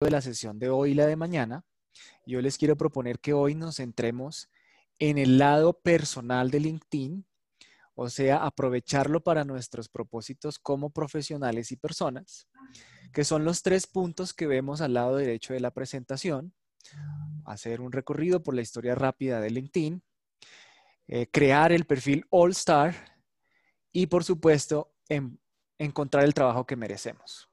de la sesión de hoy y la de mañana, yo les quiero proponer que hoy nos centremos en el lado personal de LinkedIn, o sea, aprovecharlo para nuestros propósitos como profesionales y personas, que son los tres puntos que vemos al lado derecho de la presentación. Hacer un recorrido por la historia rápida de LinkedIn, eh, crear el perfil All Star y, por supuesto, encontrar el trabajo que merecemos.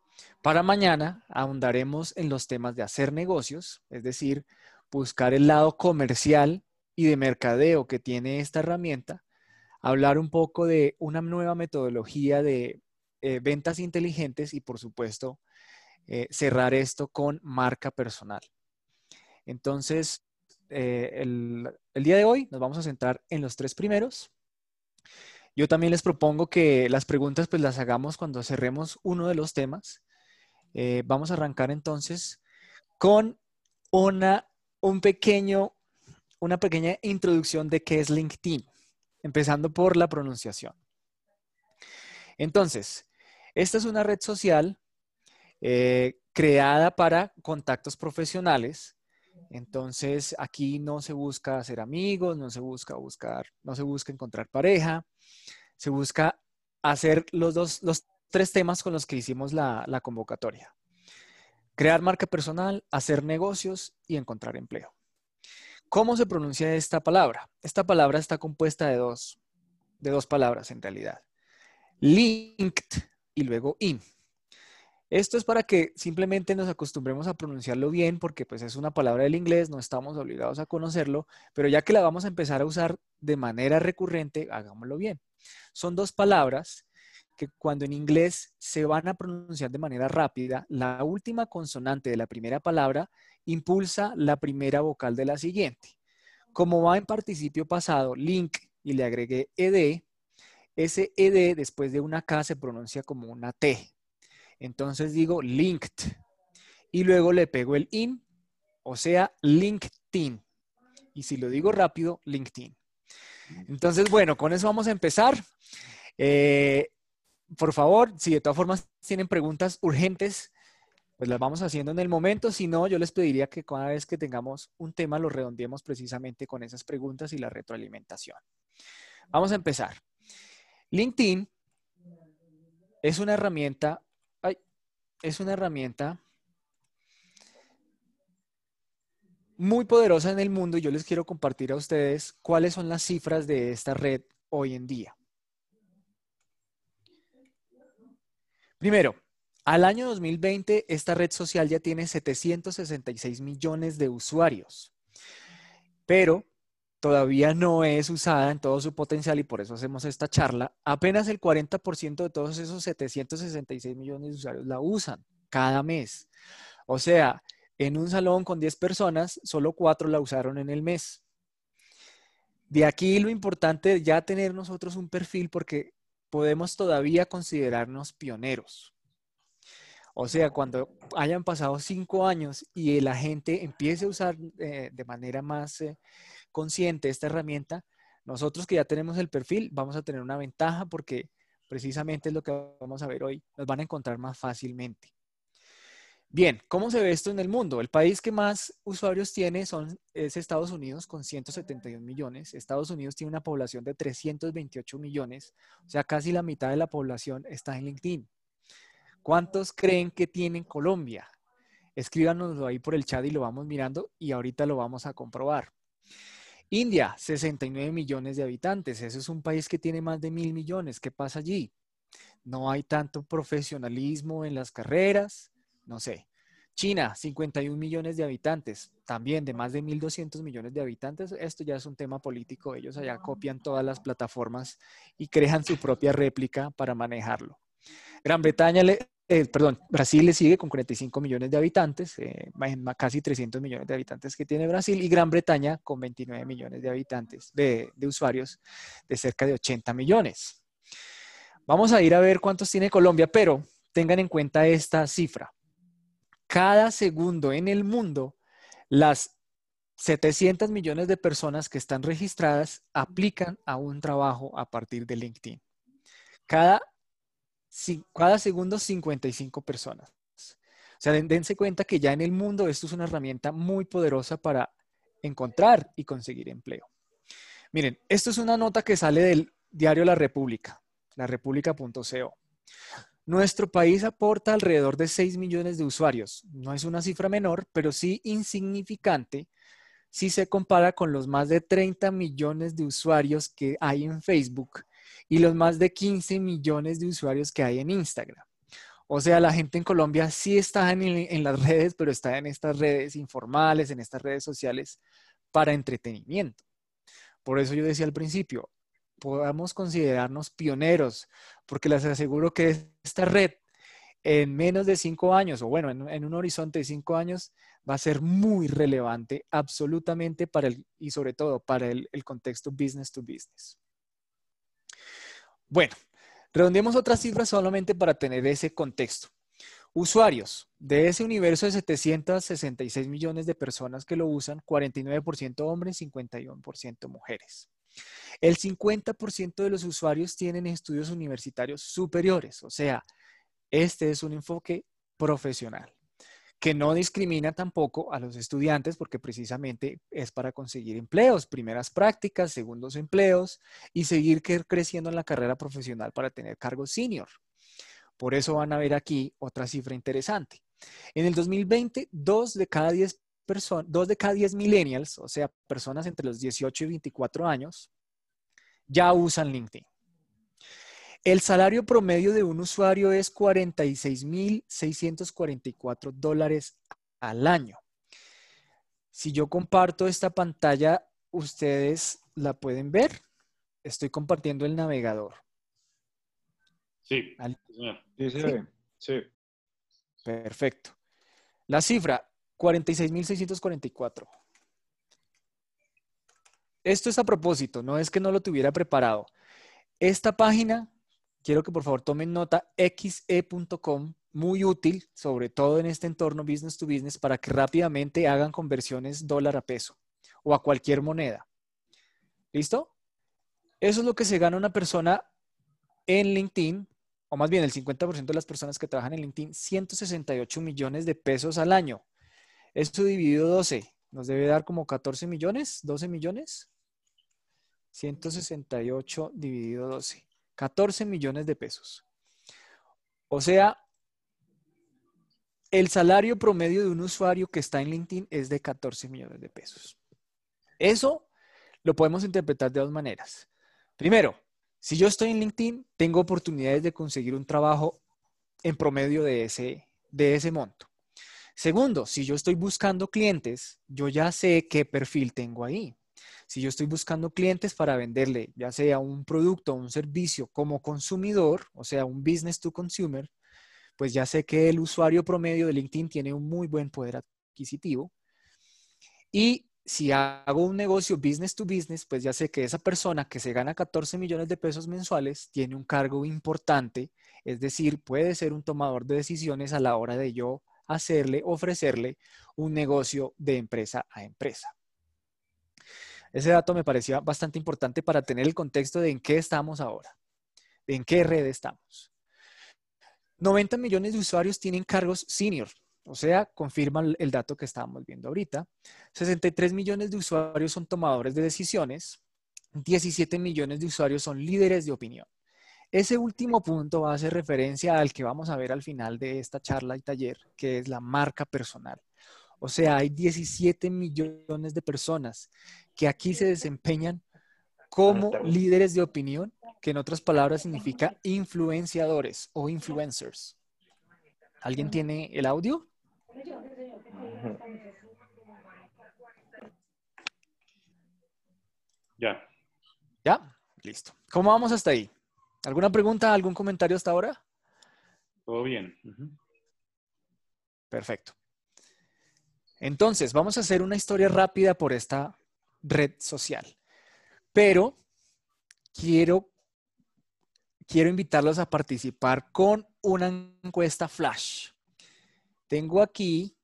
Para mañana ahondaremos en los temas de hacer negocios, es decir, buscar el lado comercial y de mercadeo que tiene esta herramienta, hablar un poco de una nueva metodología de eh, ventas inteligentes y, por supuesto, eh, cerrar esto con marca personal. Entonces, eh, el, el día de hoy nos vamos a centrar en los tres primeros. Yo también les propongo que las preguntas pues las hagamos cuando cerremos uno de los temas. Eh, vamos a arrancar entonces con una, un pequeño, una pequeña introducción de qué es LinkedIn, empezando por la pronunciación. Entonces, esta es una red social eh, creada para contactos profesionales. Entonces, aquí no se busca hacer amigos, no se busca buscar, no se busca encontrar pareja, se busca hacer los dos, los tres temas con los que hicimos la, convocatoria. Crear marca personal, hacer negocios y encontrar empleo. ¿Cómo se pronuncia esta palabra? Esta palabra está compuesta de dos, de dos palabras en realidad. Linked y luego in. Esto es para que simplemente nos acostumbremos a pronunciarlo bien, porque pues es una palabra del inglés, no estamos obligados a conocerlo, pero ya que la vamos a empezar a usar de manera recurrente, hagámoslo bien. Son dos palabras que cuando en inglés se van a pronunciar de manera rápida, la última consonante de la primera palabra impulsa la primera vocal de la siguiente. Como va en participio pasado, link, y le agregué ed, ese ed después de una K se pronuncia como una T. Entonces digo linked. Y luego le pego el in, o sea, LinkedIn. Y si lo digo rápido, LinkedIn. Entonces, bueno, con eso vamos a empezar. Eh, por favor, si de todas formas tienen preguntas urgentes, pues las vamos haciendo en el momento. Si no, yo les pediría que cada vez que tengamos un tema lo redondeemos precisamente con esas preguntas y la retroalimentación. Vamos a empezar. LinkedIn es una herramienta, es una herramienta muy poderosa en el mundo y yo les quiero compartir a ustedes cuáles son las cifras de esta red hoy en día. Primero, al año 2020 esta red social ya tiene 766 millones de usuarios, pero todavía no es usada en todo su potencial y por eso hacemos esta charla. Apenas el 40% de todos esos 766 millones de usuarios la usan cada mes. O sea, en un salón con 10 personas, solo 4 la usaron en el mes. De aquí lo importante ya tener nosotros un perfil porque podemos todavía considerarnos pioneros. O sea, cuando hayan pasado cinco años y la gente empiece a usar eh, de manera más eh, consciente esta herramienta, nosotros que ya tenemos el perfil vamos a tener una ventaja porque precisamente es lo que vamos a ver hoy, nos van a encontrar más fácilmente. Bien, ¿cómo se ve esto en el mundo? El país que más usuarios tiene son, es Estados Unidos con 171 millones. Estados Unidos tiene una población de 328 millones, o sea, casi la mitad de la población está en LinkedIn. ¿Cuántos creen que tiene Colombia? Escríbanoslo ahí por el chat y lo vamos mirando y ahorita lo vamos a comprobar. India, 69 millones de habitantes. Ese es un país que tiene más de mil millones. ¿Qué pasa allí? No hay tanto profesionalismo en las carreras no sé. China, 51 millones de habitantes, también de más de 1.200 millones de habitantes. Esto ya es un tema político. Ellos allá copian todas las plataformas y crean su propia réplica para manejarlo. Gran Bretaña, eh, perdón, Brasil le sigue con 45 millones de habitantes, eh, casi 300 millones de habitantes que tiene Brasil, y Gran Bretaña con 29 millones de habitantes, de, de usuarios de cerca de 80 millones. Vamos a ir a ver cuántos tiene Colombia, pero tengan en cuenta esta cifra cada segundo en el mundo, las 700 millones de personas que están registradas aplican a un trabajo a partir de LinkedIn. Cada, cada segundo, 55 personas. O sea, dense cuenta que ya en el mundo esto es una herramienta muy poderosa para encontrar y conseguir empleo. Miren, esto es una nota que sale del diario La República, larepublica.co. Nuestro país aporta alrededor de 6 millones de usuarios. No es una cifra menor, pero sí insignificante si se compara con los más de 30 millones de usuarios que hay en Facebook y los más de 15 millones de usuarios que hay en Instagram. O sea, la gente en Colombia sí está en, en, las redes, pero está en estas redes informales, en estas redes sociales para entretenimiento. Por eso yo decía al principio, podamos considerarnos pioneros, porque les aseguro que esta red en menos de cinco años, o bueno, en, un horizonte de cinco años, va a ser muy relevante absolutamente para el, y sobre todo para el, contexto business to business. Bueno, redondeemos otras cifras solamente para tener ese contexto. Usuarios. De ese universo de 766 millones de personas que lo usan, 49% hombres, 51% mujeres. El 50% de los usuarios tienen estudios universitarios superiores, o sea, este es un enfoque profesional que no discrimina tampoco a los estudiantes porque precisamente es para conseguir empleos, primeras prácticas, segundos empleos y seguir creciendo en la carrera profesional para tener cargos senior. Por eso van a ver aquí otra cifra interesante. En el 2020, dos de cada 10 personas, dos de cada 10 millennials, o sea, personas entre los 18 y 24 años, ya usan LinkedIn. El salario promedio de un usuario es 46.644 dólares al año. Si yo comparto esta pantalla, ustedes la pueden ver. Estoy compartiendo el navegador. Sí, Sí, Perfecto. La cifra, 46.644. Esto es a propósito, no es que no lo tuviera preparado. Esta página, quiero que por favor tomen nota, xe.com, muy útil, sobre todo en este entorno business to business, para que rápidamente hagan conversiones dólar a peso o a cualquier moneda. ¿Listo? Eso es lo que se gana una persona en LinkedIn o más bien el 50% de las personas que trabajan en LinkedIn, 168 millones de pesos al año. Esto dividido 12, nos debe dar como 14 millones, 12 millones. 168 dividido 12, 14 millones de pesos. O sea, el salario promedio de un usuario que está en LinkedIn es de 14 millones de pesos. Eso lo podemos interpretar de dos maneras. Primero, si yo estoy en LinkedIn, tengo oportunidades de conseguir un trabajo en promedio de ese, de ese monto. Segundo, si yo estoy buscando clientes, yo ya sé qué perfil tengo ahí. Si yo estoy buscando clientes para venderle, ya sea un producto o un servicio como consumidor, o sea, un business to consumer, pues ya sé que el usuario promedio de LinkedIn tiene un muy buen poder adquisitivo. Y si hago un negocio business to business, pues ya sé que esa persona que se gana 14 millones de pesos mensuales tiene un cargo importante, es decir, puede ser un tomador de decisiones a la hora de yo hacerle, ofrecerle un negocio de empresa a empresa. Ese dato me parecía bastante importante para tener el contexto de en qué estamos ahora, de en qué red estamos. 90 millones de usuarios tienen cargos senior, o sea, confirma el dato que estábamos viendo ahorita. 63 millones de usuarios son tomadores de decisiones. 17 millones de usuarios son líderes de opinión. Ese último punto hace referencia al que vamos a ver al final de esta charla y taller, que es la marca personal. O sea, hay 17 millones de personas que aquí se desempeñan como líderes de opinión, que en otras palabras significa influenciadores o influencers. ¿Alguien tiene el audio? Ya. ¿Ya? Listo. ¿Cómo vamos hasta ahí? ¿Alguna pregunta, algún comentario hasta ahora? Todo bien. Perfecto. Entonces, vamos a hacer una historia rápida por esta red social. Pero quiero, quiero invitarlos a participar con una encuesta flash. Tengo aquí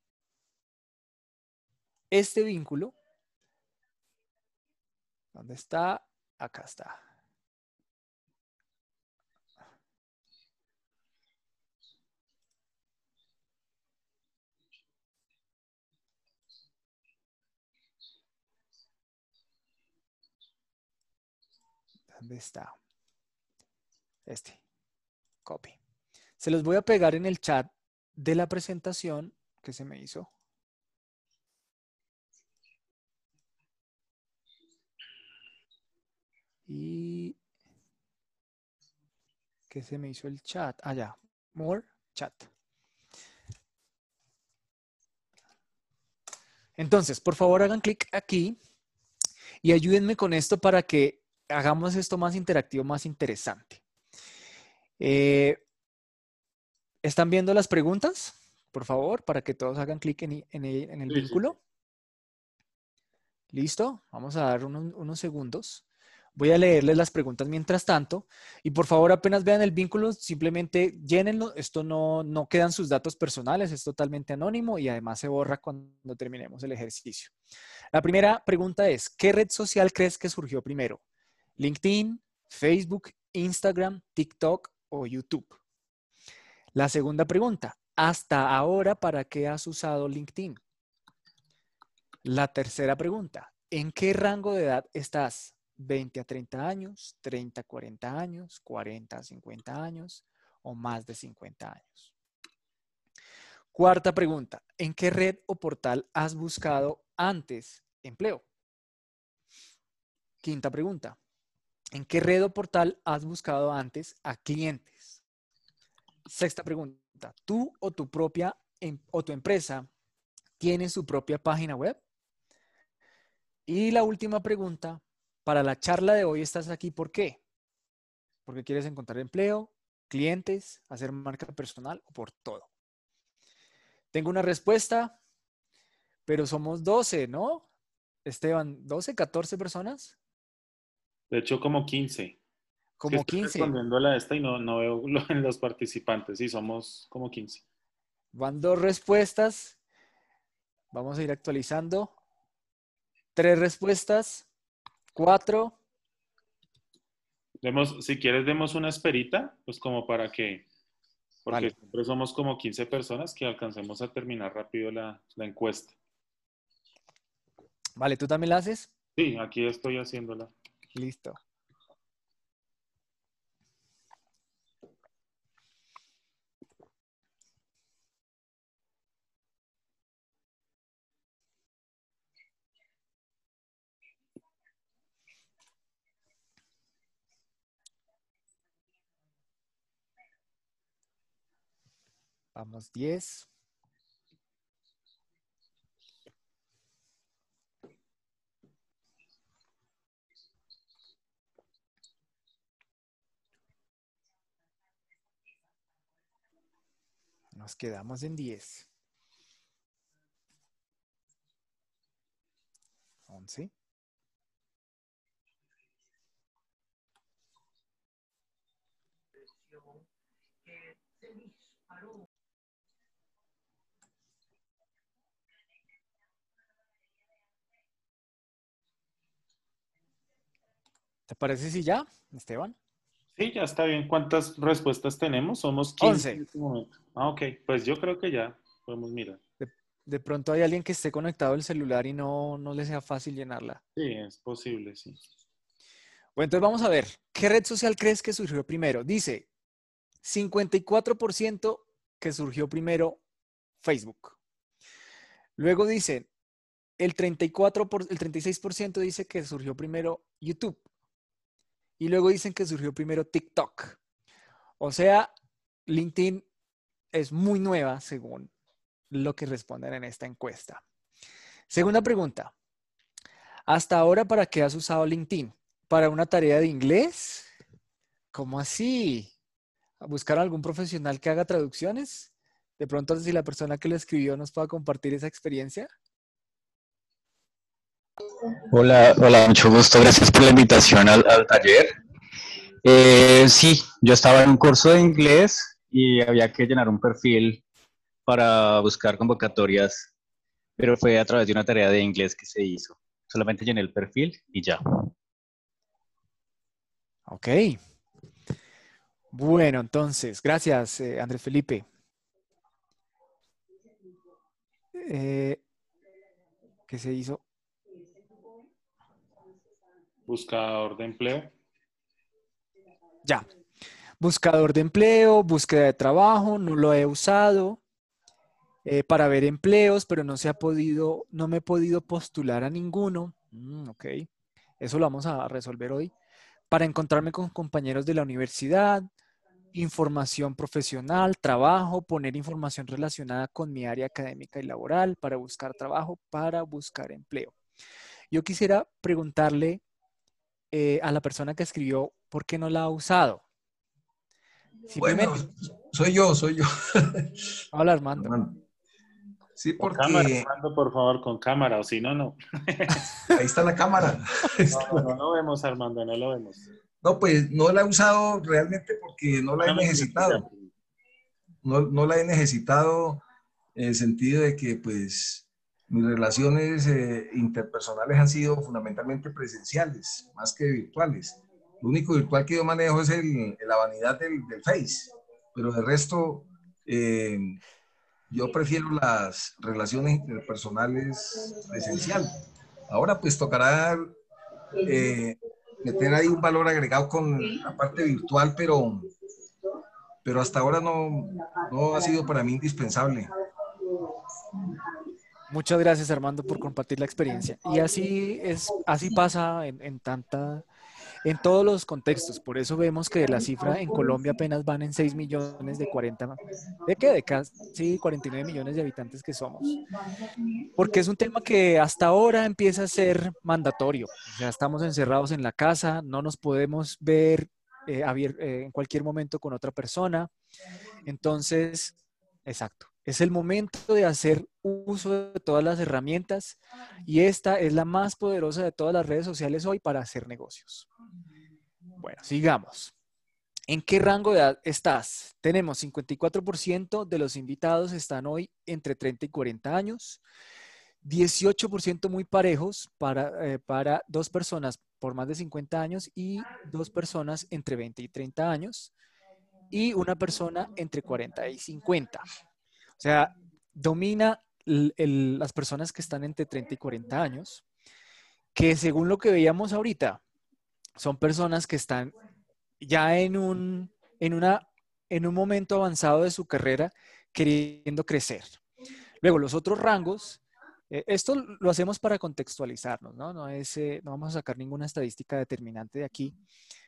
este vínculo. ¿Dónde está? Acá está. ¿Dónde está? Este. Copy. Se los voy a pegar en el chat de la presentación que se me hizo. Y que se me hizo el chat. Allá. Ah, More chat. Entonces, por favor, hagan clic aquí y ayúdenme con esto para que hagamos esto más interactivo, más interesante. Eh, ¿Están viendo las preguntas? Por favor, para que todos hagan clic en, el vínculo. ¿Listo? Vamos a dar unos segundos. Voy a leerles las preguntas mientras tanto. Y por favor, apenas vean el vínculo, simplemente llénenlo. Esto no, no quedan sus datos personales, es totalmente anónimo y además se borra cuando terminemos el ejercicio. La primera pregunta es, ¿qué red social crees que surgió primero? ¿LinkedIn, Facebook, Instagram, TikTok o YouTube? La segunda pregunta, ¿hasta ahora para qué has usado LinkedIn? La tercera pregunta, ¿en qué rango de edad estás? 20 a 30 años, 30 a 40 años, 40 a 50 años o más de 50 años. Cuarta pregunta, ¿en qué red o portal has buscado antes empleo? Quinta pregunta, ¿en qué red o portal has buscado antes a clientes? Sexta pregunta, ¿tú o tu propia em, o tu empresa tiene su propia página web? Y la última pregunta, para la charla de hoy estás aquí, ¿por qué? Porque quieres encontrar empleo, clientes, hacer marca personal o por todo. Tengo una respuesta, pero somos 12, ¿no? Esteban, 12, 14 personas. De hecho, como 15. Como estoy 15. respondiendo a la esta y no, no veo en los participantes. Sí, somos como 15. Van dos respuestas. Vamos a ir actualizando. Tres respuestas. Cuatro. Demos, si quieres, demos una esperita, pues como para que, porque siempre somos como 15 personas que alcancemos a terminar rápido la, la encuesta. Vale, ¿tú también la haces? Sí, aquí estoy haciéndola. Listo. Vamos 10. Nos quedamos en 10. 11. ¿Te parece si ya, Esteban? Sí, ya está bien. ¿Cuántas respuestas tenemos? Somos 15 en este momento. Ah, ok. Pues yo creo que ya podemos mirar. De, pronto hay alguien que esté conectado al celular y no, no le sea fácil llenarla. Sí, es posible, sí. Bueno, entonces vamos a ver. ¿Qué red social crees que surgió primero? Dice 54% que surgió primero Facebook. Luego dice el 34 por, el 36% dice que surgió primero YouTube. Y luego dicen que surgió primero TikTok. O sea, LinkedIn es muy nueva según lo que responden en esta encuesta. Segunda pregunta. Hasta ahora, ¿para qué has usado LinkedIn? ¿Para una tarea de inglés? ¿Cómo así? ¿Buscar algún profesional que haga traducciones? De pronto, si la persona que lo escribió nos pueda compartir esa experiencia. Hola, hola, mucho gusto. Gracias por la invitación al, taller. Eh, sí, yo estaba en un curso de inglés y había que llenar un perfil para buscar convocatorias, pero fue a través de una tarea de inglés que se hizo. Solamente llené el perfil y ya. Ok. Bueno, entonces, gracias, eh, Andrés Felipe. Eh, ¿Qué se hizo? Buscador de empleo. Ya. Buscador de empleo, búsqueda de trabajo, no lo he usado eh, para ver empleos, pero no se ha podido, no me he podido postular a ninguno. Mm, ok, eso lo vamos a resolver hoy. Para encontrarme con compañeros de la universidad, información profesional, trabajo, poner información relacionada con mi área académica y laboral, para buscar trabajo, para buscar empleo. Yo quisiera preguntarle eh, a la persona que escribió por qué no la ha usado. Bueno, soy yo, soy yo. Hola, Armando. Sí, porque... Con cámara, Armando, por favor, con cámara, o si no, no. Ahí está la cámara. No, no, lo vemos, Armando, no lo vemos. No, pues no la he usado realmente porque no la he necesitado. No, no la he necesitado en el sentido de que, pues, mis relaciones eh, interpersonales han sido fundamentalmente presenciales, más que virtuales. Lo único virtual que yo manejo es el, la vanidad del, Face, pero de resto, eh, yo prefiero las relaciones interpersonales presenciales. Ahora pues tocará eh, meter ahí un valor agregado con la parte virtual, pero, pero hasta ahora no, no ha sido para mí indispensable. Muchas gracias Armando por compartir la experiencia. Y así es, así pasa en, en, tanta, en todos los contextos. Por eso vemos que la cifra en Colombia apenas van en 6 millones de 40, ¿de qué? De casi 49 millones de habitantes que somos. Porque es un tema que hasta ahora empieza a ser mandatorio. O sea, estamos encerrados en la casa, no nos podemos ver eh, eh, en cualquier momento con otra persona. Entonces, exacto. Es el momento de hacer uso de todas las herramientas y esta es la más poderosa de todas las redes sociales hoy para hacer negocios. Bueno, sigamos. ¿En qué rango de edad estás? Tenemos 54% de los invitados están hoy entre 30 y 40 años, 18% muy parejos para, eh, para dos personas por más de 50 años y dos personas entre 20 y 30 años y una persona entre 40 y 50. O sea, domina las personas que están entre 30 y 40 años, que según lo que veíamos ahorita, son personas que están ya en un, en una, en un momento avanzado de su carrera queriendo crecer. Luego, los otros rangos, eh, esto lo hacemos para contextualizarnos, ¿no? Es, eh, no vamos a sacar ninguna estadística determinante de aquí,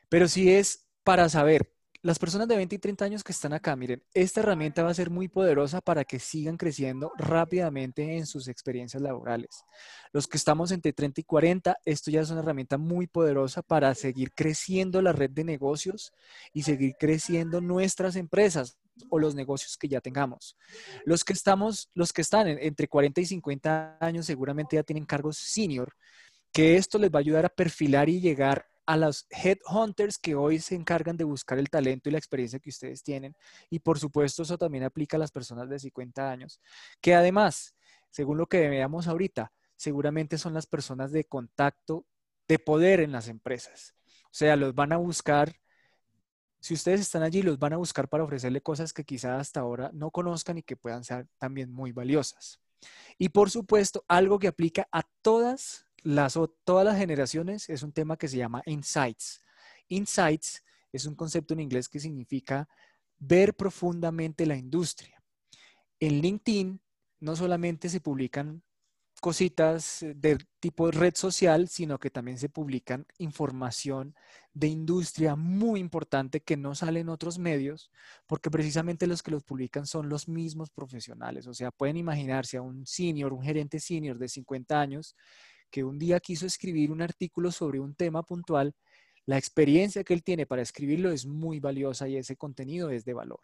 pero sí es para saber las personas de 20 y 30 años que están acá, miren, esta herramienta va a ser muy poderosa para que sigan creciendo rápidamente en sus experiencias laborales. Los que estamos entre 30 y 40, esto ya es una herramienta muy poderosa para seguir creciendo la red de negocios y seguir creciendo nuestras empresas o los negocios que ya tengamos. Los que estamos, los que están entre 40 y 50 años seguramente ya tienen cargos senior, que esto les va a ayudar a perfilar y llegar a los headhunters que hoy se encargan de buscar el talento y la experiencia que ustedes tienen. Y por supuesto, eso también aplica a las personas de 50 años, que además, según lo que veamos ahorita, seguramente son las personas de contacto, de poder en las empresas. O sea, los van a buscar, si ustedes están allí, los van a buscar para ofrecerle cosas que quizás hasta ahora no conozcan y que puedan ser también muy valiosas. Y por supuesto, algo que aplica a todas las, todas las generaciones es un tema que se llama insights. Insights es un concepto en inglés que significa ver profundamente la industria. En LinkedIn no solamente se publican cositas de tipo red social, sino que también se publican información de industria muy importante que no sale en otros medios, porque precisamente los que los publican son los mismos profesionales. O sea, pueden imaginarse a un senior, un gerente senior de 50 años, que un día quiso escribir un artículo sobre un tema puntual, la experiencia que él tiene para escribirlo es muy valiosa y ese contenido es de valor.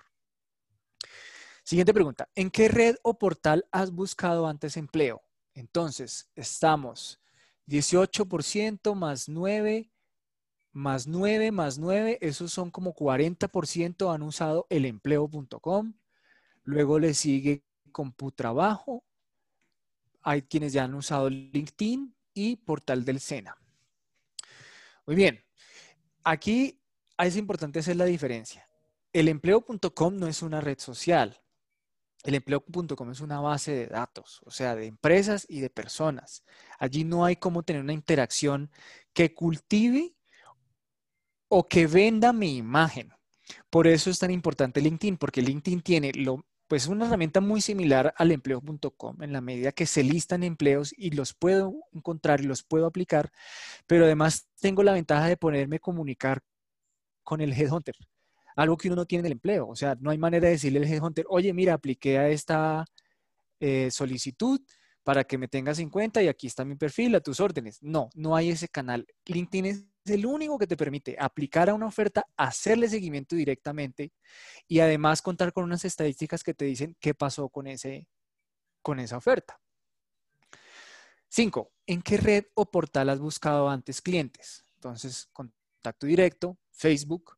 Siguiente pregunta. ¿En qué red o portal has buscado antes empleo? Entonces, estamos 18% más 9, más 9, más 9, esos son como 40% han usado elempleo.com. Luego le sigue Computrabajo. Hay quienes ya han usado LinkedIn, y Portal del SENA. Muy bien, aquí es importante hacer la diferencia. El empleo.com no es una red social. El empleo.com es una base de datos, o sea, de empresas y de personas. Allí no hay cómo tener una interacción que cultive o que venda mi imagen. Por eso es tan importante LinkedIn, porque LinkedIn tiene lo, pues una herramienta muy similar al empleo.com en la medida que se listan empleos y los puedo encontrar y los puedo aplicar, pero además tengo la ventaja de ponerme a comunicar con el headhunter, algo que uno no tiene en el empleo. O sea, no hay manera de decirle al headhunter, oye, mira, apliqué a esta eh, solicitud para que me tengas en cuenta y aquí está mi perfil a tus órdenes. No, no hay ese canal. LinkedIn es el único que te permite aplicar a una oferta, hacerle seguimiento directamente y además contar con unas estadísticas que te dicen qué pasó con, ese, con esa oferta. Cinco, ¿en qué red o portal has buscado antes clientes? Entonces, contacto directo, Facebook,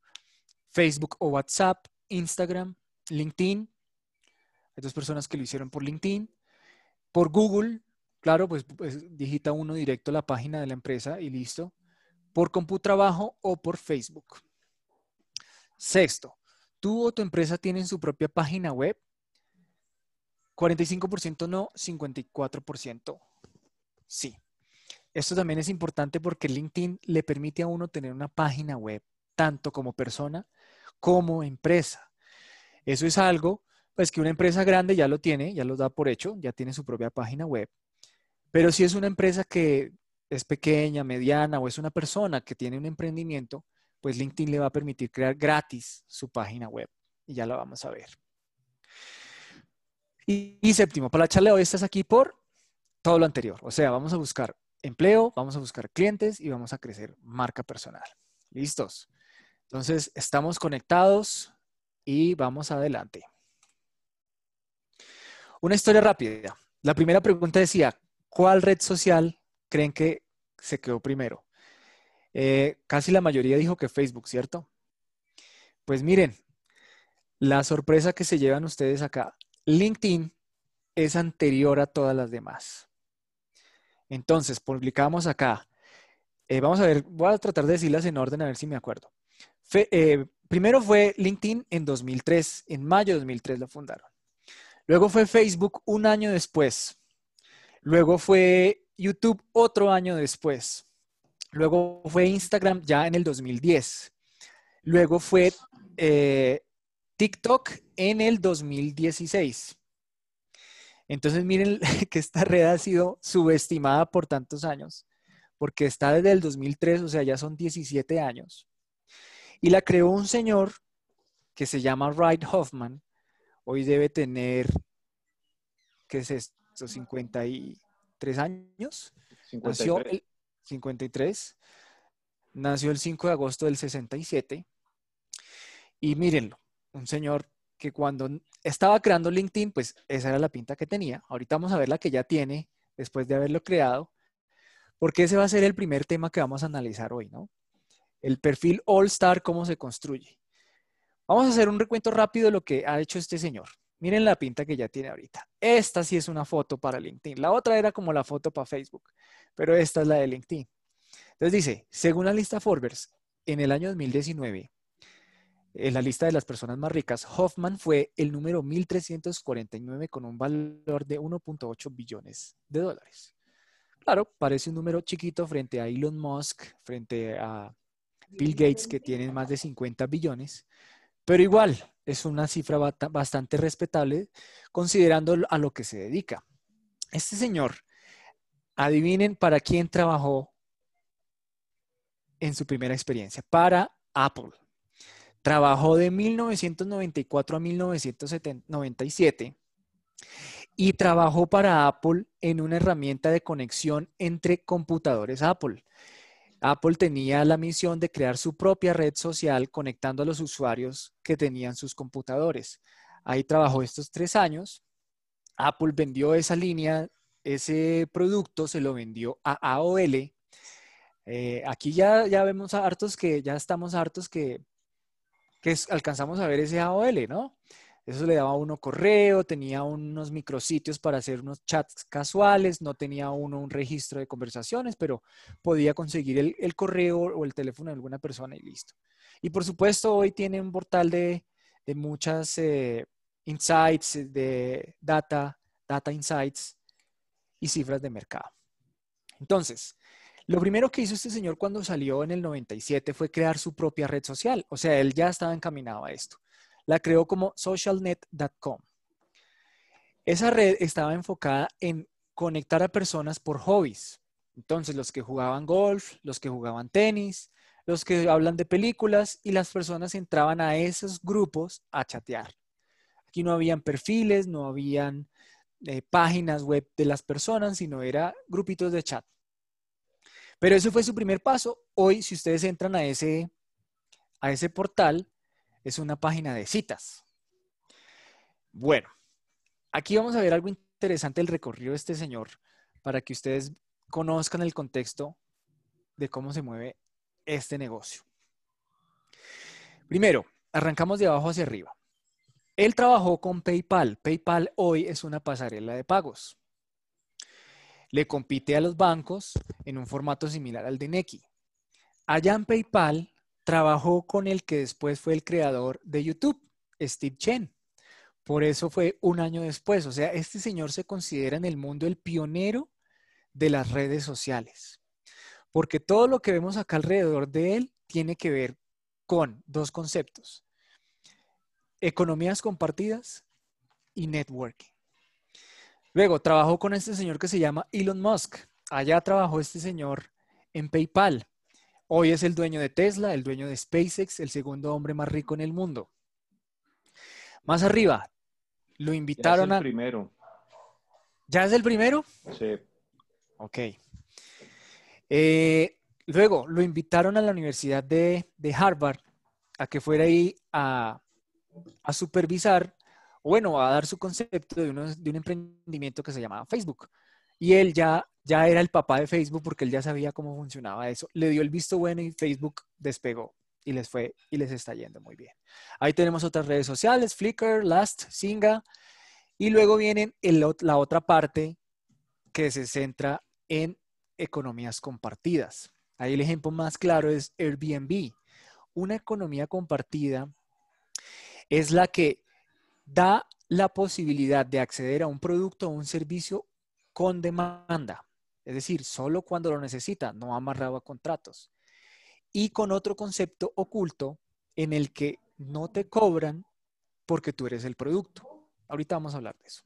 Facebook o WhatsApp, Instagram, LinkedIn. Hay dos personas que lo hicieron por LinkedIn. Por Google, claro, pues, pues digita uno directo la página de la empresa y listo por CompuTrabajo o por Facebook. Sexto, tú o tu empresa tienen su propia página web. 45% no, 54% sí. Esto también es importante porque LinkedIn le permite a uno tener una página web, tanto como persona como empresa. Eso es algo, pues que una empresa grande ya lo tiene, ya lo da por hecho, ya tiene su propia página web. Pero si es una empresa que es pequeña, mediana o es una persona que tiene un emprendimiento, pues LinkedIn le va a permitir crear gratis su página web. Y ya la vamos a ver. Y, séptimo, para la charla de hoy estás aquí por todo lo anterior. O sea, vamos a buscar empleo, vamos a buscar clientes y vamos a crecer marca personal. ¿Listos? Entonces, estamos conectados y vamos adelante. Una historia rápida. La primera pregunta decía, ¿cuál red social creen que se quedó primero? Eh, casi la mayoría dijo que Facebook, ¿cierto? Pues miren, la sorpresa que se llevan ustedes acá, LinkedIn es anterior a todas las demás. Entonces, publicamos acá. Eh, vamos a ver, voy a tratar de decirlas en orden a ver si me acuerdo. Eh, primero fue LinkedIn en 2003, en mayo de 2003 lo fundaron. Luego fue Facebook un año después. Luego fue YouTube otro año después. Luego fue Instagram ya en el 2010. Luego fue eh, TikTok en el 2016. Entonces miren que esta red ha sido subestimada por tantos años, porque está desde el 2003, o sea, ya son 17 años. Y la creó un señor que se llama Wright Hoffman. Hoy debe tener, ¿qué es esto? 50 y tres años. 53. Nació el 53. Nació el 5 de agosto del 67. Y mírenlo, un señor que cuando estaba creando LinkedIn, pues esa era la pinta que tenía. Ahorita vamos a ver la que ya tiene después de haberlo creado, porque ese va a ser el primer tema que vamos a analizar hoy, ¿no? El perfil All Star, cómo se construye. Vamos a hacer un recuento rápido de lo que ha hecho este señor. Miren la pinta que ya tiene ahorita. Esta sí es una foto para LinkedIn. La otra era como la foto para Facebook, pero esta es la de LinkedIn. Entonces dice, según la lista Forbes, en el año 2019, en la lista de las personas más ricas, Hoffman fue el número 1349 con un valor de 1.8 billones de dólares. Claro, parece un número chiquito frente a Elon Musk, frente a Bill Gates, que tienen más de 50 billones, pero igual, es una cifra bastante respetable considerando a lo que se dedica. Este señor, adivinen para quién trabajó en su primera experiencia. Para Apple. Trabajó de 1994 a 1997 y trabajó para Apple en una herramienta de conexión entre computadores Apple. Apple tenía la misión de crear su propia red social conectando a los usuarios que tenían sus computadores. Ahí trabajó estos tres años. Apple vendió esa línea, ese producto se lo vendió a AOL. Eh, aquí ya, ya vemos hartos que, ya estamos hartos que, que alcanzamos a ver ese AOL, ¿no? Eso le daba a uno correo, tenía unos micrositios para hacer unos chats casuales, no tenía uno un registro de conversaciones, pero podía conseguir el, correo o el teléfono de alguna persona y listo. Y por supuesto, hoy tiene un portal de, muchas eh, insights, de data, data insights y cifras de mercado. Entonces, Lo primero que hizo este señor cuando salió en el 97 fue crear su propia red social. O sea, él ya estaba encaminado a esto. La creó como socialnet.com. Esa red estaba enfocada en conectar a personas por hobbies. Entonces, los que jugaban golf, los que jugaban tenis, los que hablan de películas y las personas entraban a esos grupos a chatear. Aquí no habían perfiles, no habían eh, páginas web de las personas, sino era grupitos de chat. Pero ese fue su primer paso. Hoy, si ustedes entran a ese, a ese portal, es una página de citas. Bueno, aquí vamos a ver algo interesante del recorrido de este señor para que ustedes conozcan el contexto de cómo se mueve este negocio. Primero, arrancamos de abajo hacia arriba. Él trabajó con PayPal. PayPal hoy es una pasarela de pagos le compite a los bancos en un formato similar al de Neki. Allá en PayPal trabajó con el que después fue el creador de YouTube, Steve Chen. Por eso fue un año después. O sea, este señor se considera en el mundo el pionero de las redes sociales. Porque todo lo que vemos acá alrededor de él tiene que ver con dos conceptos. Economías compartidas y networking. Luego trabajó con este señor que se llama Elon Musk. Allá trabajó este señor en PayPal. Hoy es el dueño de Tesla, el dueño de SpaceX, el segundo hombre más rico en el mundo. Más arriba, lo invitaron ya es el primero. ¿Ya es el primero? Sí. Ok. Eh, luego, lo invitaron a la Universidad de, Harvard a que fuera ahí a, a supervisar bueno, a dar su concepto de, de un emprendimiento que se llamaba Facebook. Y él ya, ya era el papá de Facebook porque él ya sabía cómo funcionaba eso. Le dio el visto bueno y Facebook despegó y les fue y les está yendo muy bien. Ahí tenemos otras redes sociales, Flickr, Last, Singa. Y luego viene la otra parte que se centra en economías compartidas. Ahí el ejemplo más claro es Airbnb. Una economía compartida es la que da la posibilidad de acceder a un producto o un servicio con demanda, es decir, solo cuando lo necesita, no amarrado a contratos. Y con otro concepto oculto en el que no te cobran porque tú eres el producto. Ahorita vamos a hablar de eso.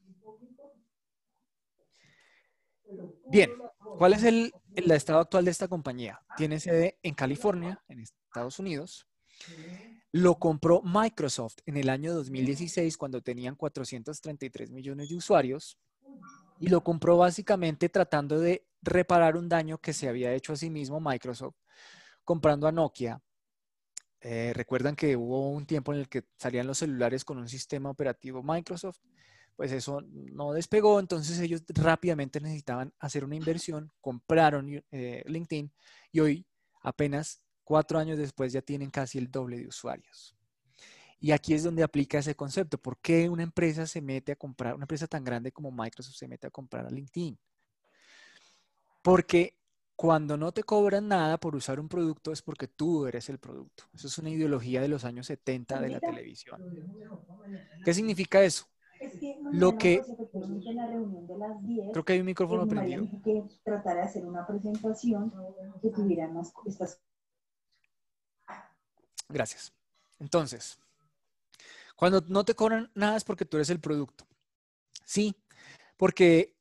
Bien, ¿cuál es el, el estado actual de esta compañía? Tiene sede en California, en Estados Unidos lo compró Microsoft en el año 2016 cuando tenían 433 millones de usuarios y lo compró básicamente tratando de reparar un daño que se había hecho a sí mismo Microsoft comprando a Nokia. Eh, recuerdan que hubo un tiempo en el que salían los celulares con un sistema operativo Microsoft, pues eso no despegó, entonces ellos rápidamente necesitaban hacer una inversión, compraron eh, LinkedIn y hoy apenas Cuatro años después ya tienen casi el doble de usuarios. Y aquí es donde aplica ese concepto. ¿Por qué una empresa se mete a comprar, una empresa tan grande como Microsoft se mete a comprar a LinkedIn? Porque cuando no te cobran nada por usar un producto es porque tú eres el producto. Eso es una ideología de los años 70 de la televisión. ¿Qué significa eso? Lo que creo que hay un micrófono prendido. que tratar de hacer una presentación que tuviera más estas Gracias. Entonces, cuando no te cobran nada es porque tú eres el producto. Sí, porque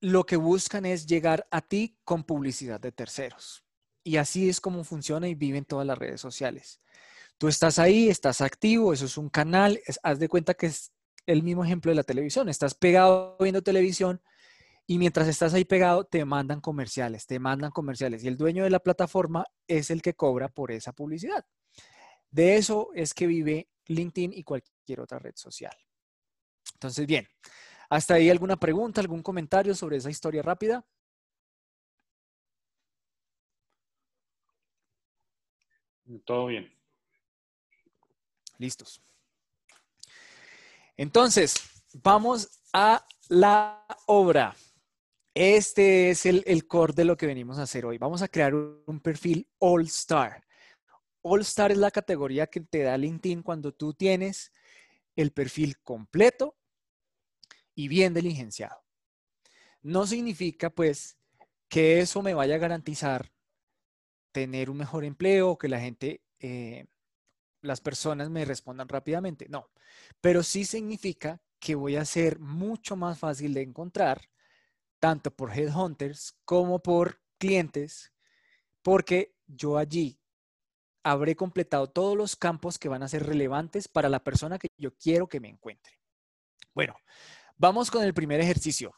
lo que buscan es llegar a ti con publicidad de terceros. Y así es como funciona y viven todas las redes sociales. Tú estás ahí, estás activo, eso es un canal, haz de cuenta que es el mismo ejemplo de la televisión. Estás pegado viendo televisión y mientras estás ahí pegado, te mandan comerciales, te mandan comerciales. Y el dueño de la plataforma es el que cobra por esa publicidad. De eso es que vive LinkedIn y cualquier otra red social. Entonces, bien, ¿hasta ahí alguna pregunta, algún comentario sobre esa historia rápida? Todo bien. Listos. Entonces, vamos a la obra. Este es el, core de lo que venimos a hacer hoy. Vamos a crear un, perfil All Star. All Star es la categoría que te da LinkedIn cuando tú tienes el perfil completo y bien diligenciado. No significa, pues, que eso me vaya a garantizar tener un mejor empleo, que la gente, eh, las personas me respondan rápidamente. No, pero sí significa que voy a ser mucho más fácil de encontrar, tanto por headhunters como por clientes, porque yo allí habré completado todos los campos que van a ser relevantes para la persona que yo quiero que me encuentre. Bueno, vamos con el primer ejercicio.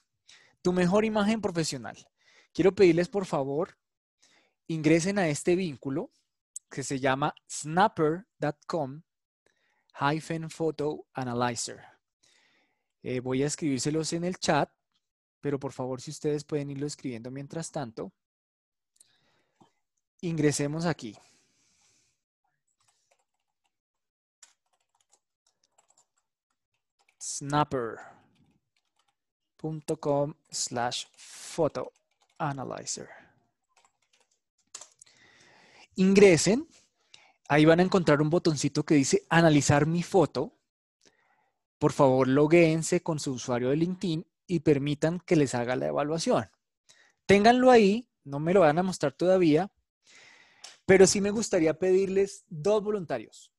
Tu mejor imagen profesional. Quiero pedirles, por favor, ingresen a este vínculo que se llama snapper.com hyphen photo analyzer. Eh, voy a escribírselos en el chat, pero por favor, si ustedes pueden irlo escribiendo mientras tanto, ingresemos aquí. snapper.com slash photo analyzer. Ingresen, ahí van a encontrar un botoncito que dice analizar mi foto. Por favor, logueense con su usuario de LinkedIn y permitan que les haga la evaluación. Ténganlo ahí, no me lo van a mostrar todavía, pero sí me gustaría pedirles dos voluntarios,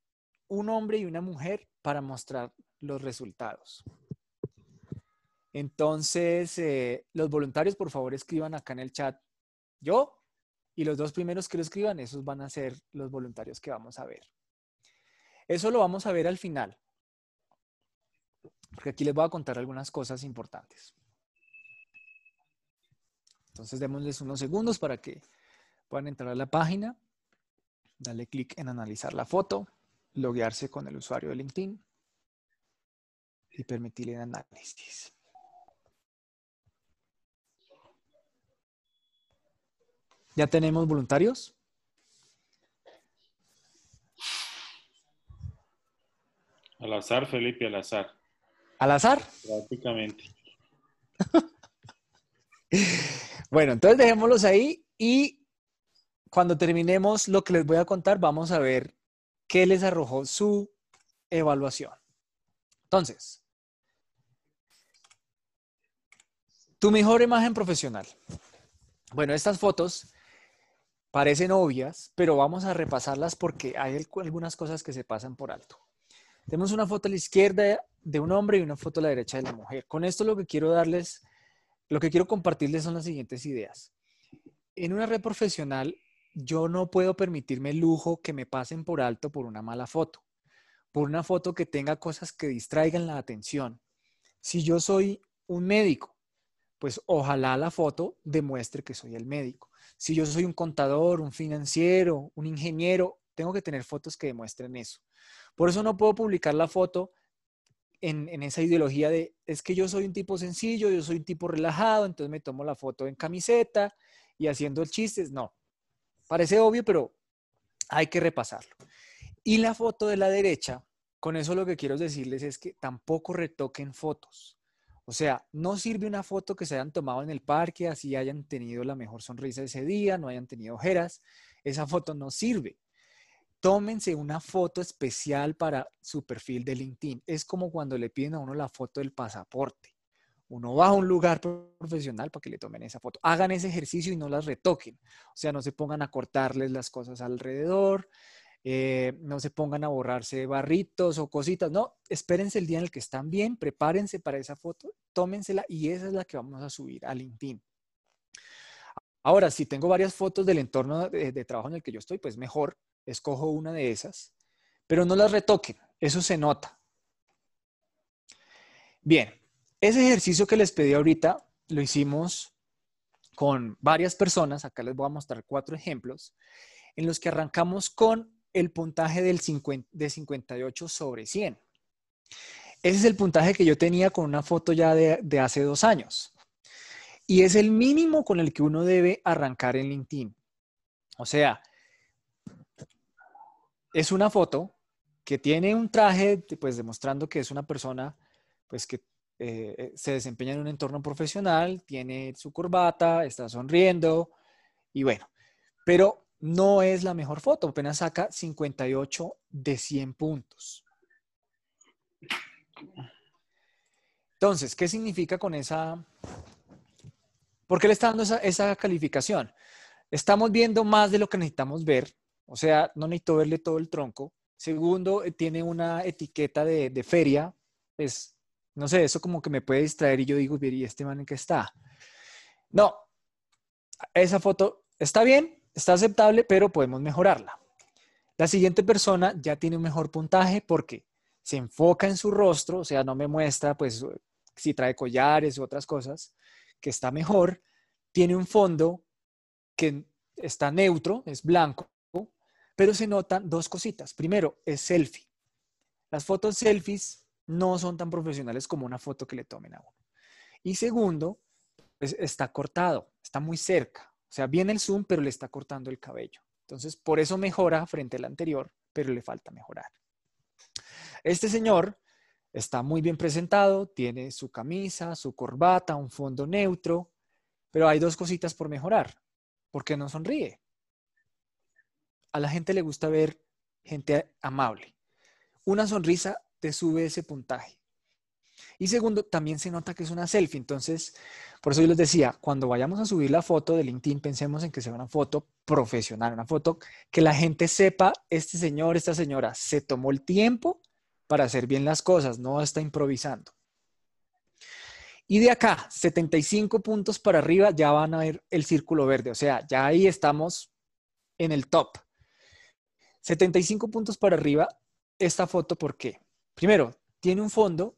un hombre y una mujer, para mostrar los resultados. Entonces, eh, los voluntarios, por favor, escriban acá en el chat yo y los dos primeros que lo escriban, esos van a ser los voluntarios que vamos a ver. Eso lo vamos a ver al final, porque aquí les voy a contar algunas cosas importantes. Entonces, démosles unos segundos para que puedan entrar a la página, darle clic en analizar la foto, loguearse con el usuario de LinkedIn y permitirle el análisis. ¿Ya tenemos voluntarios? Al azar, Felipe, al azar. ¿Al azar? Prácticamente. bueno, entonces dejémoslos ahí y cuando terminemos lo que les voy a contar, vamos a ver qué les arrojó su evaluación. Entonces, tu mejor imagen profesional. Bueno, estas fotos parecen obvias, pero vamos a repasarlas porque hay algunas cosas que se pasan por alto. Tenemos una foto a la izquierda de un hombre y una foto a la derecha de la mujer. Con esto lo que quiero darles, lo que quiero compartirles son las siguientes ideas. En una red profesional, yo no puedo permitirme el lujo que me pasen por alto por una mala foto, por una foto que tenga cosas que distraigan la atención. Si yo soy un médico, pues ojalá la foto demuestre que soy el médico. Si yo soy un contador, un financiero, un ingeniero, tengo que tener fotos que demuestren eso. Por eso no puedo publicar la foto en, esa ideología de, es que yo soy un tipo sencillo, yo soy un tipo relajado, entonces me tomo la foto en camiseta y haciendo chistes. No, parece obvio, pero hay que repasarlo. Y la foto de la derecha, con eso lo que quiero decirles es que tampoco retoquen fotos. O sea, no sirve una foto que se hayan tomado en el parque, así hayan tenido la mejor sonrisa ese día, no hayan tenido ojeras. Esa foto no sirve. Tómense una foto especial para su perfil de LinkedIn. Es como cuando le piden a uno la foto del pasaporte. Uno va a un lugar profesional para que le tomen esa foto. Hagan ese ejercicio y no las retoquen. O sea, no se pongan a cortarles las cosas alrededor, eh, no se pongan a borrarse barritos o cositas, no, espérense el día en el que están bien, prepárense para esa foto, tómensela y esa es la que vamos a subir a LinkedIn. Ahora, si tengo varias fotos del entorno de, de trabajo en el que yo estoy, pues mejor, escojo una de esas, pero no las retoquen, eso se nota. Bien, ese ejercicio que les pedí ahorita lo hicimos con varias personas, acá les voy a mostrar cuatro ejemplos, en los que arrancamos con el puntaje del de 58 sobre 100. Ese es el puntaje que yo tenía con una foto ya de, de hace dos años. Y es el mínimo con el que uno debe arrancar en LinkedIn. O sea, es una foto que tiene un traje, pues demostrando que es una persona, pues que eh, se desempeña en un entorno profesional, tiene su corbata, está sonriendo y bueno, pero no es la mejor foto, apenas saca 58 de 100 puntos. Entonces, ¿qué significa con esa, ¿Por qué le está dando esa, calificación? Estamos viendo más de lo que necesitamos ver, o sea, no necesito verle todo el tronco. Segundo, eh, tiene una etiqueta de, de feria, pues, no sé, eso como que me puede distraer y yo digo, ¿y este man en qué está? No, esa foto está bien, está aceptable, pero podemos mejorarla. La siguiente persona ya tiene un mejor puntaje porque se enfoca en su rostro, o sea, no me muestra pues si trae collares u otras cosas, que está mejor, tiene un fondo que está neutro, es blanco, pero se notan dos cositas. Primero, es selfie. Las fotos selfies no son tan profesionales como una foto que le tomen a uno. Y segundo, pues está cortado, está muy cerca. Sea, viene el zoom, pero le está cortando el cabello. Entonces, por eso mejora frente al anterior, pero le falta mejorar. Este señor está muy bien presentado, tiene su camisa, su corbata, un fondo neutro, pero hay dos cositas por mejorar. ¿Por qué no sonríe? A la gente le gusta ver gente amable. Una sonrisa te sube ese puntaje. Y segundo, también se nota que es una selfie. Entonces, por eso yo les decía, cuando vayamos a subir la foto de LinkedIn, pensemos en que sea una foto profesional, una foto que la gente sepa, este señor, esta señora, se tomó el tiempo para hacer bien las cosas, no está improvisando. Y de acá, 75 puntos para arriba, ya van a ver el círculo verde. O sea, ya ahí estamos en el top. 75 puntos para arriba, esta foto, ¿por qué? Primero, tiene un fondo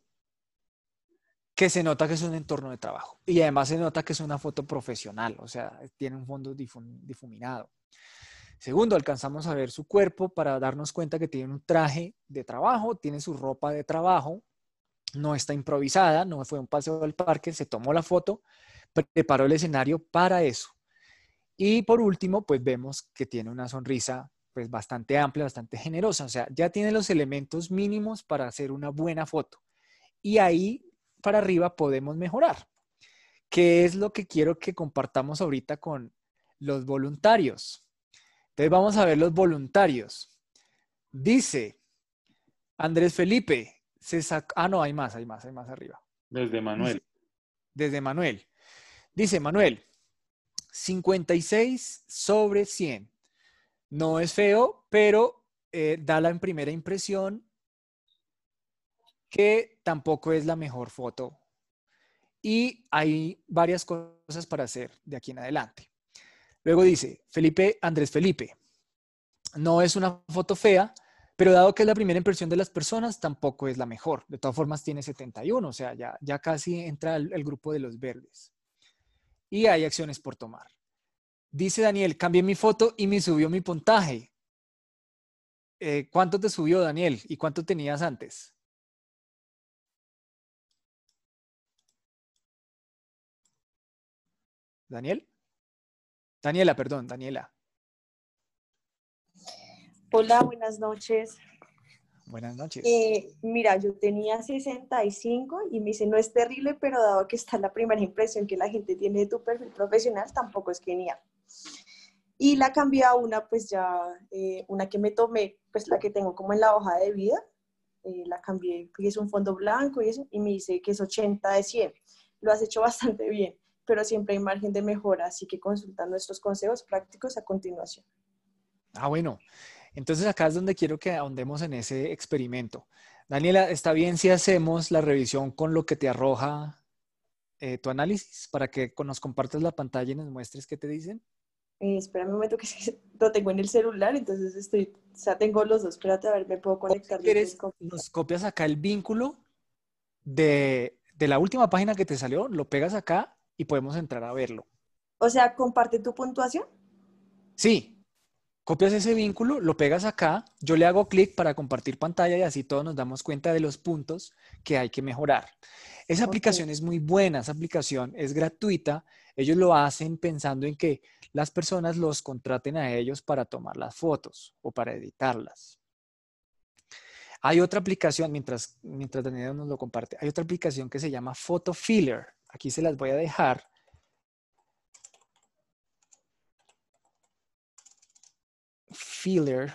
que se nota que es un entorno de trabajo. Y además se nota que es una foto profesional, o sea, tiene un fondo difuminado. Segundo, alcanzamos a ver su cuerpo para darnos cuenta que tiene un traje de trabajo, tiene su ropa de trabajo, no está improvisada, no fue un paseo al parque, se tomó la foto, preparó el escenario para eso. Y por último, pues vemos que tiene una sonrisa pues bastante amplia, bastante generosa, o sea, ya tiene los elementos mínimos para hacer una buena foto. Y ahí para arriba podemos mejorar. ¿Qué es lo que quiero que compartamos ahorita con los voluntarios? Entonces vamos a ver los voluntarios. Dice Andrés Felipe, se ah, no, hay más, hay más, hay más arriba. Desde Manuel. desde Manuel. Dice Manuel, 56 sobre 100. No es feo, pero eh, da la primera impresión que tampoco es la mejor foto. Y hay varias cosas para hacer de aquí en adelante. Luego dice, Felipe, Andrés Felipe, no es una foto fea, pero dado que es la primera impresión de las personas, tampoco es la mejor. De todas formas, tiene 71, o sea, ya, ya casi entra el, grupo de los verdes. Y hay acciones por tomar. Dice Daniel, cambié mi foto y me subió mi puntaje. Eh, ¿Cuánto te subió, Daniel? ¿Y cuánto tenías antes? Daniel. Daniela, perdón, Daniela. Hola, buenas noches. Buenas noches. Eh, mira, yo tenía 65 y me dice, no es terrible, pero dado que está la primera impresión que la gente tiene de tu perfil profesional, tampoco es genial. Y la cambié a una, pues ya, eh, una que me tomé, pues la que tengo como en la hoja de vida, eh, la cambié, que es un fondo blanco y eso, y me dice que es 80 de 100. Lo has hecho bastante bien pero siempre hay margen de mejora, así que consulta nuestros consejos prácticos a continuación. Ah, bueno. Entonces acá es donde quiero que ahondemos en ese experimento. Daniela, ¿está bien si hacemos la revisión con lo que te arroja eh, tu análisis para que nos compartas la pantalla y nos muestres qué te dicen? Eh, espérame un momento que lo tengo en el celular, entonces estoy, sea, tengo los dos. Espérate a ver, me puedo conectar. ¿Quieres, nos copias acá el vínculo de, de la última página que te salió, lo pegas acá y podemos entrar a verlo. O sea, comparte tu puntuación. Sí. Copias ese vínculo, lo pegas acá, yo le hago clic para compartir pantalla y así todos nos damos cuenta de los puntos que hay que mejorar. Esa aplicación es muy buena, esa aplicación es gratuita. Ellos lo hacen pensando en que las personas los contraten a ellos para tomar las fotos o para editarlas. Hay otra aplicación, mientras, mientras Daniel nos lo comparte, hay otra aplicación que se llama Photo Filler. Aquí se las voy a dejar. Filler,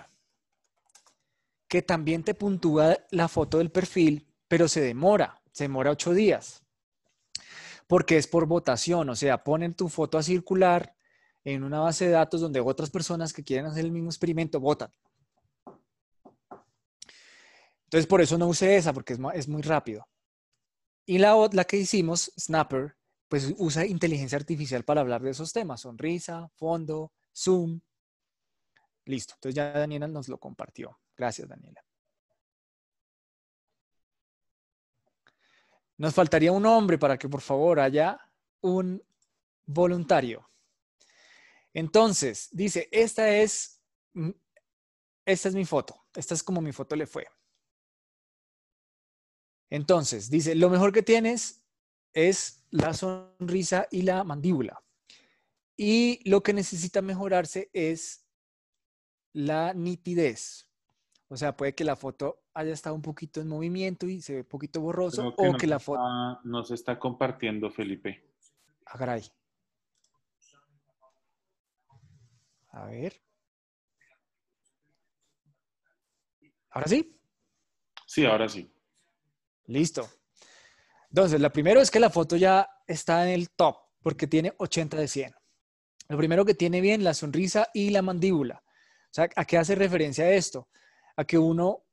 que también te puntúa la foto del perfil, pero se demora, se demora ocho días. porque es por votación, o sea, ponen tu foto a circular en una base de datos donde otras personas que quieren hacer el mismo experimento votan. Entonces, por eso no usé esa, porque es, muy rápido. Y la, la que hicimos, Snapper, pues usa inteligencia artificial para hablar de esos temas, sonrisa, fondo, zoom. Listo, entonces ya Daniela nos lo compartió. Gracias, Daniela. Nos faltaría un hombre para que por favor haya un voluntario. Entonces, dice, esta es, esta es mi foto. Esta es como mi foto le fue. Entonces, dice, lo mejor que tienes es la sonrisa y la mandíbula. Y lo que necesita mejorarse es la nitidez. O sea, puede que la foto haya estado un poquito en movimiento y se ve un poquito borroso, o no que la foto... está- no se está compartiendo, Felipe. Ah, caray. A ver. ¿Ahora sí? Sí, ahora sí. Listo. Entonces, lo primero es que la foto ya está en el top, porque tiene 80 de 100. Lo primero que tiene bien, la sonrisa y la mandíbula. O sea, ¿a qué hace referencia esto? A que uno,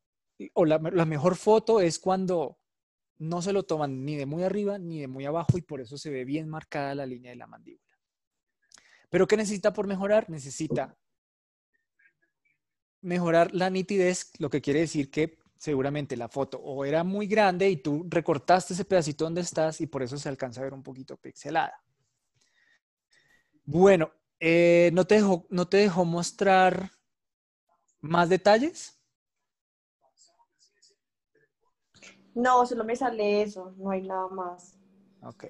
o la, la mejor foto es cuando no se lo toman ni de muy arriba ni de muy abajo y por eso se ve bien marcada la línea de la mandíbula. Pero ¿qué necesita por mejorar? Necesita mejorar la nitidez, lo que quiere decir que seguramente la foto o era muy grande y tú recortaste ese pedacito donde estás y por eso se alcanza a ver un poquito pixelada. Bueno, eh, ¿no, te dejó, ¿no te dejó mostrar más detalles? No, solo me sale eso, no hay nada más. Ok.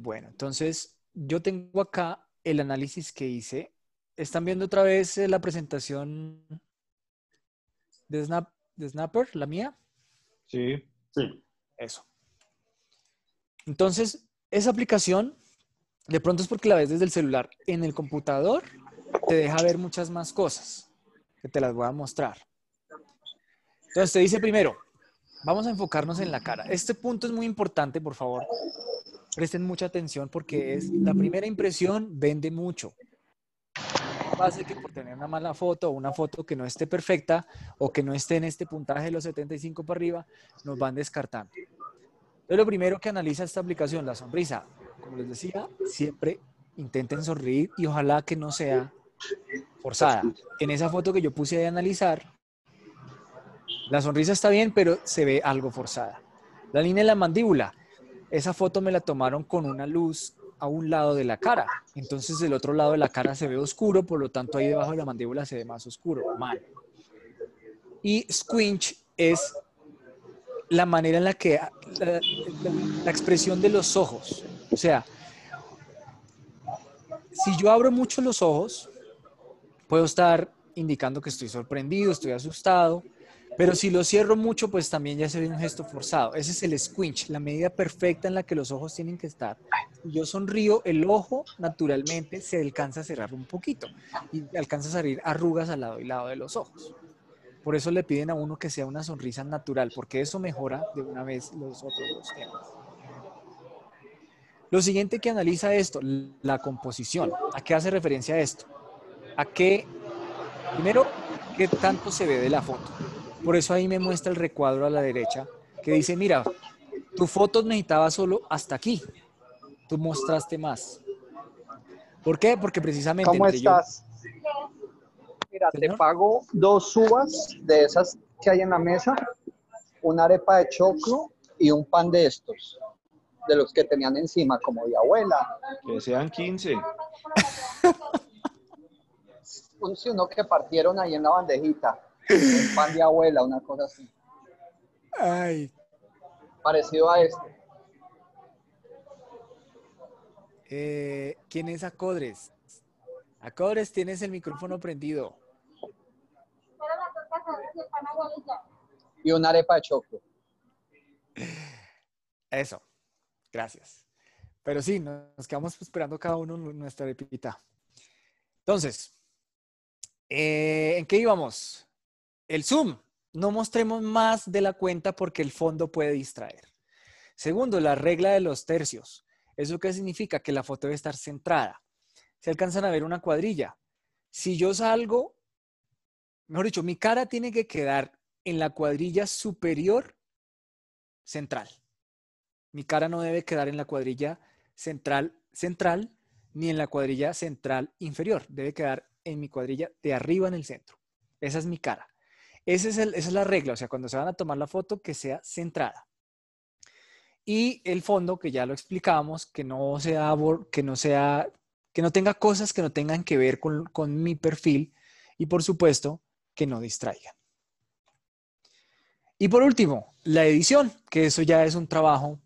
Bueno, entonces yo tengo acá el análisis que hice. ¿Están viendo otra vez eh, la presentación de, Snap, de Snapper, la mía? Sí. Sí. Eso. Entonces, esa aplicación, de pronto es porque la ves desde el celular. En el computador te deja ver muchas más cosas, que te las voy a mostrar. Entonces, te dice primero, vamos a enfocarnos en la cara. Este punto es muy importante, por favor. Presten mucha atención porque es la primera impresión vende mucho. Pase que por tener una mala foto o una foto que no esté perfecta o que no esté en este puntaje de los 75 para arriba, nos van descartando. Entonces, lo primero que analiza esta aplicación, la sonrisa, como les decía, siempre intenten sonreír y ojalá que no sea forzada. En esa foto que yo puse a analizar, la sonrisa está bien, pero se ve algo forzada. La línea de la mandíbula, esa foto me la tomaron con una luz a un lado de la cara. Entonces del otro lado de la cara se ve oscuro, por lo tanto ahí debajo de la mandíbula se ve más oscuro. Mal. Y squinch es la manera en la que la expresión de los ojos. O sea, si yo abro mucho los ojos, puedo estar indicando que estoy sorprendido, estoy asustado, pero si lo cierro mucho, pues también ya se ve un gesto forzado. Ese es el squinch, la medida perfecta en la que los ojos tienen que estar. Si yo sonrío, el ojo naturalmente se alcanza a cerrar un poquito y alcanza a salir arrugas al lado y lado de los ojos. Por eso le piden a uno que sea una sonrisa natural, porque eso mejora de una vez los otros dos temas. Lo siguiente que analiza esto, la composición. ¿A qué hace referencia esto? A qué, primero, qué tanto se ve de la foto. Por eso ahí me muestra el recuadro a la derecha que dice, mira, tu foto necesitaba solo hasta aquí. Tú mostraste más. ¿Por qué? Porque precisamente ¿Cómo yo- estás? Mira, te pago dos uvas de esas que hay en la mesa, una arepa de choclo y un pan de estos, de los que tenían encima, como de abuela. Que sean 15. Un, sí, uno que partieron ahí en la bandejita, un pan de abuela, una cosa así, Ay, parecido a este. eh, ¿quién es Acodres? Acodres, tienes el micrófono prendido. Y una arepa de choclo. Eso. Gracias. Pero sí, nos quedamos esperando cada uno nuestra repita. Entonces, eh, ¿en qué íbamos? El zoom. No mostremos más de la cuenta porque el fondo puede distraer. Segundo, la regla de los tercios. ¿Eso qué significa? Que la foto debe estar centrada. Se alcanzan a ver una cuadrilla. Si yo salgo, mejor dicho, mi cara tiene que quedar en la cuadrilla superior central. Mi cara no debe quedar en la cuadrilla central central ni en la cuadrilla central inferior. Debe quedar en mi cuadrilla de arriba en el centro. Esa es mi cara. Es esa es la regla. O sea, cuando se van a tomar la foto, que sea centrada. Y el fondo, que ya lo explicamos, que no sea, que no tenga cosas que no tengan que ver con, con mi perfil. Y por supuesto, que no distraigan. Y por último, la edición, que eso ya es un trabajo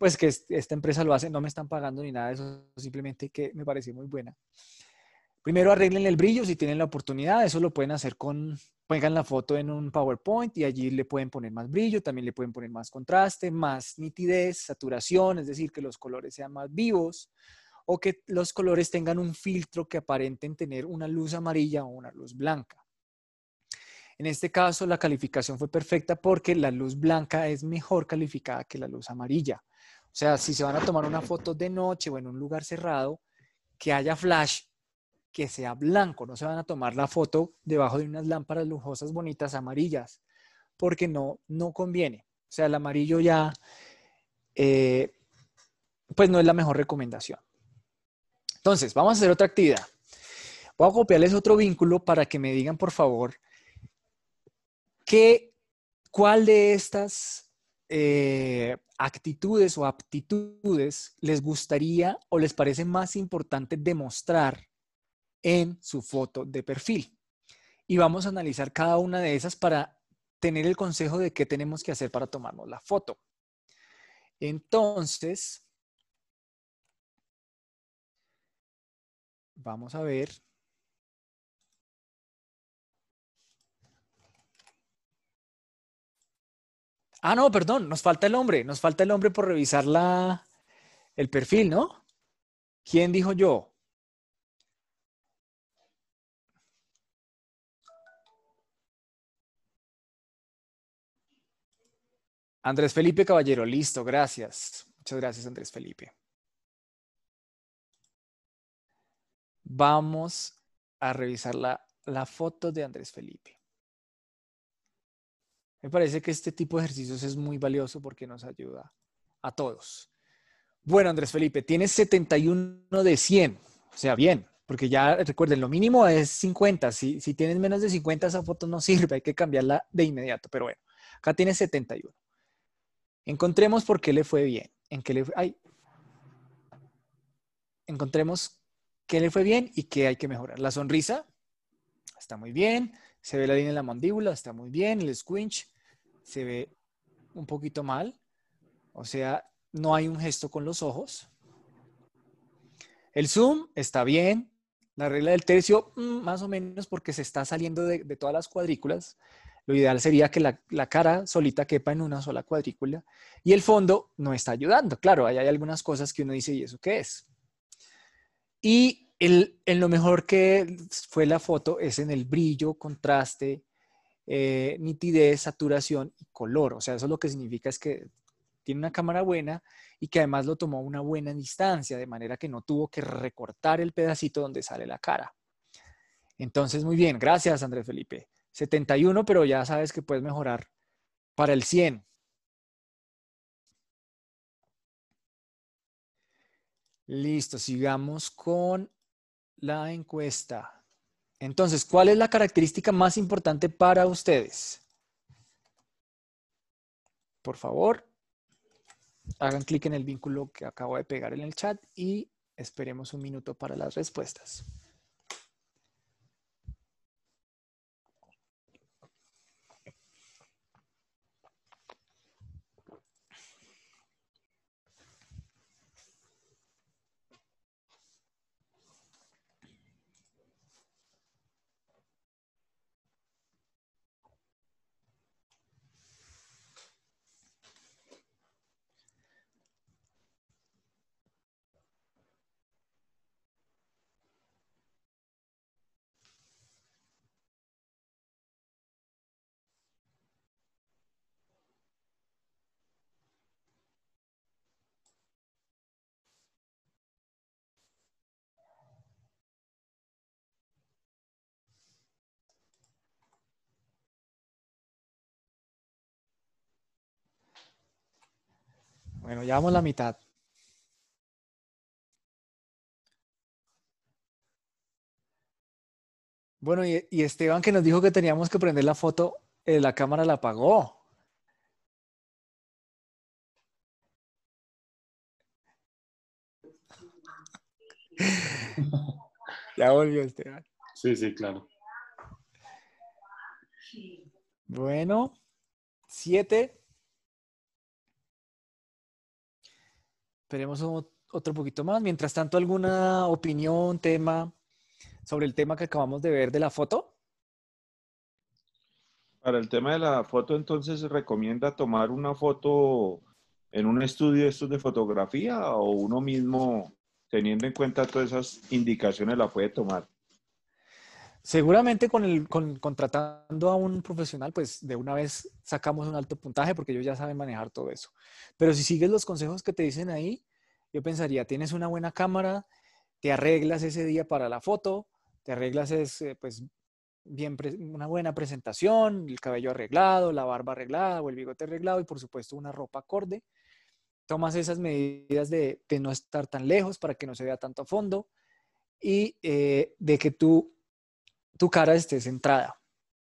pues que esta empresa lo hace, no me están pagando ni nada de eso, simplemente que me pareció muy buena. Primero arreglen el brillo si tienen la oportunidad, eso lo pueden hacer con, pongan la foto en un PowerPoint y allí le pueden poner más brillo, también le pueden poner más contraste, más nitidez, saturación, es decir, que los colores sean más vivos o que los colores tengan un filtro que aparenten tener una luz amarilla o una luz blanca. En este caso, la calificación fue perfecta porque la luz blanca es mejor calificada que la luz amarilla. O sea, si se van a tomar una foto de noche o en un lugar cerrado, que haya flash, que sea blanco. No se van a tomar la foto debajo de unas lámparas lujosas, bonitas, amarillas, porque no, no conviene. O sea, el amarillo ya, eh, pues no es la mejor recomendación. Entonces, vamos a hacer otra actividad. Voy a copiarles otro vínculo para que me digan, por favor, qué, cuál de estas eh, actitudes o aptitudes les gustaría o les parece más importante demostrar en su foto de perfil. Y vamos a analizar cada una de esas para tener el consejo de qué tenemos que hacer para tomarnos la foto. Entonces, vamos a ver Ah, no, perdón, nos falta el hombre, nos falta el hombre por revisar la, el perfil, ¿no? ¿Quién dijo yo? Andrés Felipe Caballero, listo, gracias. Muchas gracias, Andrés Felipe. Vamos a revisar la, la foto de Andrés Felipe. Me parece que este tipo de ejercicios es muy valioso porque nos ayuda a todos. Bueno, Andrés Felipe, tienes 71 de 100. O sea, bien, porque ya recuerden, lo mínimo es 50. Si, si tienes menos de 50, esa foto no sirve, hay que cambiarla de inmediato. Pero bueno, acá tienes 71. Encontremos por qué le fue bien. En qué le ay. Encontremos qué le fue bien y qué hay que mejorar. La sonrisa está muy bien. Se ve la línea de la mandíbula, está muy bien. El squinch se ve un poquito mal. O sea, no hay un gesto con los ojos. El zoom está bien. La regla del tercio, mm, más o menos, porque se está saliendo de, todas las cuadrículas. Lo ideal sería que la, cara solita quepa en una sola cuadrícula. Y el fondo no está ayudando. Claro, hay, hay algunas cosas que uno dice, ¿y eso qué es? Y en lo mejor que fue la foto es en el brillo, contraste, eh, nitidez, saturación y color. O sea, eso lo que significa es que tiene una cámara buena y que además lo tomó a una buena distancia, de manera que no tuvo que recortar el pedacito donde sale la cara. Entonces, muy bien, gracias Andrés Felipe. 71, pero ya sabes que puedes mejorar para el 100. Listo, sigamos con la encuesta. Entonces, ¿cuál es la característica más importante para ustedes? Por favor, hagan clic en el vínculo que acabo de pegar en el chat y esperemos un minuto para las respuestas. Bueno, ya vamos la mitad. Bueno, y, y Esteban que nos dijo que teníamos que prender la foto, eh, la cámara la apagó. ya volvió Esteban. Sí, sí, claro. Bueno, siete. Esperemos otro poquito más. Mientras tanto, ¿alguna opinión, tema sobre el tema que acabamos de ver de la foto? Para el tema de la foto, entonces, ¿recomienda tomar una foto en un estudio estos de fotografía o uno mismo, teniendo en cuenta todas esas indicaciones, la puede tomar? Seguramente con el, con, contratando a un profesional, pues de una vez sacamos un alto puntaje porque ellos ya saben manejar todo eso. Pero si sigues los consejos que te dicen ahí, yo pensaría, tienes una buena cámara, te arreglas ese día para la foto, te arreglas es, eh, pues bien una buena presentación, el cabello arreglado, la barba arreglada o el bigote arreglado y por supuesto una ropa acorde. Tomas esas medidas de, de no estar tan lejos para que no se vea tanto a fondo y eh, de que tú tu cara esté centrada.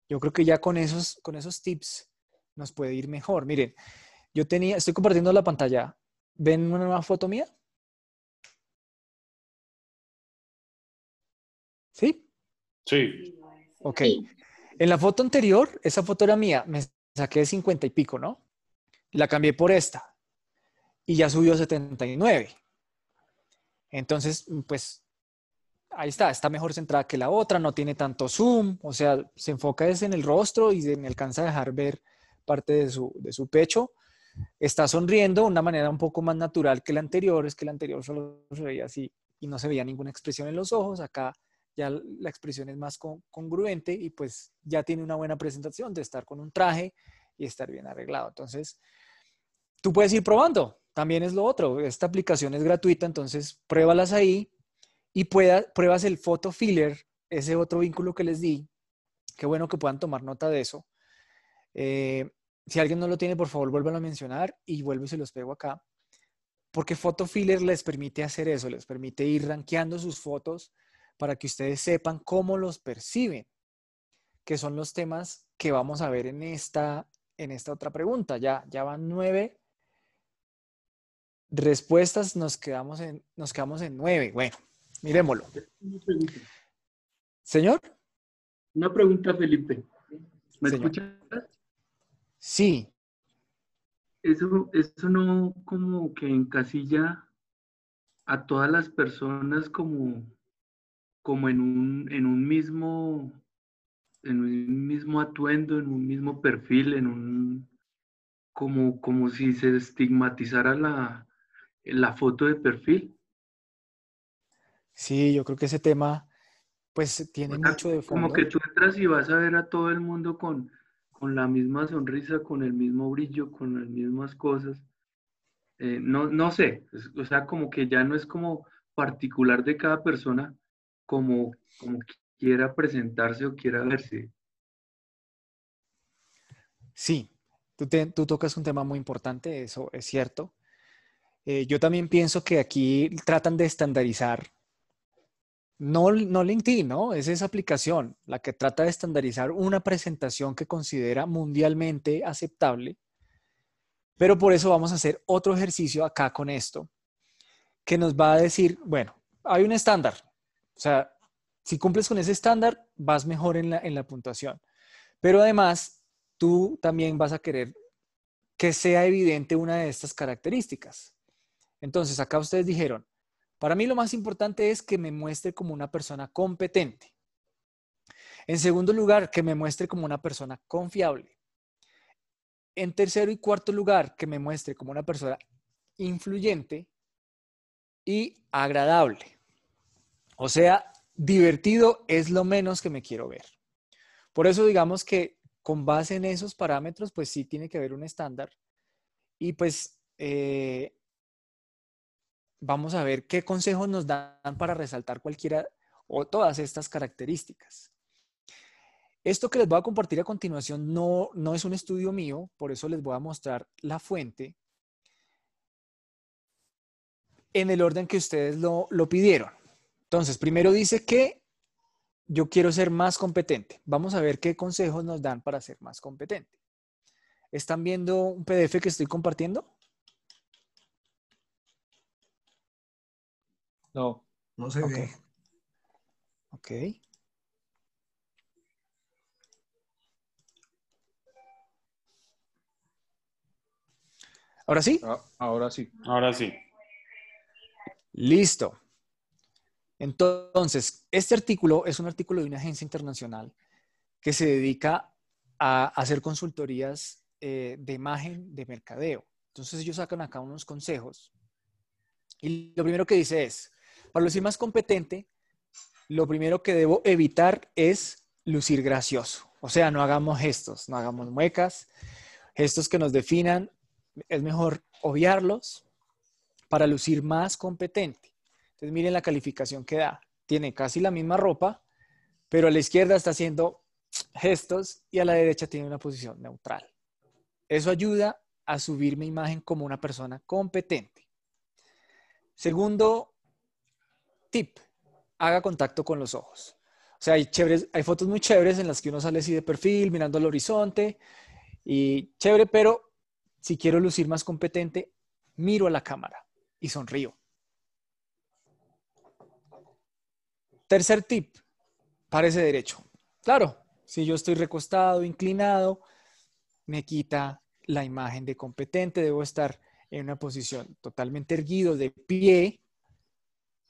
Yo creo que ya con esos, con esos tips nos puede ir mejor. Miren, yo tenía, estoy compartiendo la pantalla. ¿Ven una nueva foto mía? ¿Sí? Sí. Ok. En la foto anterior, esa foto era mía, me saqué de 50 y pico, ¿no? La cambié por esta y ya subió a 79. Entonces, pues ahí está, está mejor centrada que la otra, no tiene tanto zoom, o sea, se enfoca es en el rostro y se me alcanza a dejar ver parte de su, de su pecho. Está sonriendo de una manera un poco más natural que la anterior, es que la anterior solo se veía así y no se veía ninguna expresión en los ojos. Acá ya la expresión es más con- congruente y pues ya tiene una buena presentación de estar con un traje y estar bien arreglado. Entonces, tú puedes ir probando, también es lo otro. Esta aplicación es gratuita, entonces pruébalas ahí y pueda- pruebas el photo filler, ese otro vínculo que les di. Qué bueno que puedan tomar nota de eso. Eh, si alguien no lo tiene, por favor, vuélvanlo a mencionar y vuelvo y se los pego acá. Porque Photo Filler les permite hacer eso, les permite ir rankeando sus fotos para que ustedes sepan cómo los perciben, que son los temas que vamos a ver en esta, en esta otra pregunta. Ya, ya van nueve respuestas, nos quedamos en, nos quedamos en nueve. Bueno, miremoslo. Señor, Una pregunta, Felipe. ¿Me Señor. escuchas? sí, Eso, eso no como que encasilla a todas las personas como, como en un, en un mismo, en un mismo atuendo, en un mismo perfil, en un, como, como si se estigmatizara la, la foto de perfil. Sí, yo creo que ese tema pues tiene O sea, mucho de Como fondo. que tú entras y vas a ver a todo el mundo con, con la misma sonrisa, con el mismo brillo, con las mismas cosas. Eh, no, no sé, es- o sea, como que ya no es como particular de cada persona, como, como quiera presentarse o quiera verse. Sí, tú, te- tú tocas un tema muy importante, eso es cierto. Eh, yo también pienso que aquí tratan de estandarizar, no, no LinkedIn, ¿no? Es esa aplicación la que trata de estandarizar una presentación que considera mundialmente aceptable, pero por eso vamos a hacer otro ejercicio acá con esto, que nos va a decir, bueno, hay un estándar, o sea, si cumples con ese estándar, vas mejor en la, en la puntuación, pero además tú también vas a querer que sea evidente una de estas características. Entonces, acá ustedes dijeron, para mí lo más importante es que me muestre como una persona competente. En segundo lugar, que me muestre como una persona confiable. En tercero y cuarto lugar, que me muestre como una persona influyente y agradable. O sea, divertido es lo menos que me quiero ver. Por eso digamos que con base en esos parámetros, pues sí tiene que haber un estándar. Y pues eh, vamos a ver qué consejos nos dan para resaltar cualquiera o todas estas características. Esto que les voy a compartir a continuación no, no es un estudio mío, por eso les voy a mostrar la fuente. en el orden que ustedes lo, lo pidieron. Entonces, primero dice que yo quiero ser más competente. Vamos a ver qué consejos nos dan para ser más competente. ¿Están viendo un PDF que estoy compartiendo? No. No se Ok. ve. Ok. ¿Ahora sí? Ah, Ahora sí. Ahora sí. Listo. Entonces, este artículo es un artículo de una agencia internacional que se dedica a hacer consultorías eh, de imagen de mercadeo. Entonces, ellos sacan acá unos consejos. Y lo primero que dice es, para lucir más competente, lo primero que debo evitar es lucir gracioso. O sea, no hagamos gestos, no hagamos muecas, gestos que nos definan. Es mejor obviarlos para lucir más competente. Entonces, miren la calificación que da. Tiene casi la misma ropa, pero a la izquierda está haciendo gestos y a la derecha tiene una posición neutral. Eso ayuda a subir mi imagen como una persona competente. Segundo tip, haga contacto con los ojos. O sea, hay, chéveres, hay fotos muy chéveres en las que uno sale así de perfil, mirando al horizonte, y chévere, pero si quiero lucir más competente, miro a la cámara y sonrío. Tercer tip, parece derecho. Claro, si yo estoy recostado, inclinado, me quita la imagen de competente, debo estar en una posición totalmente erguido, de pie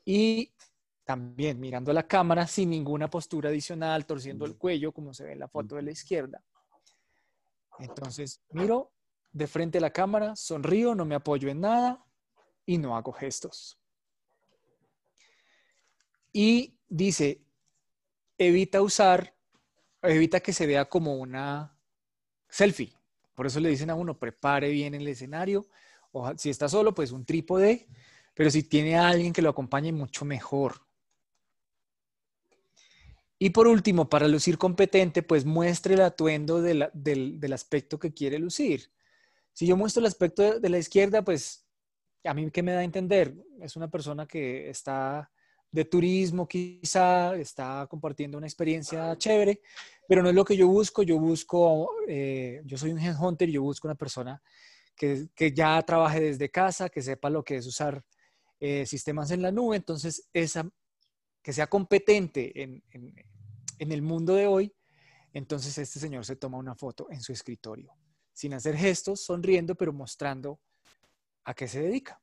y también mirando la cámara sin ninguna postura adicional, torciendo el cuello, como se ve en la foto de la izquierda. Entonces, miro de frente a la cámara, sonrío, no me apoyo en nada y no hago gestos. Y dice, evita usar, evita que se vea como una selfie. Por eso le dicen a uno, prepare bien el escenario. O si está solo, pues un trípode, pero si tiene a alguien que lo acompañe, mucho mejor. Y por último, para lucir competente, pues muestre el atuendo del, del aspecto que quiere lucir. Si yo muestro el aspecto de, de la izquierda, pues a mí qué me da a entender, es una persona que está de turismo quizá, está compartiendo una experiencia chévere, pero no es lo que yo busco, yo busco, eh, yo soy un headhunter, yo busco una persona que, que ya trabaje desde casa, que sepa lo que es usar eh, sistemas en la nube, entonces esa, que sea competente en, en, el mundo de hoy, entonces este señor se toma una foto en su escritorio, sin hacer gestos, sonriendo, pero mostrando a qué se dedica.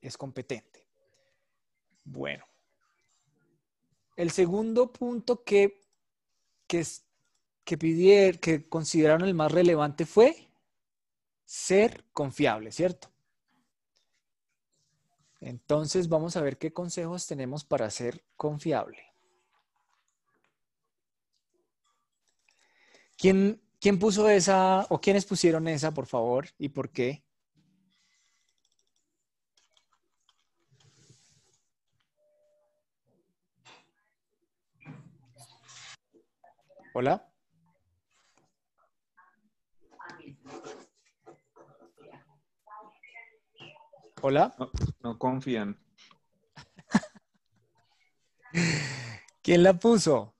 Es competente. Bueno. El segundo punto que, que, que, que consideraron el más relevante fue ser confiable, ¿cierto? Entonces vamos a ver qué consejos tenemos para ser confiable. ¿Quién, quién puso esa o quiénes pusieron esa, por favor, y por qué? Hola. Hola. No, no confían. ¿Quién la puso?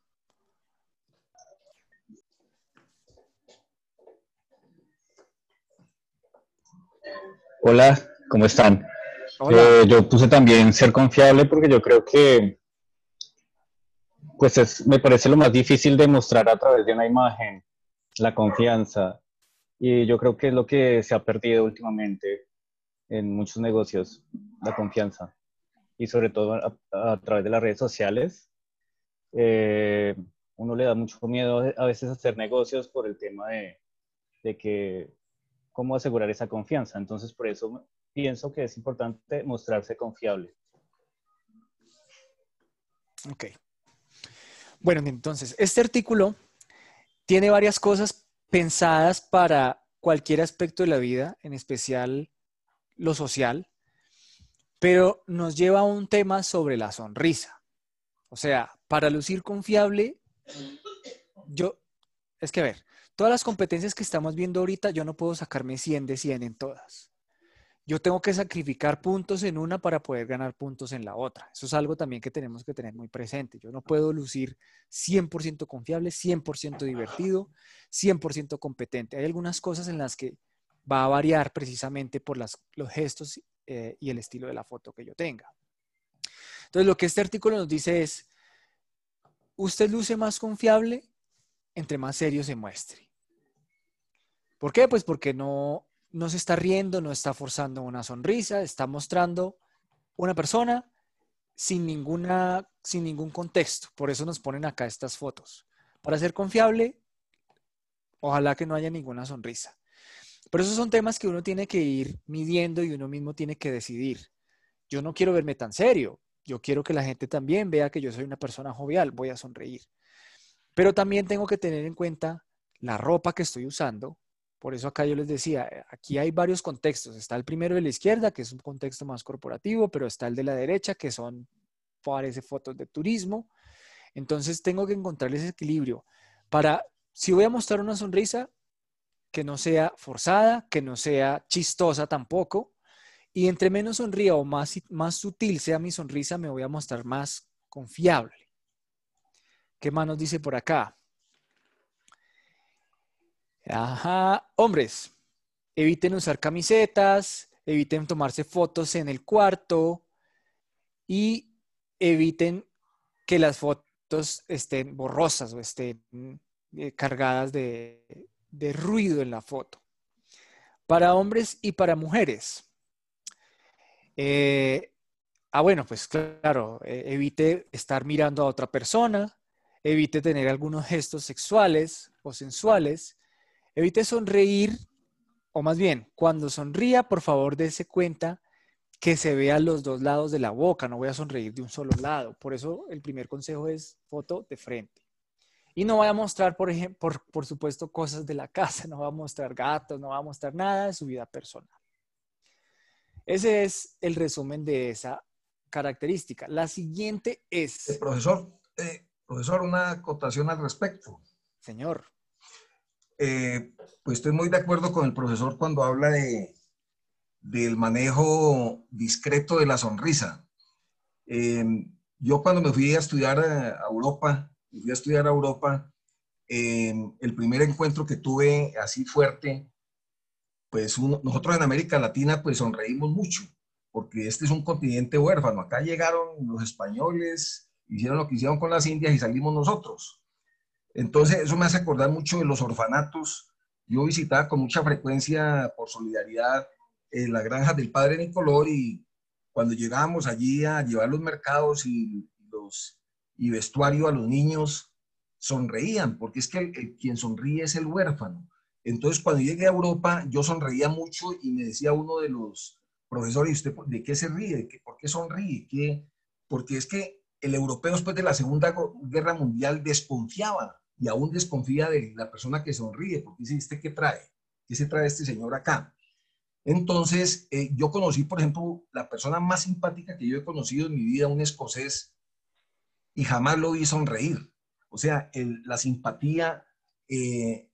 Hola, ¿cómo están? Hola. Eh, yo puse también ser confiable porque yo creo que, pues es, me parece lo más difícil de mostrar a través de una imagen, la confianza. Y yo creo que es lo que se ha perdido últimamente en muchos negocios, la confianza. Y sobre todo a, través de las redes sociales. Eh, uno le da mucho miedo a veces hacer negocios por el tema de, de que cómo asegurar esa confianza. Entonces, por eso pienso que es importante mostrarse confiable. Ok. Bueno, entonces, este artículo tiene varias cosas pensadas para cualquier aspecto de la vida, en especial lo social, pero nos lleva a un tema sobre la sonrisa. O sea, para lucir confiable, yo, es que a ver, todas las competencias que estamos viendo ahorita, yo no puedo sacarme 100 de 100 en todas. yo tengo que sacrificar puntos en una para poder ganar puntos en la otra. Eso es algo también que tenemos que tener muy presente. Yo no puedo lucir 100% confiable, 100% divertido, 100% competente. Hay algunas cosas en las que va a variar precisamente por los gestos eh, y el estilo de la foto que yo tenga. Entonces, lo que este artículo nos dice es, usted luce más confiable entre más serio se muestre. ¿Por qué? Pues porque no, no se está riendo, no está forzando una sonrisa, está mostrando una persona sin, ninguna, sin ningún contexto. Por eso nos ponen acá estas fotos. Para ser confiable, ojalá que no haya ninguna sonrisa. Pero esos son temas que uno tiene que ir midiendo y uno mismo tiene que decidir. Yo no quiero verme tan serio. Yo quiero que la gente también vea que yo soy una persona jovial, voy a sonreír. Pero también tengo que tener en cuenta la ropa que estoy usando. Por eso acá yo les decía, aquí hay varios contextos. Está el primero de la izquierda, que es un contexto más corporativo, pero está el de la derecha, que son, parece, fotos de turismo. Entonces tengo que encontrar ese equilibrio para, si voy a mostrar una sonrisa, que no sea forzada, que no sea chistosa tampoco. Y entre menos sonría o más, más sutil sea mi sonrisa, me voy a mostrar más confiable. ¿Qué más nos dice por acá? Ajá, hombres, eviten usar camisetas, eviten tomarse fotos en el cuarto y eviten que las fotos estén borrosas o estén eh, cargadas de, de ruido en la foto. Para hombres y para mujeres. Eh, ah, bueno, pues claro, eh, evite estar mirando a otra persona, evite tener algunos gestos sexuales o sensuales, evite sonreír, o más bien, cuando sonría, por favor, dése cuenta que se vean los dos lados de la boca, no voy a sonreír de un solo lado. Por eso el primer consejo es foto de frente. Y no voy a mostrar, por ejemplo, por, por supuesto, cosas de la casa, no va a mostrar gatos, no va a mostrar nada de su vida personal. Ese es el resumen de esa característica. La siguiente es... Eh, profesor, eh, profesor, una acotación al respecto. Señor. Eh, pues estoy muy de acuerdo con el profesor cuando habla de, del manejo discreto de la sonrisa. yo cuando me fui a estudiar a Europa, fui a estudiar a Europa, el primer encuentro que tuve así fuerte, pues nosotros en América Latina pues sonreímos mucho, porque este es un continente huérfano. Acá llegaron los españoles, hicieron lo que hicieron con las indias y salimos nosotros. Entonces eso me hace acordar mucho de los orfanatos. Yo visitaba con mucha frecuencia por solidaridad eh, la granja del padre Nicolor y cuando llegábamos allí a llevar los mercados y los y vestuario a los niños, sonreían, porque es que quien sonríe es el huérfano. Entonces, cuando llegué a Europa, yo sonreía mucho y me decía uno de los profesores, ¿usted de qué se ríe? ¿Por qué sonríe? ¿Qué? Porque es que el europeo después de la Segunda Guerra Mundial desconfiaba y aún desconfía de la persona que sonríe, porque dice, ¿este qué trae? ¿Qué se trae este señor acá? Entonces, eh, yo conocí, por ejemplo, la persona más simpática que yo he conocido en mi vida, un escocés y jamás lo vi sonreír. O sea, la simpatía eh,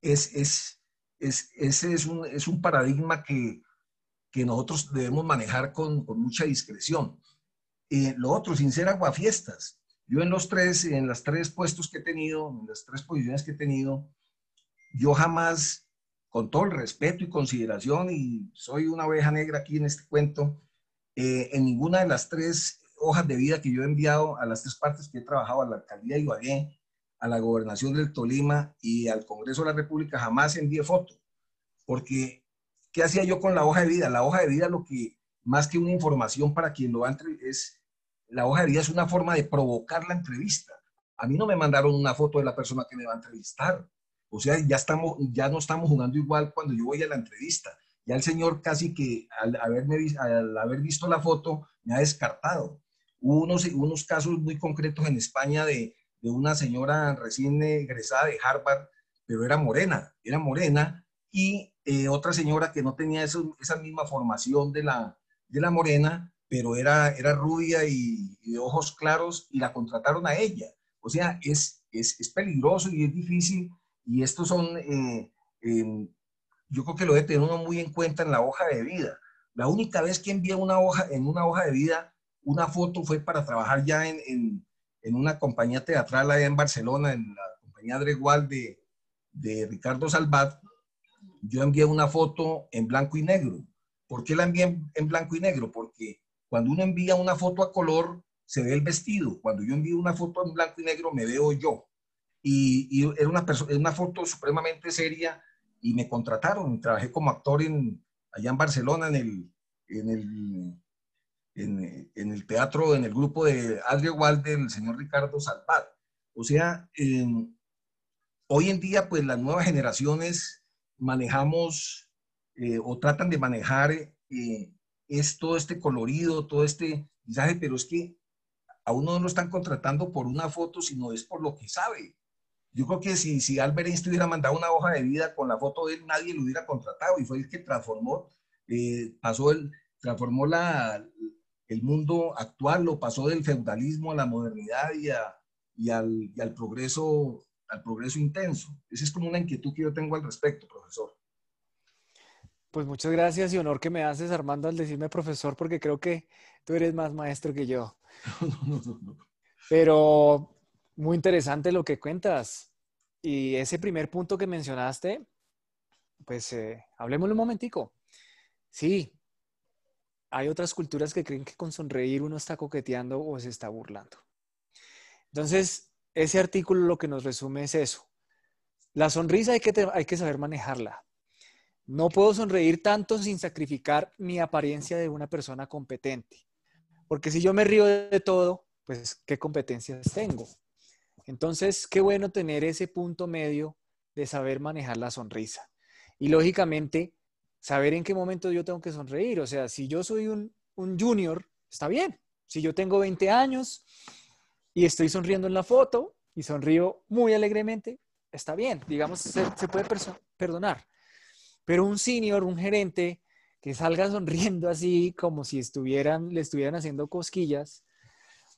es, es, es, ese es un, es un paradigma que, que, nosotros debemos manejar con, con mucha discreción. Eh, lo otro, sin ser aguafiestas. Yo en los tres, en las tres puestos que he tenido, en las tres posiciones que he tenido, yo jamás, con todo el respeto y consideración, y soy una oveja negra aquí en este cuento, eh, en ninguna de las tres hojas de vida que yo he enviado a las tres partes que he trabajado, a la alcaldía de Ibagué, a la gobernación del Tolima y al Congreso de la República, jamás envié foto. Porque, ¿qué hacía yo con la hoja de vida? La hoja de vida lo que, más que una información para quien lo va a es, la hoja de vida es una forma de provocar la entrevista. A mí no me mandaron una foto de la persona que me va a entrevistar. O sea, ya, estamos, ya no estamos jugando igual cuando yo voy a la entrevista. Ya el señor casi que al, haberme, al haber visto la foto me ha descartado. Hubo unos, unos casos muy concretos en España de, de una señora recién egresada de Harvard, pero era morena, era morena, y eh, otra señora que no tenía eso, esa misma formación de la, de la morena, pero era, era rubia y, de ojos claros y la contrataron a ella. O sea, es, es, es peligroso y es difícil y estos son eh, em, yo creo que lo debe tener uno muy en cuenta en la hoja de vida. La única vez que envié una hoja, en una hoja de vida una foto fue para trabajar ya en, en, en una compañía teatral allá en Barcelona, en la compañía Dregual de, de Ricardo Salvat. Yo envié una foto en blanco y negro. ¿Por qué la envié en, blanco y negro? Porque cuando uno envía una foto a color, se ve el vestido. Cuando yo envío una foto en blanco y negro, me veo yo. Y, y era una, una foto supremamente seria y me contrataron. Trabajé como actor en, allá en Barcelona, en el, en el, en, en el teatro, en el grupo de Adria Wald del señor Ricardo Salvat. O sea, eh, hoy en día, pues las nuevas generaciones manejamos eh, o tratan de manejar eh, es todo este colorido, todo este mensaje, pero es que a uno no lo están contratando por una foto, sino es por lo que sabe. Yo creo que si, si Albert Einstein hubiera mandado una hoja de vida con la foto de él, nadie lo hubiera contratado y fue el que transformó, eh, pasó el, transformó la, el mundo actual, lo pasó del feudalismo a la modernidad y, a, y, al, y al, progreso, al progreso intenso. Esa es como una inquietud que yo tengo al respecto, profesor. Pues muchas gracias y honor que me haces, Armando, al decirme profesor, porque creo que tú eres más maestro que yo. No, no, no, Pero muy interesante lo que cuentas. Y ese primer punto que mencionaste, pues eh, hablemos un momentico. Sí, hay otras culturas que creen que con sonreír uno está coqueteando o se está burlando. Entonces, ese artículo lo que nos resume es eso. La sonrisa hay que, hay que saber manejarla. No puedo sonreír tanto sin sacrificar mi apariencia de una persona competente. Porque si yo me río de todo, pues ¿qué competencias tengo? Entonces, qué bueno tener ese punto medio de saber manejar la sonrisa. Y lógicamente, saber en qué momento yo tengo que sonreír. O sea, si yo soy un, un junior, está bien. Si yo tengo 20 años y estoy sonriendo en la foto y sonrío muy alegremente, está bien. Digamos, se, puede perdonar. Pero un senior, un gerente, que salga sonriendo así como si estuvieran, le estuvieran haciendo cosquillas,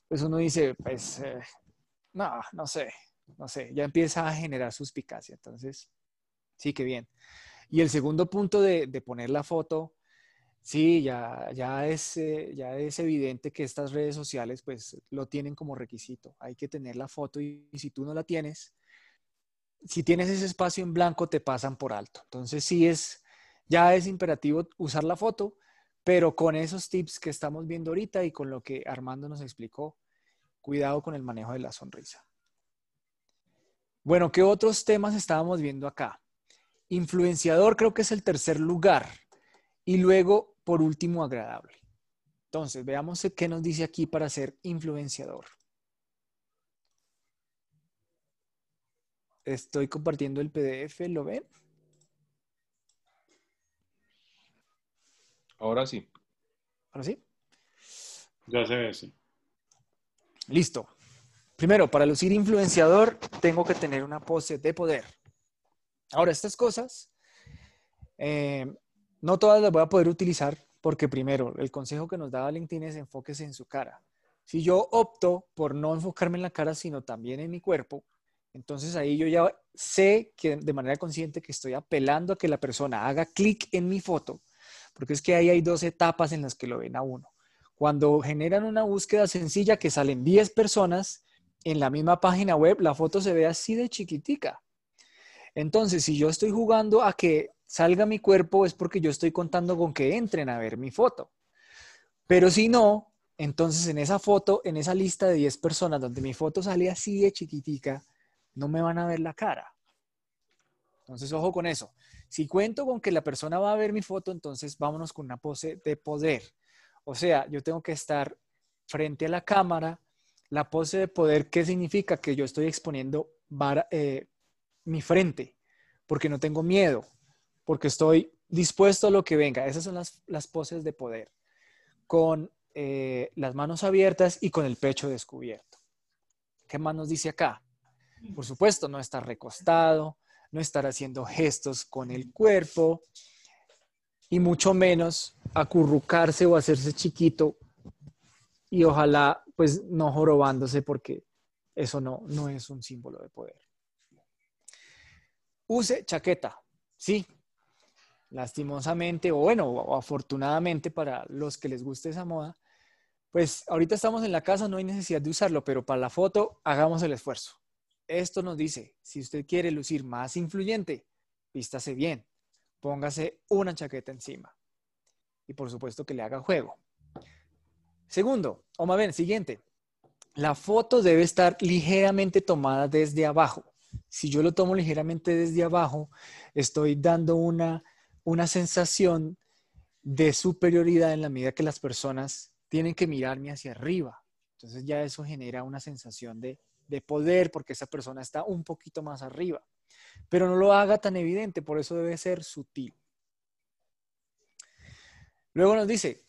pues uno dice, pues, eh, no, no sé, no sé, ya empieza a generar suspicacia. Entonces, sí, que bien. Y el segundo punto de, poner la foto, sí, ya, ya, es, eh, ya es evidente que estas redes sociales, pues, lo tienen como requisito. Hay que tener la foto y, y si tú no la tienes, si tienes ese espacio en blanco, te pasan por alto. Entonces, sí es, ya es imperativo usar la foto, pero con esos tips que estamos viendo ahorita y con lo que Armando nos explicó, cuidado con el manejo de la sonrisa. Bueno, ¿qué otros temas estábamos viendo acá? Influenciador creo que es el tercer lugar. Y luego, por último, agradable. Entonces, veamos qué nos dice aquí para ser influenciador. Estoy compartiendo el PDF, ¿lo ven? Ahora sí. ¿Ahora sí? Ya se ve, sí. Listo. Primero, para lucir influenciador, tengo que tener una pose de poder. Ahora, estas cosas, eh, no todas las voy a poder utilizar porque primero, el consejo que nos da Valentín es enfóquese en su cara. Si yo opto por no enfocarme en la cara, sino también en mi cuerpo, entonces ahí yo ya sé que de manera consciente que estoy apelando a que la persona haga clic en mi foto, porque es que ahí hay dos etapas en las que lo ven a uno. Cuando generan una búsqueda sencilla que salen 10 personas en la misma página web, la foto se ve así de chiquitica. Entonces, si yo estoy jugando a que salga mi cuerpo, es porque yo estoy contando con que entren a ver mi foto. Pero si no, entonces en esa foto, en esa lista de 10 personas donde mi foto sale así de chiquitica, no me van a ver la cara. Entonces, ojo con eso. Si cuento con que la persona va a ver mi foto, entonces vámonos con una pose de poder. O sea, yo tengo que estar frente a la cámara. La pose de poder, ¿qué significa? Que yo estoy exponiendo eh, mi frente, porque no tengo miedo, porque estoy dispuesto a lo que venga. Esas son las, las poses de poder, con eh, las manos abiertas y con el pecho descubierto. ¿Qué más nos dice acá? Por supuesto, no estar recostado, no estar haciendo gestos con el cuerpo y mucho menos acurrucarse o hacerse chiquito y ojalá pues no jorobándose porque eso no, no es un símbolo de poder. Use chaqueta, sí. lastimosamente, o bueno, o afortunadamente para los que les guste esa moda, pues ahorita estamos en la casa, no hay necesidad de usarlo, pero para la foto hagamos el esfuerzo. Esto nos dice, si usted quiere lucir más influyente, vístase bien, póngase una chaqueta encima. Y por supuesto que le haga juego. Segundo, o más bien, siguiente, la foto debe estar ligeramente tomada desde abajo. Si yo lo tomo ligeramente desde abajo, estoy dando una, una sensación de superioridad en la medida que las personas tienen que mirarme hacia arriba. Entonces ya eso genera una sensación de, de poder porque esa persona está un poquito más arriba. Pero no lo haga tan evidente, por eso debe ser sutil. Luego nos dice,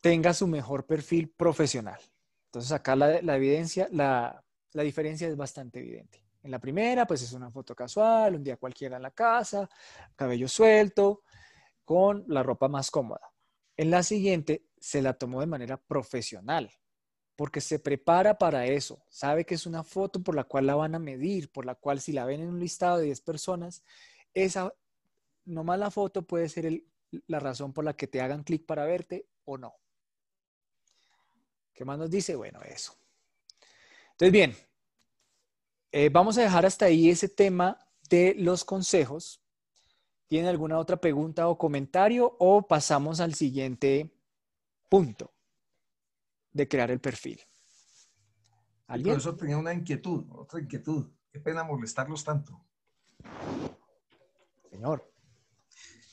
tenga su mejor perfil profesional. Entonces acá la, evidencia, la, la, diferencia es bastante evidente. En la primera, pues es una foto casual, un día cualquiera en la casa, cabello suelto, con la ropa más cómoda. En la siguiente, se la tomó de manera profesional, porque se prepara para eso. Sabe que es una foto por la cual la van a medir, por la cual si la ven en un listado de 10 personas, esa, nomás la foto puede ser la razón por la que te hagan clic para verte o no. ¿Qué más nos dice? Bueno, eso. Entonces, bien, eh, vamos a dejar hasta ahí ese tema de los consejos. ¿Tiene alguna otra pregunta o comentario o pasamos al siguiente punto de crear el perfil? ¿Alguien? eso tenía una inquietud, otra inquietud. Qué pena molestarlos tanto. Señor.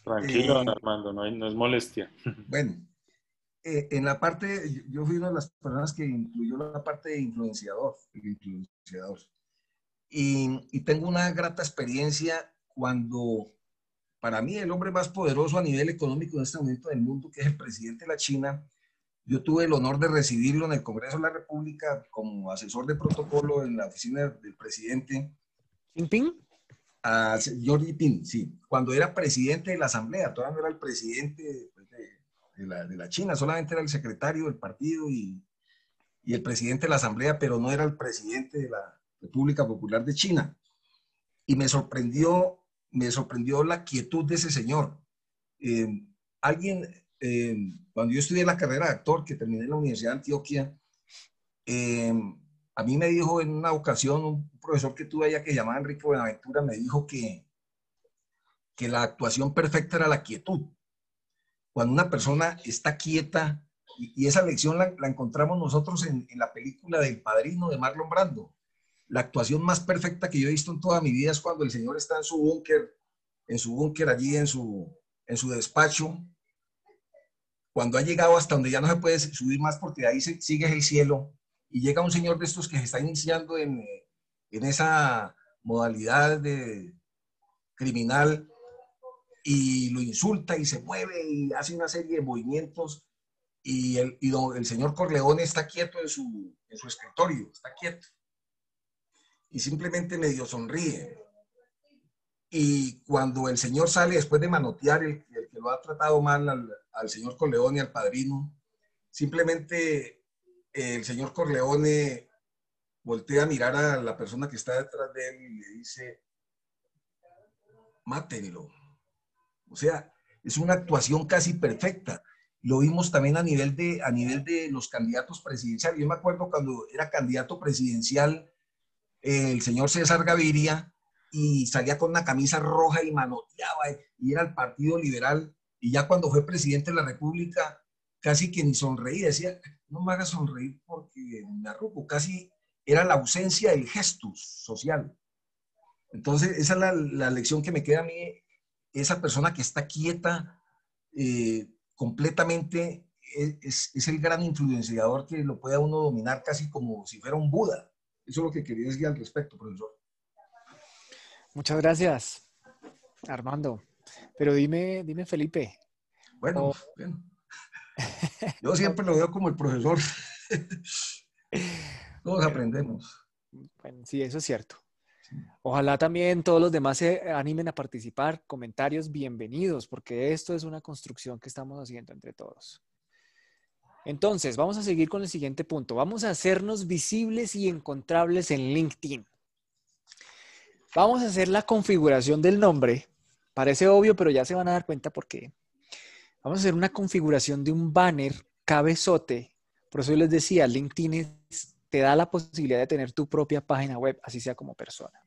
Tranquilo, eh, Armando, no, no es molestia. Bueno, eh, en la parte, yo fui una de las personas que incluyó la parte de influenciador, influenciador. Y, y, tengo una grata experiencia cuando, para mí, el hombre más poderoso a nivel económico en este momento del mundo, que es el presidente de la China, yo tuve el honor de recibirlo en el Congreso de la República como asesor de protocolo en la oficina del presidente. ¿Jinping? A Jordi Pin, sí. Cuando era presidente de la Asamblea, todavía no era el presidente de la, China, solamente era el secretario del partido y, y, el presidente de la Asamblea, pero no era el presidente de la República Popular de China. Y me sorprendió, me sorprendió la quietud de ese señor. Eh, alguien, eh, cuando yo estudié la carrera de actor, que terminé en la Universidad de Antioquia, eh, a mí me dijo en una ocasión un profesor que tuve allá que llamaba Enrique Buenaventura, me dijo que, que la actuación perfecta era la quietud cuando una persona está quieta, y, esa lección la, encontramos nosotros en, la película del Padrino de Marlon Brando. La actuación más perfecta que yo he visto en toda mi vida es cuando el señor está en su búnker, en su búnker allí, en su, en su despacho, cuando ha llegado hasta donde ya no se puede subir más porque ahí se, sigue el cielo, y llega un señor de estos que se está iniciando en, en esa modalidad de criminal y lo insulta y se mueve y hace una serie de movimientos. Y el, y el señor Corleone está quieto en su, en su escritorio, está quieto y simplemente medio sonríe. Y cuando el señor sale después de manotear, el, el que lo ha tratado mal al, al señor Corleone, al padrino, simplemente el señor Corleone voltea a mirar a la persona que está detrás de él y le dice, mátenlo. O sea, es una actuación casi perfecta. Lo vimos también a nivel de, a nivel de los candidatos presidenciales. Yo me acuerdo cuando era candidato presidencial el señor César Gaviria y salía con una camisa roja y manoteaba y era el Partido Liberal. Y ya cuando fue presidente de la República, casi que ni sonreía. Decía, no me hagas sonreír porque me arrugo. Casi era la ausencia del gestus social. Entonces, esa es la, la lección que me queda a mí esa persona que está quieta eh, completamente es, es, el gran influenciador que lo puede uno dominar casi como si fuera un Buda. Eso es lo que quería decir al respecto, profesor. Muchas gracias, Armando. Pero dime, dime Felipe. Bueno, bueno. Yo siempre lo veo como el profesor. Todos aprendemos. Bueno, sí, eso es cierto. Ojalá también todos los demás se animen a participar. Comentarios bienvenidos, porque esto es una construcción que estamos haciendo entre todos. Entonces, vamos a seguir con el siguiente punto. Vamos a hacernos visibles y encontrables en LinkedIn. Vamos a hacer la configuración del nombre Parece obvio, pero ya se van a dar cuenta porque vamos a hacer una configuración de un banner cabezote. Por eso yo les decía, LinkedIn te da la posibilidad de tener tu propia página web, así sea como persona.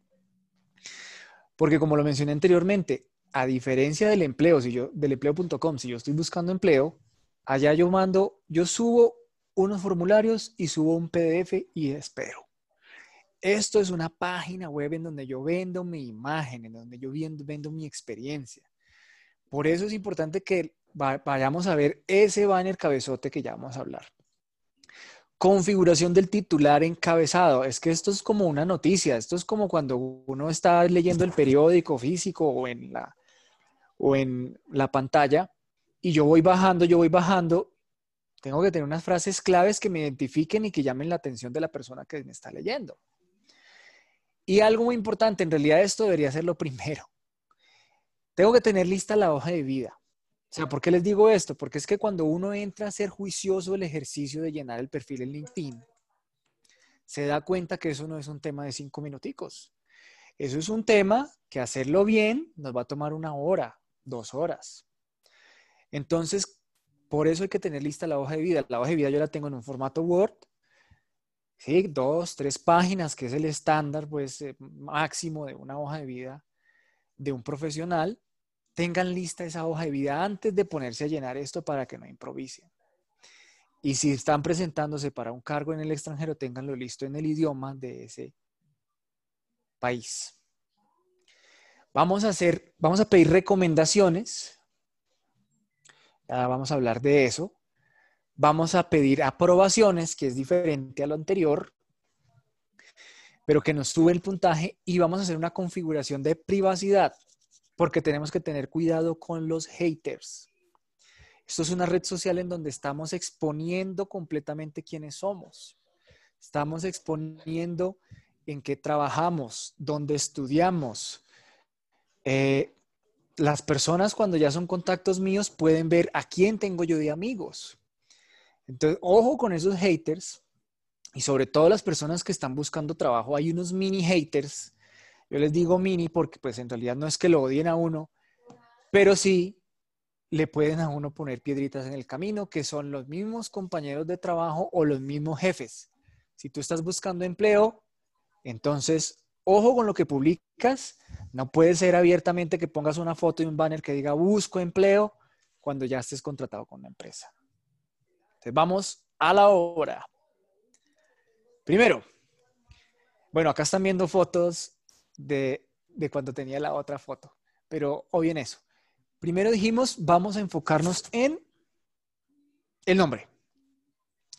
Porque como lo mencioné anteriormente, a diferencia del empleo, si yo, del empleo.com, si yo estoy buscando empleo, allá yo mando, yo subo unos formularios y subo un PDF y espero. Esto es una página web en donde yo vendo mi imagen, en donde yo vendo, mi experiencia. Por eso es importante que va- vayamos a ver ese banner cabezote que ya vamos a hablar. Configuración del titular encabezado. Es que esto es como una noticia. Esto es como cuando uno está leyendo el periódico físico o en la, o en la pantalla y yo voy bajando, yo voy bajando. Tengo que tener unas frases claves que me identifiquen y que llamen la atención de la persona que me está leyendo. Y algo muy importante, en realidad esto debería ser lo primero. Tengo que tener lista la hoja de vida. O sea, ¿por qué les digo esto? Porque es que cuando uno entra a ser juicioso el ejercicio de llenar el perfil en LinkedIn, se da cuenta que eso no es un tema de cinco minuticos. Eso es un tema que hacerlo bien nos va a tomar una hora, dos horas. Entonces, por eso hay que tener lista la hoja de vida. La hoja de vida yo la tengo en un formato Word, ¿sí? Dos, tres páginas, que es el estándar, pues, eh, máximo de una hoja de vida de un profesional. Tengan lista esa hoja de vida antes de ponerse a llenar esto para que no improvisen. Y si están presentándose para un cargo en el extranjero, ténganlo listo en el idioma de ese país. Vamos a hacer, vamos a pedir recomendaciones. Vamos a hablar de eso. Vamos a pedir aprobaciones, que es diferente a lo anterior, pero que nos sube el puntaje y vamos a hacer una configuración de privacidad, porque tenemos que tener cuidado con los haters. Esto es una red social en donde estamos exponiendo completamente quiénes somos. Estamos exponiendo en qué trabajamos, dónde estudiamos. Eh, las personas cuando ya son contactos míos pueden ver a quién tengo yo de amigos. Entonces, ojo con esos haters y sobre todo las personas que están buscando trabajo. Hay unos mini haters. Yo les digo mini porque pues en realidad no es que lo odien a uno, pero sí le pueden a uno poner piedritas en el camino, que son los mismos compañeros de trabajo o los mismos jefes. Si tú estás buscando empleo, entonces, ojo con lo que publicas. No puede ser abiertamente que pongas una foto y un banner que diga busco empleo cuando ya estés contratado con la empresa. Entonces, vamos a la obra. Primero, bueno, acá están viendo fotos de, de cuando tenía la otra foto, pero o bien eso. Primero dijimos, vamos a enfocarnos en el nombre.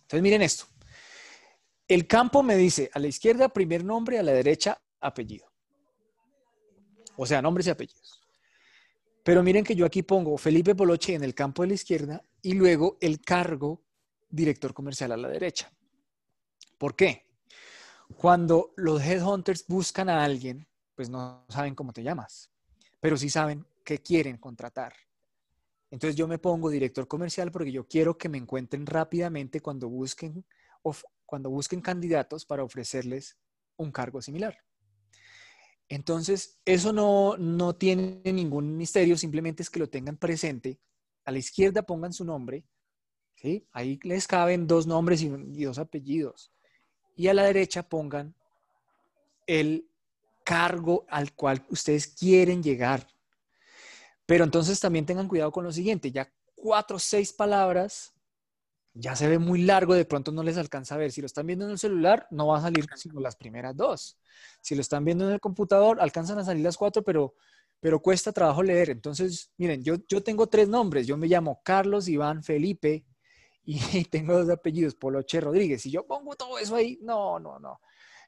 Entonces, miren esto. El campo me dice a la izquierda primer nombre, a la derecha apellido. O sea, nombres y apellidos. Pero miren que yo aquí pongo Felipe Poloche en el campo de la izquierda y luego el cargo director comercial a la derecha. ¿Por qué? Cuando los headhunters buscan a alguien, pues no saben cómo te llamas, pero sí saben qué quieren contratar. Entonces yo me pongo director comercial porque yo quiero que me encuentren rápidamente cuando busquen, cuando busquen candidatos para ofrecerles un cargo similar. Entonces, eso no, no tiene ningún misterio, simplemente es que lo tengan presente. A la izquierda pongan su nombre, ¿sí? Ahí les caben dos nombres y, y dos apellidos. Y a la derecha pongan el cargo al cual ustedes quieren llegar. Pero entonces también tengan cuidado con lo siguiente, ya cuatro o seis palabras, ya se ve muy largo, de pronto no les alcanza a ver. Si lo están viendo en el celular, no va a salir sino las primeras dos. Si lo están viendo en el computador, alcanzan a salir las cuatro, pero, pero cuesta trabajo leer. Entonces, miren, yo, yo tengo tres nombres. Yo me llamo Carlos Iván Felipe y tengo dos apellidos, Poloche Rodríguez. Si yo pongo todo eso ahí, no, no, no.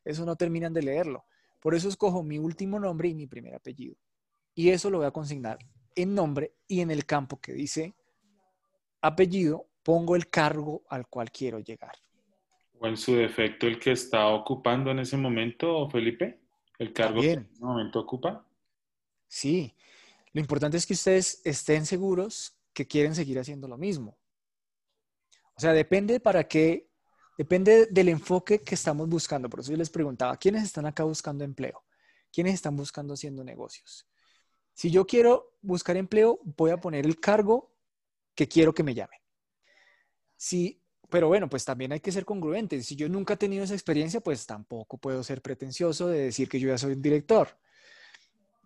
Eso no terminan de leerlo. Por eso escojo mi último nombre y mi primer apellido. Y eso lo voy a consignar en nombre y en el campo que dice apellido, pongo el cargo al cual quiero llegar. O en su defecto el que está ocupando en ese momento, Felipe, el cargo que en También. ese momento ocupa. Sí, lo importante es que ustedes estén seguros que quieren seguir haciendo lo mismo. O sea, depende para qué, depende del enfoque que estamos buscando. Por eso yo les preguntaba, ¿quiénes están acá buscando empleo? ¿Quiénes están buscando haciendo negocios? Si yo quiero buscar empleo, voy a poner el cargo que quiero que me llamen. Si, pero bueno, pues también hay que ser congruente. Si yo nunca he tenido esa experiencia, pues tampoco puedo ser pretencioso de decir que yo ya soy un director.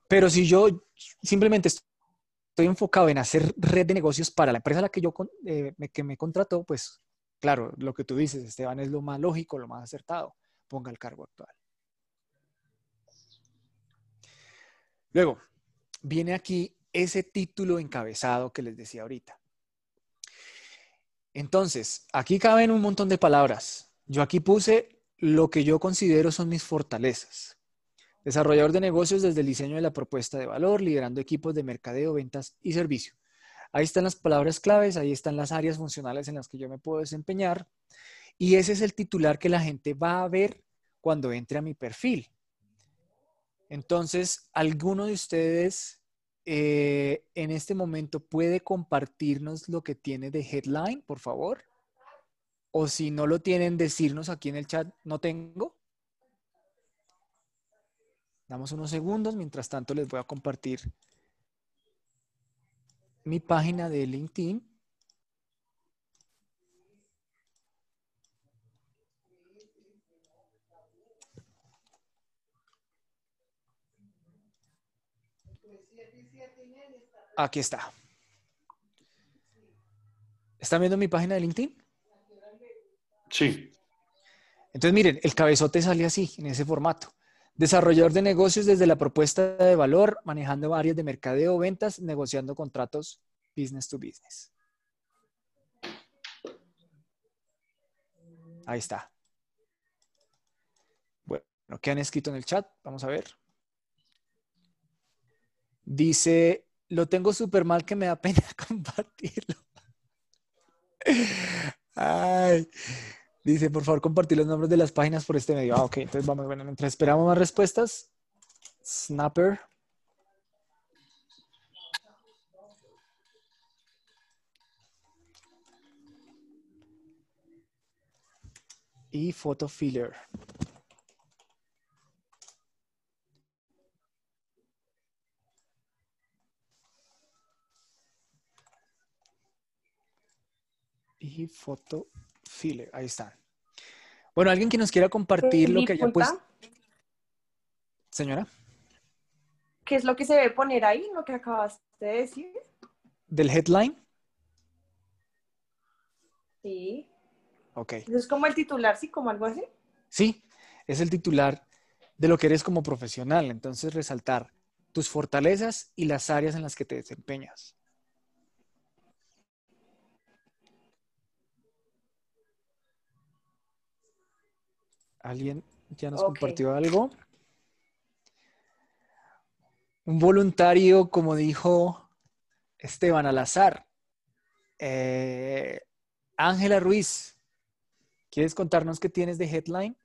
Pero si yo simplemente estoy enfocado en hacer red de negocios para la empresa a la que yo eh, me, que me contrató, pues claro, lo que tú dices, Esteban, es lo más lógico, lo más acertado. Ponga el cargo actual. Luego, viene aquí ese título encabezado que les decía ahorita. Entonces, aquí caben un montón de palabras. Yo aquí puse lo que yo considero son mis fortalezas. Desarrollador de negocios desde el diseño de la propuesta de valor, liderando equipos de mercadeo, ventas y servicio. Ahí están las palabras claves, ahí están las áreas funcionales en las que yo me puedo desempeñar. Y ese es el titular que la gente va a ver cuando entre a mi perfil. Entonces, ¿alguno de ustedes eh, en este momento puede compartirnos lo que tiene de headline, por favor? O si no lo tienen, decirnos aquí en el chat, no tengo. Damos unos segundos, mientras tanto les voy a compartir mi página de LinkedIn. Aquí está. ¿Están viendo mi página de LinkedIn? Sí. Entonces, miren, el cabezote sale así, en ese formato. Desarrollador de negocios desde la propuesta de valor, manejando áreas de mercadeo, ventas, negociando contratos business to business. Ahí está. Bueno, ¿qué han escrito en el chat? Vamos a ver. Dice lo tengo súper mal que me da pena compartirlo. Ay. Dice, por favor, compartir los nombres de las páginas por este medio. Ah, ok, entonces vamos, bueno, mientras esperamos más respuestas. Snapper. Y Photo Filler. Y foto filler. Ahí está. Bueno, alguien que nos quiera compartir lo que haya puesto. Señora. ¿Qué es lo que se debe poner ahí, lo que acabas de decir? ¿Del headline? Sí. Ok. ¿Es como el titular, sí? ¿Como algo así? Sí, es el titular de lo que eres como profesional. Entonces, resaltar tus fortalezas y las áreas en las que te desempeñas. ¿Alguien ya nos compartió algo? Un voluntario, como dijo Esteban Alazar. Eh, Ángela Ruiz, ¿quieres contarnos qué tienes de headline?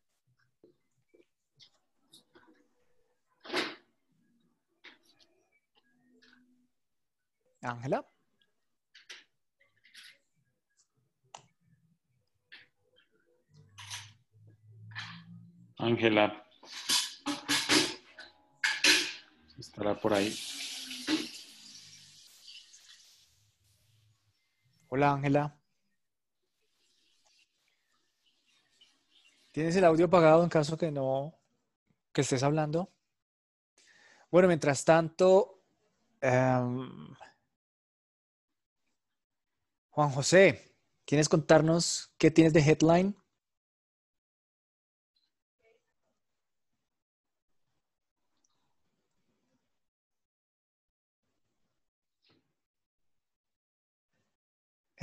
Ángela. Ángela. Estará por ahí. Hola, Ángela. ¿Tienes el audio apagado en caso que no, que estés hablando? Bueno, mientras tanto, em, Juan José, ¿quieres contarnos qué tienes de headline?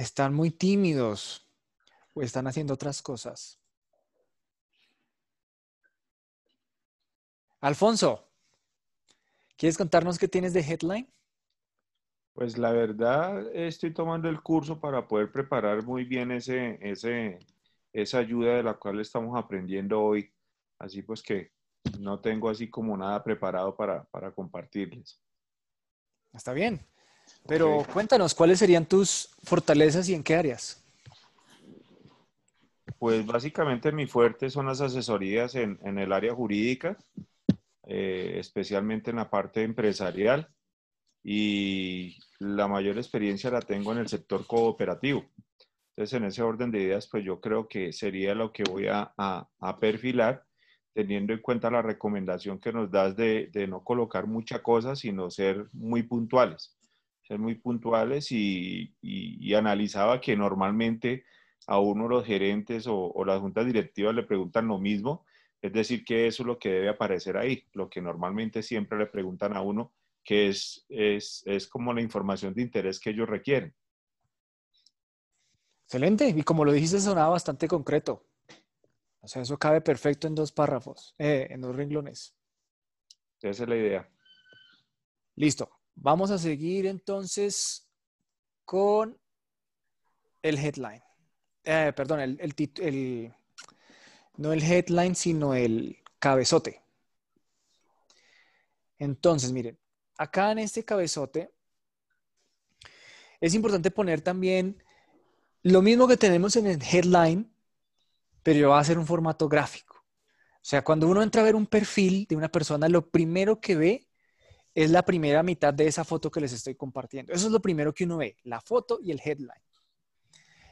Están muy tímidos o están haciendo otras cosas. Alfonso, ¿quieres contarnos qué tienes de headline? Pues la verdad, estoy tomando el curso para poder preparar muy bien ese, ese, esa ayuda de la cual estamos aprendiendo hoy. Así pues que no tengo así como nada preparado para, para compartirles. Está bien. Pero cuéntanos, ¿cuáles serían tus fortalezas y en qué áreas? Pues básicamente mi fuerte son las asesorías en, el área jurídica, eh, especialmente en la parte empresarial. y la mayor experiencia la tengo en el sector cooperativo. Entonces, en ese orden de ideas, pues yo creo que sería lo que voy a, a, perfilar, teniendo en cuenta la recomendación que nos das de, de, no colocar mucha cosa, sino ser muy puntuales. Ser muy puntuales y, y, analizaba que normalmente a uno los gerentes o, o las juntas directivas le preguntan lo mismo, es decir, que eso es lo que debe aparecer ahí, lo que normalmente siempre le preguntan a uno, que es, es, es como la información de interés que ellos requieren. Excelente. Y como lo dijiste, sonaba bastante concreto. O sea, eso cabe perfecto en dos párrafos, eh, en dos renglones. Esa es la idea. Listo. Vamos a seguir entonces con el headline. Eh, perdón, el, no el headline, sino el cabezote. Entonces, miren, acá en este cabezote es importante poner también lo mismo que tenemos en el headline, pero va a ser un formato gráfico. O sea, cuando uno entra a ver un perfil de una persona, lo primero que ve es la primera mitad de esa foto que les estoy compartiendo. Eso es lo primero que uno ve, la foto y el headline.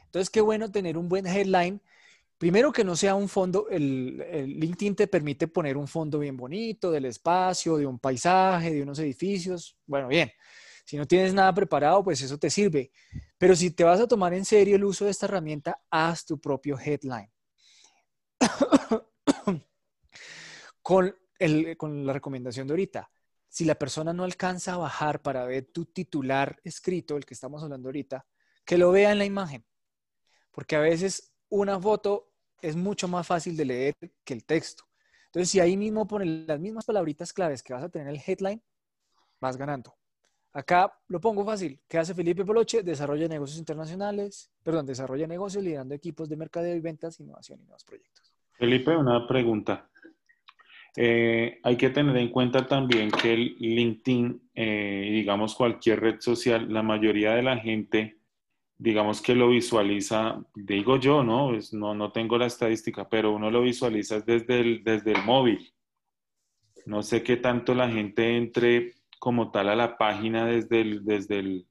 Entonces, qué bueno tener un buen headline Primero que no sea un fondo, el, LinkedIn te permite poner un fondo bien bonito del espacio, de un paisaje, de unos edificios. Bueno, bien. Si no tienes nada preparado, pues eso te sirve. Pero si te vas a tomar en serio el uso de esta herramienta, haz tu propio headline. con, con la recomendación de ahorita, si la persona no alcanza a bajar para ver tu titular escrito, el que estamos hablando ahorita, que lo vea en la imagen. Porque a veces una foto es mucho más fácil de leer que el texto. Entonces, si ahí mismo pones las mismas palabritas claves que vas a tener en el headline, vas ganando. Acá lo pongo fácil. ¿Qué hace Felipe Poloche? Desarrolla negocios internacionales, perdón, desarrolla negocios liderando equipos de mercadeo y ventas, innovación y nuevos proyectos. Felipe, una pregunta. Eh, hay que tener en cuenta también que el LinkedIn, eh, digamos cualquier red social, la mayoría de la gente digamos que lo visualiza, digo yo, ¿no? no, no tengo la estadística, pero uno lo visualiza desde el, desde el móvil. No sé qué tanto la gente entre como tal a la página desde el, desde el,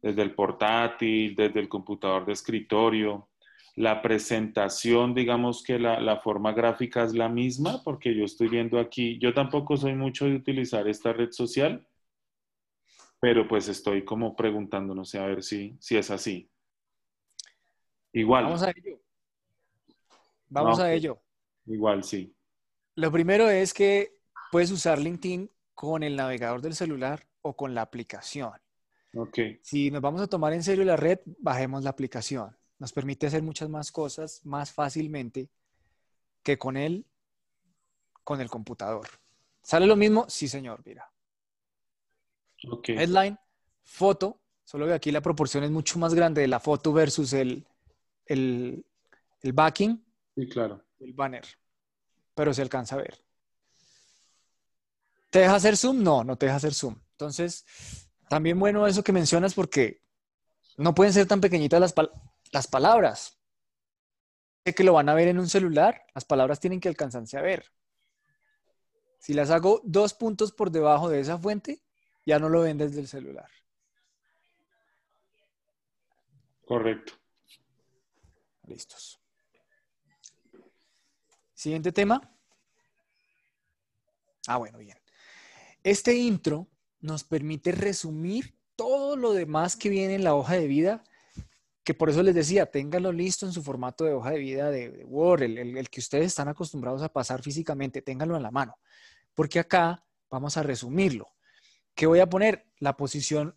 desde el portátil, desde el computador de escritorio. La presentación, digamos que la, la, forma gráfica es la misma, porque yo estoy viendo aquí, yo tampoco soy mucho de utilizar esta red social, pero pues estoy como preguntando, no sé, a ver si, si es así. Igual. Vamos a ello. Vamos a ello. Igual, sí. Lo primero es que puedes usar LinkedIn con el navegador del celular o con la aplicación. Ok. Si nos vamos a tomar en serio la red, bajemos la aplicación. Nos permite hacer muchas más cosas más fácilmente que con él, con el computador. ¿Sale lo mismo? Sí, señor, mira. Headline, foto, solo que aquí la proporción es mucho más grande de la foto versus el, el, backing. Sí, claro. El banner. Pero se alcanza a ver. ¿Te deja hacer zoom? No, no te deja hacer zoom. Entonces, también bueno eso que mencionas porque no pueden ser tan pequeñitas las, las palabras. Sé que lo van a ver en un celular, las palabras tienen que alcanzarse a ver. Si las hago dos puntos por debajo de esa fuente, ya no lo ven desde el celular. Correcto. Listos. Siguiente tema. Ah, bueno, bien. Este intro nos permite resumir todo lo demás que viene en la hoja de vida, que por eso les decía, ténganlo listo en su formato de hoja de vida de, Word, el, el, que ustedes están acostumbrados a pasar físicamente, ténganlo en la mano, porque acá vamos a resumirlo. ¿Qué voy a poner? La posición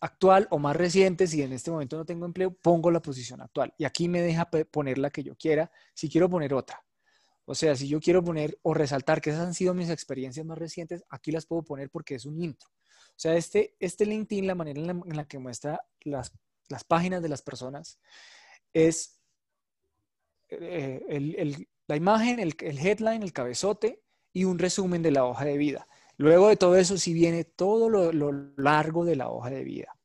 actual o más reciente. Si en este momento no tengo empleo, pongo la posición actual. Y aquí me deja poner la que yo quiera, si quiero poner otra. O sea, si yo quiero poner o resaltar que esas han sido mis experiencias más recientes, aquí las puedo poner porque es un intro. O sea, este, este LinkedIn, la manera en la, que muestra las, páginas de las personas, es eh, la imagen, el, el headline, el cabezote y un resumen de la hoja de vida. Luego de todo eso, sí viene todo lo, largo de la hoja de vida.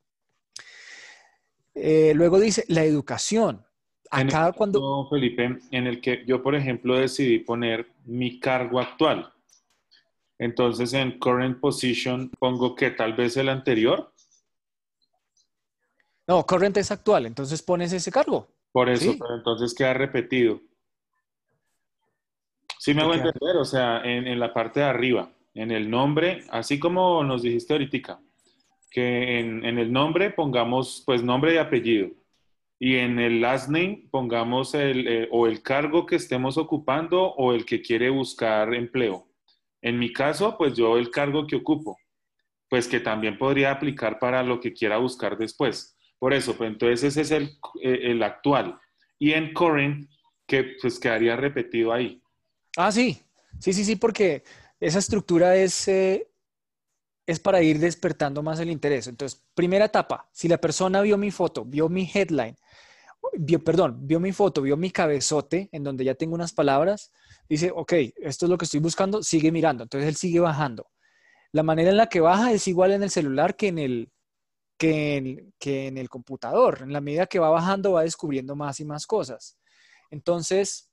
Eh, luego dice la educación. Acá cuando... Felipe, en el que yo, por ejemplo, decidí poner mi cargo actual. Entonces en current position pongo que tal vez el anterior. No, current es actual, entonces pones ese cargo. Por eso, Sí. pero entonces queda repetido. Sí me ¿Qué voy a entender, o sea, en, en la parte de arriba, en el nombre, así como nos dijiste ahorita, que en, en el nombre pongamos pues nombre y apellido. Y en el last name pongamos el, eh, o el cargo que estemos ocupando o el que quiere buscar empleo. En mi caso, pues yo el cargo que ocupo, pues que también podría aplicar para lo que quiera buscar después. Por eso, pues entonces ese es el, eh, el actual. Y en current, que pues quedaría repetido ahí. Ah, sí, sí, sí, sí, porque esa estructura es, eh, es para ir despertando más el interés. Entonces, primera etapa, si la persona vio mi foto, vio mi headline, vio, perdón, vio mi foto, vio mi cabezote, en donde ya tengo unas palabras, dice, ok, esto es lo que estoy buscando, sigue mirando. Entonces, él sigue bajando. La manera en la que baja es igual en el celular que en el, que en, que en el computador. En la medida que va bajando, va descubriendo más y más cosas. Entonces,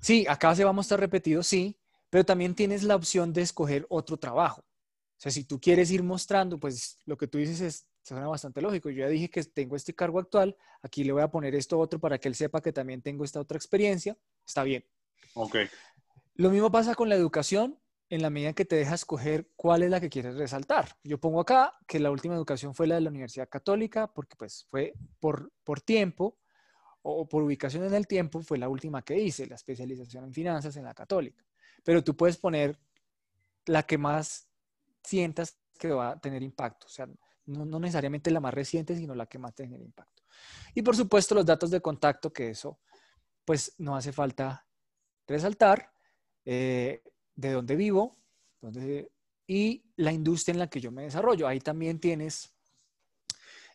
Sí, acá se va a mostrar repetido, sí, pero también tienes la opción de escoger otro trabajo. O sea, si tú quieres ir mostrando, pues lo que tú dices es, suena bastante lógico. Yo ya dije que tengo este cargo actual, aquí le voy a poner esto otro para que él sepa que también tengo esta otra experiencia. Está bien. Ok. Lo mismo pasa con la educación en la medida que te deja escoger cuál es la que quieres resaltar. Yo pongo acá que la última educación fue la de la Universidad Católica, porque pues fue por, por tiempo o por ubicación en el tiempo, fue la última que hice, la especialización en finanzas en la Católica. Pero tú puedes poner la que más sientas que va a tener impacto, o sea, no, necesariamente la más reciente, sino la que más tener impacto. Y por supuesto los datos de contacto, que eso pues no hace falta resaltar, eh, de dónde vivo y la industria en la que yo me desarrollo. Ahí también tienes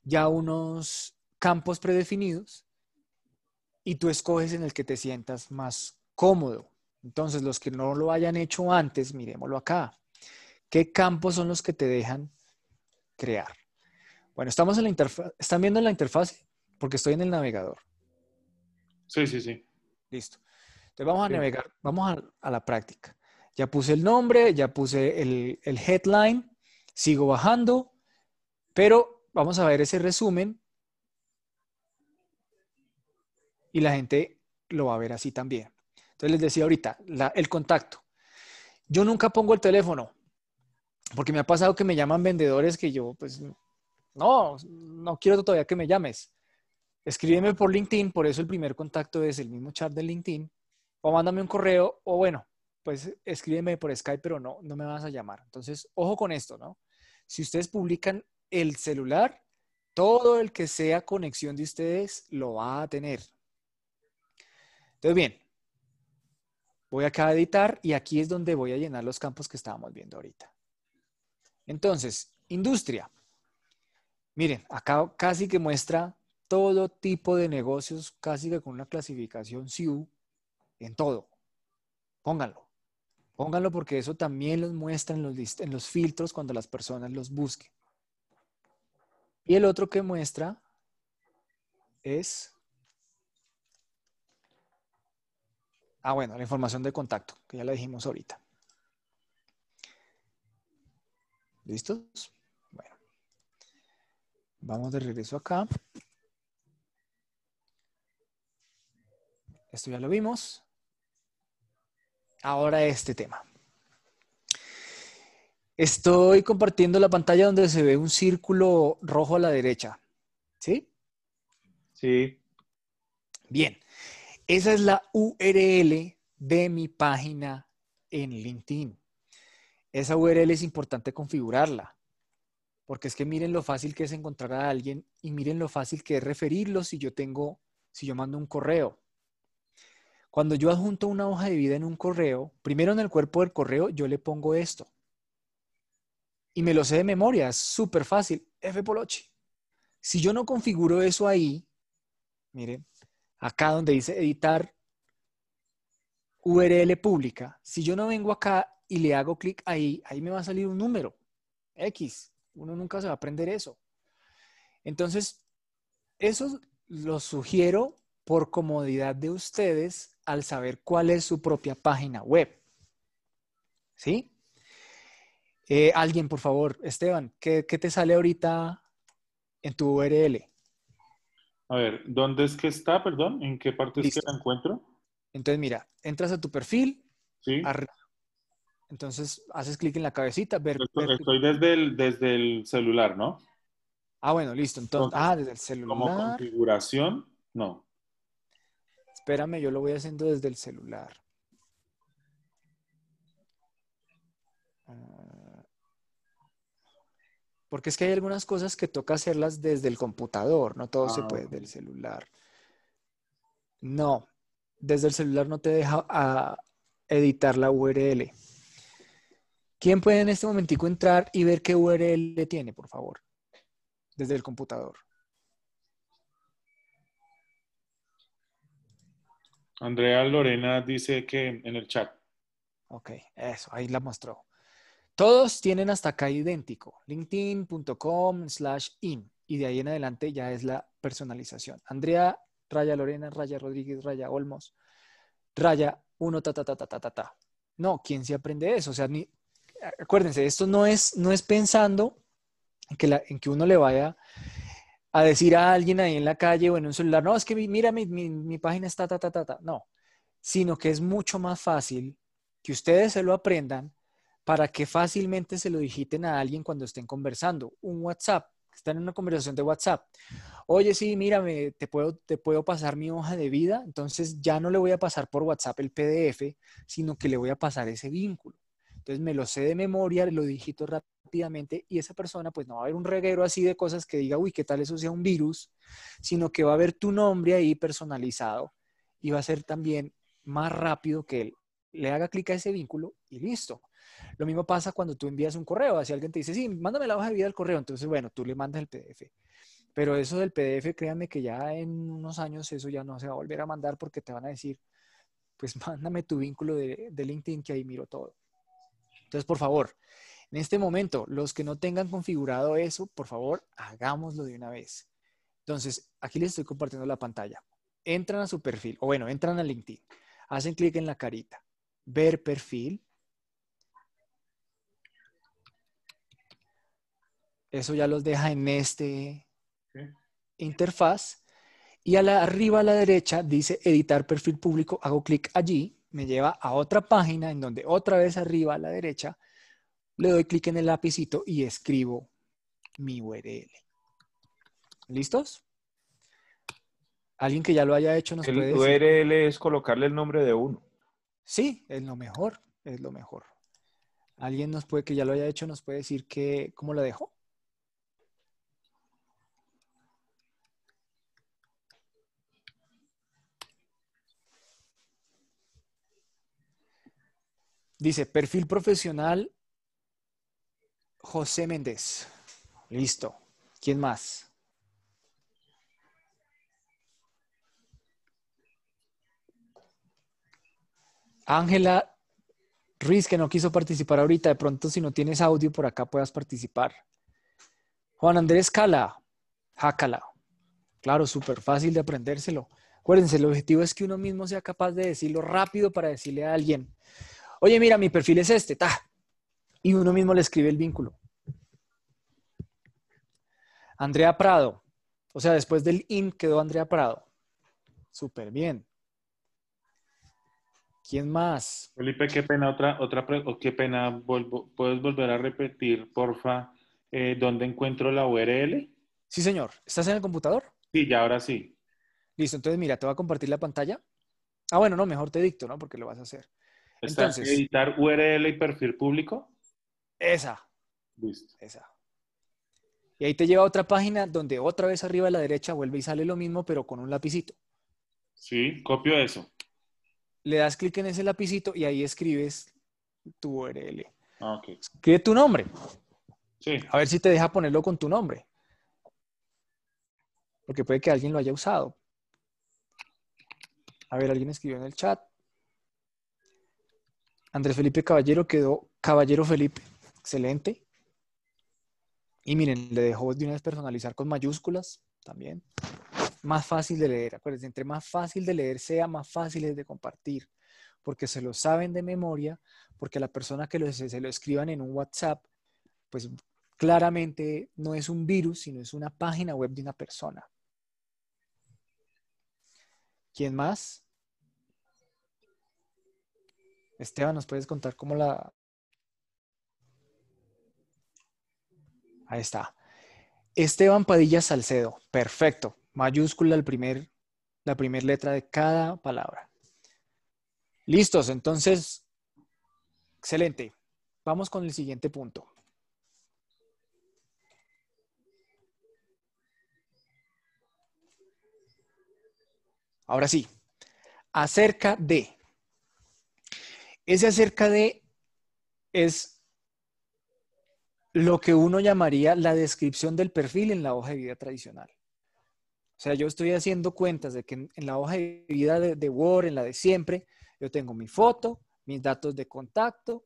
ya unos campos predefinidos y tú escoges en el que te sientas más cómodo. Entonces, los que no lo hayan hecho antes, miremoslo acá. ¿Qué campos son los que te dejan crear? Bueno, estamos en la interfaz. ¿Están viendo la interfaz? Porque estoy en el navegador. Sí, sí, sí. Listo. Entonces vamos a Sí. navegar, vamos a, a la práctica. Ya puse el nombre, ya puse el, el headline, sigo bajando, pero vamos a ver ese resumen y la gente lo va a ver así también. Entonces les decía ahorita, el contacto. Yo nunca pongo el teléfono, porque me ha pasado que me llaman vendedores que yo, pues, no, no quiero todavía que me llames. Escríbeme por LinkedIn, por eso el primer contacto es el mismo chat de LinkedIn, o mándame un correo, o bueno, pues escríbeme por Skype, pero no, no me vas a llamar. Entonces, ojo con esto, ¿no? Si ustedes publican el celular, todo el que sea conexión de ustedes lo va a tener. Entonces, bien, voy acá a editar y aquí es donde voy a llenar los campos que estábamos viendo ahorita. Entonces, industria. Miren, acá casi que muestra todo tipo de negocios, casi que con una clasificación SIU en todo. Pónganlo. Pónganlo porque eso también los muestra en los, filtros cuando las personas los busquen. Y el otro que muestra es... Ah, bueno, la información de contacto, que ya la dijimos ahorita. ¿Listos? Bueno. Vamos de regreso acá. Esto ya lo vimos. Ahora este tema. Estoy compartiendo la pantalla donde se ve un círculo rojo a la derecha. ¿Sí? Sí. Bien. Esa es la URL de mi página en LinkedIn. Esa URL es importante configurarla, porque es que miren lo fácil que es encontrar a alguien y miren lo fácil que es referirlo si yo tengo, si yo mando un correo. Cuando yo adjunto una hoja de vida en un correo, primero en el cuerpo del correo yo le pongo esto. Y me lo sé de memoria, es súper fácil. F Polochi. Si yo no configuro eso ahí, miren, acá donde dice editar URL pública, si yo no vengo acá y le hago clic ahí, ahí me va a salir un número, X. Uno nunca se va a aprender eso. Entonces, eso lo sugiero por comodidad de ustedes al saber cuál es su propia página web. ¿Sí? Eh, alguien, por favor, Esteban, ¿qué, qué te sale ahorita en tu URL? A ver, ¿dónde es que está, perdón? ¿En qué parte es Listo. que la encuentro? Entonces, mira, entras a tu perfil, Sí. entonces haces clic en la cabecita, ver, Estoy, ver- estoy desde el, desde el celular, ¿no? Ah, bueno, listo. Entonces, Entonces, ah, desde el Como celular. configuración, no. Espérame, yo lo voy haciendo desde el celular. Ah, Porque es que hay algunas cosas que toca hacerlas desde el computador, no todo se Ah, puede del celular. No, desde el celular no te deja ah, editar la URL. ¿Quién puede en este momentico entrar y ver qué URL tiene, por favor? Desde el computador. Andrea Lorena dice que en el chat. Ok, eso, ahí la mostró. Todos tienen hasta acá idéntico, linkedin.com slash in, y de ahí en adelante ya es la personalización. Andrea, raya Lorena, raya Rodríguez, raya Olmos, raya uno, ta, ta, ta, ta, ta, ta. No, ¿quién se aprende eso? O sea, ni, acuérdense, esto no es, no es pensando en que, la- en que uno le vaya a decir a alguien ahí en la calle o en un celular, no, es que mi- mira, mi, mi, página está, ta, ta, ta, ta. No, sino que es mucho más fácil que ustedes se lo aprendan para que fácilmente se lo digiten a alguien cuando estén conversando. Un WhatsApp, están en una conversación de WhatsApp. Oye, sí, mírame, te puedo, te puedo pasar mi hoja de vida, entonces ya no le voy a pasar por WhatsApp el PDF, sino que le voy a pasar ese vínculo. Entonces me lo sé de memoria, lo digito rápidamente y esa persona pues no va a haber un reguero así de cosas que diga, uy, ¿qué tal eso sea un virus? Sino que va a ver tu nombre ahí personalizado y va a ser también más rápido que él le haga clic a ese vínculo y listo. Lo mismo pasa cuando tú envías un correo, si alguien te dice, sí, mándame la hoja de vida del correo, entonces bueno, tú le mandas el PDF. Pero eso del PDF, créanme que ya en unos años eso ya no se va a volver a mandar porque te van a decir, pues mándame tu vínculo de, de LinkedIn que ahí miro todo. Entonces, por favor, en este momento, los que no tengan configurado eso, por favor, hagámoslo de una vez. Entonces, aquí les estoy compartiendo la pantalla. Entran a su perfil, o bueno, entran a LinkedIn, hacen clic en la carita, ver perfil. Eso ya los deja en este interfaz. Y a la, arriba a la derecha dice editar perfil público. Hago clic allí, me lleva a otra página en donde otra vez arriba a la derecha le doy clic en el lapicito y escribo mi URL. ¿Listos? Alguien que ya lo haya hecho nos El puede decir. URL es colocarle el nombre de uno. Sí, es lo mejor, es lo mejor. Alguien nos puede, que ya lo haya hecho, nos puede decir que, cómo lo dejó. Dice, perfil profesional José Méndez. Listo. ¿Quién más? Ángela Ruiz, que no quiso participar ahorita. De pronto, si no tienes audio por acá, puedas participar. Juan Andrés Cala, Jácala. Claro, súper fácil de aprendérselo. Acuérdense, el objetivo es que uno mismo sea capaz de decirlo rápido para decirle a alguien, oye, mira, mi perfil es este, ta. Y uno mismo le escribe el vínculo. Andrea Prado. O sea, después del in quedó Andrea Prado. Súper bien. ¿Quién más? Felipe, qué pena, otra, otra, qué pena, vuelvo- ¿puedes volver a repetir, porfa, eh, dónde encuentro la URL? Sí, señor. ¿Estás en el computador? Sí, ya ahora sí. Listo, entonces mira, te voy a compartir la pantalla. Ah, bueno, no, mejor te dicto, ¿no? Porque lo vas a hacer. ¿Está Entonces, editar URL y perfil público? Esa, Listo. esa. Y ahí te lleva a otra página donde otra vez arriba a la derecha vuelve y sale lo mismo, pero con un lapicito. Sí, copio eso. Le das clic en ese lapicito y ahí escribes tu URL. Ah, ok. Escribe tu nombre. Sí. A ver si te deja ponerlo con tu nombre. Porque puede que alguien lo haya usado. A ver, alguien escribió en el chat. Andrés Felipe Caballero quedó Caballero Felipe. Excelente. Y miren, le dejó de una vez personalizar con mayúsculas también. Más fácil de leer. Acuérdense, entre más fácil de leer sea, más fácil es de compartir. porque se lo saben de memoria, porque la persona que lo, se lo escriban en un WhatsApp, pues claramente no es un virus, sino es una página web de una persona. ¿Quién más? Esteban, ¿nos puedes contar cómo la... Ahí está. Esteban Padilla Salcedo. Perfecto. Mayúscula primer, la primera letra de cada palabra. Listos, entonces, excelente. Vamos con el siguiente punto. Ahora sí, acerca de. Ese acerca de es lo que uno llamaría la descripción del perfil en la hoja de vida tradicional. O sea, yo estoy haciendo cuentas de que en, la hoja de vida de, Word, en la de siempre, yo tengo mi foto, mis datos de contacto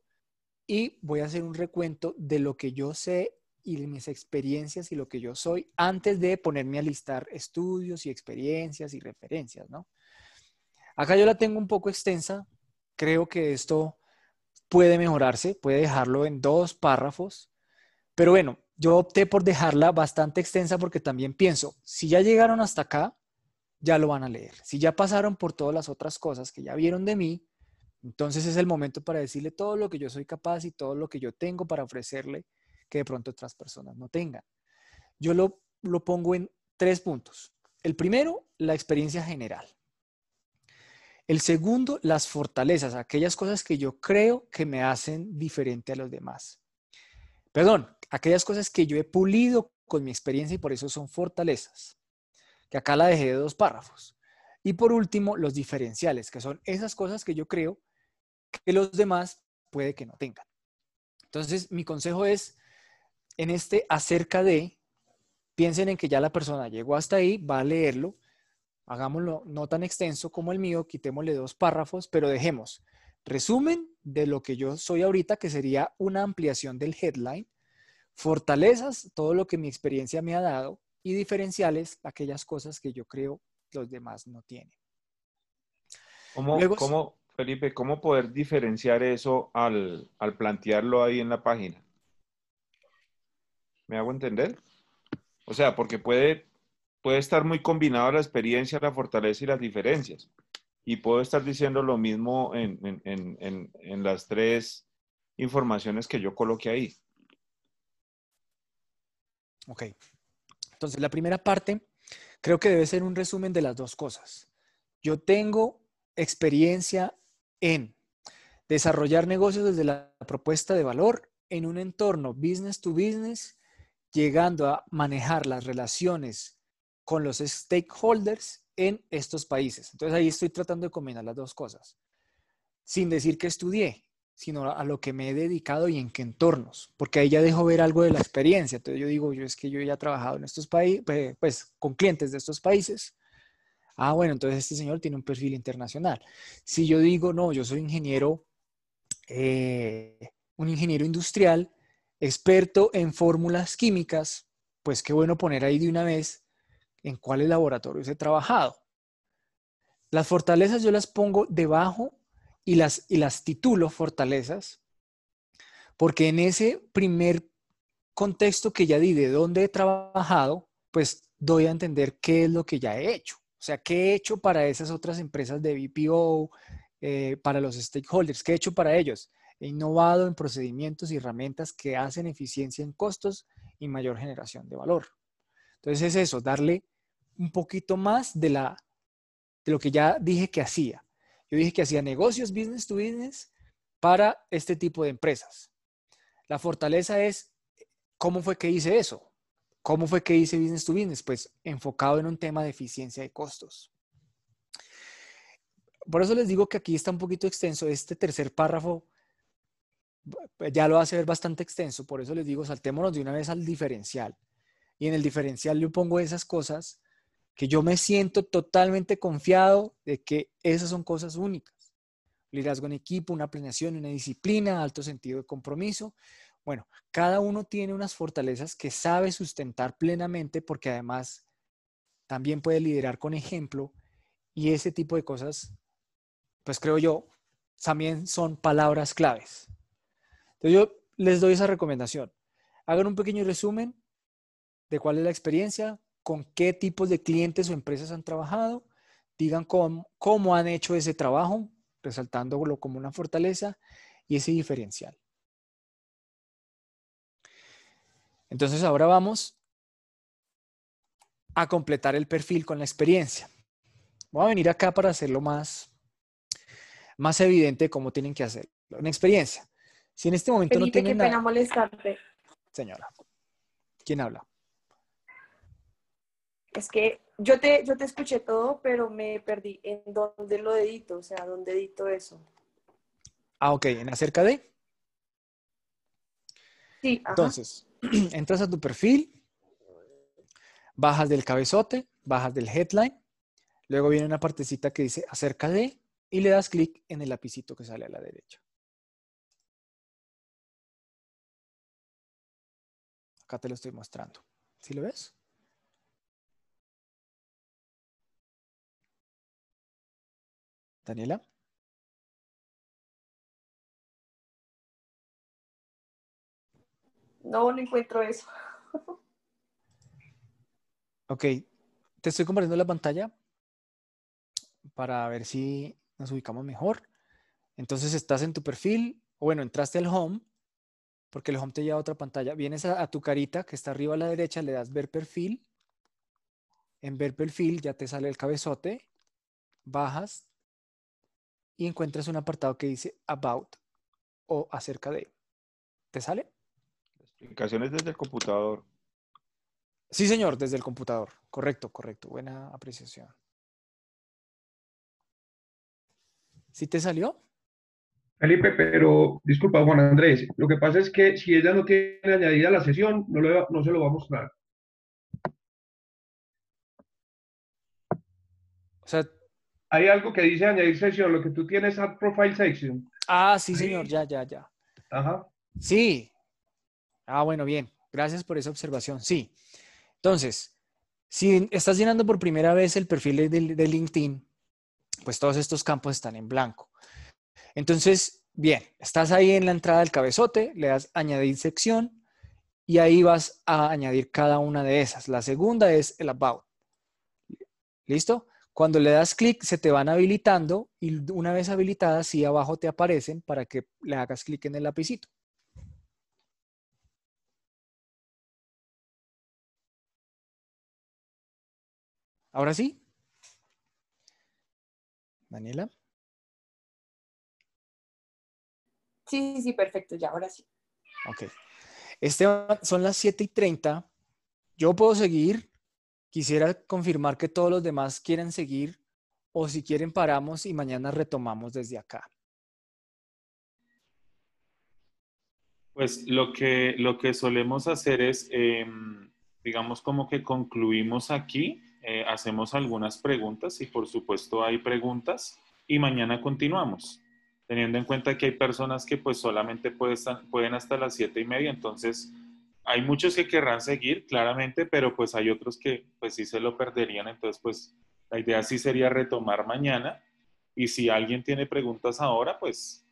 y voy a hacer un recuento de lo que yo sé y de mis experiencias y lo que yo soy antes de ponerme a listar estudios y experiencias y referencias, ¿no? Acá yo la tengo un poco extensa. Creo que esto puede mejorarse, puede dejarlo en dos párrafos. Pero bueno, yo opté por dejarla bastante extensa porque también pienso, si ya llegaron hasta acá, ya lo van a leer. Si ya pasaron por todas las otras cosas que ya vieron de mí, entonces es el momento para decirle todo lo que yo soy capaz y todo lo que yo tengo para ofrecerle que de pronto otras personas no tengan. Yo lo, lo pongo en tres puntos. El primero, la experiencia general. El segundo, las fortalezas, aquellas cosas que yo creo que me hacen diferente a los demás. Perdón, aquellas cosas que yo he pulido con mi experiencia y por eso son fortalezas. Que acá la dejé de dos párrafos. Y por último, los diferenciales, que son esas cosas que yo creo que los demás puede que no tengan. Entonces, mi consejo es, en este acerca de, piensen en que ya la persona llegó hasta ahí, va a leerlo hagámoslo no tan extenso como el mío, quitémosle dos párrafos, pero dejemos resumen de lo que yo soy ahorita, que sería una ampliación del headline, fortalezas, todo lo que mi experiencia me ha dado, y diferenciales, aquellas cosas que yo creo los demás no tienen. ¿Cómo, Felipe, cómo poder diferenciar eso al, al plantearlo ahí en la página? ¿Me hago entender? O sea, porque puede puede estar muy combinado la experiencia, la fortaleza y las diferencias. Y puedo estar diciendo lo mismo en, las tres informaciones que yo coloqué ahí. Ok. Entonces, la primera parte creo que debe ser un resumen de las dos cosas. Yo tengo experiencia en desarrollar negocios desde la propuesta de valor en un entorno business to business, llegando a manejar las relaciones con los stakeholders en estos países. Entonces ahí estoy tratando de combinar las dos cosas, sin decir que estudié, sino a lo que me he dedicado y en qué entornos, porque ahí ya dejo ver algo de la experiencia. Entonces yo digo, yo es que yo ya he trabajado en estos países, pues con clientes de estos países. Ah, bueno, entonces este señor tiene un perfil internacional. Si yo digo, no, yo soy ingeniero, eh, un ingeniero industrial, experto en fórmulas químicas, pues qué bueno poner ahí de una vez en cuáles laboratorios he trabajado. Las fortalezas yo las pongo debajo y las, y las titulo fortalezas, porque en ese primer contexto que ya di de dónde he trabajado, pues doy a entender qué es lo que ya he hecho. O sea, qué he hecho para esas otras empresas de BPO, eh, para los stakeholders, qué he hecho para ellos. He innovado en procedimientos y herramientas que hacen eficiencia en costos y mayor generación de valor. Entonces es eso, darle un poquito más de, la, de lo que ya dije que hacía. Yo dije que hacía negocios business to business para este tipo de empresas. La fortaleza es, ¿cómo fue que hice eso? ¿Cómo fue que hice business to business? Pues enfocado en un tema de eficiencia de costos. Por eso les digo que aquí está un poquito extenso. Este tercer párrafo ya lo hace ver bastante extenso. Por eso les digo, saltémonos de una vez al diferencial. Y en el diferencial yo pongo esas cosas que yo me siento totalmente confiado de que esas son cosas únicas. Liderazgo en equipo, una planeación, una disciplina, alto sentido de compromiso. Bueno, cada uno tiene unas fortalezas que sabe sustentar plenamente porque además también puede liderar con ejemplo y ese tipo de cosas, pues creo yo también son palabras claves. Entonces yo les doy esa recomendación. Hagan un pequeño resumen de cuál es la experiencia, con qué tipos de clientes o empresas han trabajado, digan cómo, cómo han hecho ese trabajo, resaltándolo como una fortaleza y ese diferencial. Entonces ahora vamos a completar el perfil con la experiencia. Voy a venir acá para hacerlo más, más evidente cómo tienen que hacerlo. Una experiencia. Si en este momento no tienen qué pena molestarte. Señora, ¿quién habla? Es que yo te, yo te escuché todo, pero me perdí. ¿En dónde lo edito? O sea, ¿dónde edito eso? Ah, ok, en acerca de. Sí, ajá. Entonces, entras a tu perfil, bajas del cabezote, bajas del headline, luego viene una partecita que dice acerca de y le das clic en el lapicito que sale a la derecha. Acá te lo estoy mostrando. ¿Sí lo ves? Daniela. No, no encuentro eso. Ok, te estoy compartiendo la pantalla para ver si nos ubicamos mejor. Entonces estás en tu perfil, o bueno, entraste al home, porque el home te lleva a otra pantalla. Vienes a, a tu carita que está arriba a la derecha, le das ver perfil. En ver perfil ya te sale el cabezote, bajas y encuentras un apartado que dice About o acerca de. ¿Te sale? Explicaciones desde el computador. Sí, señor, desde el computador. Correcto, correcto. Buena apreciación. ¿Sí te salió? Felipe, pero disculpa, Juan Andrés, lo que pasa es que si ella no tiene añadida la sesión, no, no se lo va a mostrar. O sea, Hay algo que dice añadir sesión, lo que tú tienes Add Profile Section. ah, sí, señor, ya, ya, ya. Ajá. Sí. Ah, bueno, bien. Gracias por esa observación. Sí. Entonces, si estás llenando por primera vez el perfil de, de LinkedIn, pues todos estos campos están en blanco. Entonces, bien, estás ahí en la entrada del cabezote, le das añadir sección y ahí vas a añadir cada una de esas. La segunda es el about. ¿Listo? Cuando le das clic, se te van habilitando y una vez habilitadas, sí abajo te aparecen para que le hagas clic en el lapicito. Ahora sí. Daniela. Sí, sí, perfecto, ya, ahora sí. Ok. Esteban, son las 7 y 30. Yo puedo seguir. Quisiera confirmar que todos los demás quieren seguir o si quieren paramos y mañana retomamos desde acá. Pues lo que, lo que solemos hacer es, em, digamos, como que concluimos aquí, eh, hacemos algunas preguntas y por supuesto hay preguntas y mañana continuamos, teniendo en cuenta que hay personas que pues solamente pueden, pueden hasta las siete y media, entonces hay muchos que querrán seguir, claramente, pero pues hay otros que pues sí se lo perderían, entonces pues la idea sí sería retomar mañana y si alguien tiene preguntas ahora, pues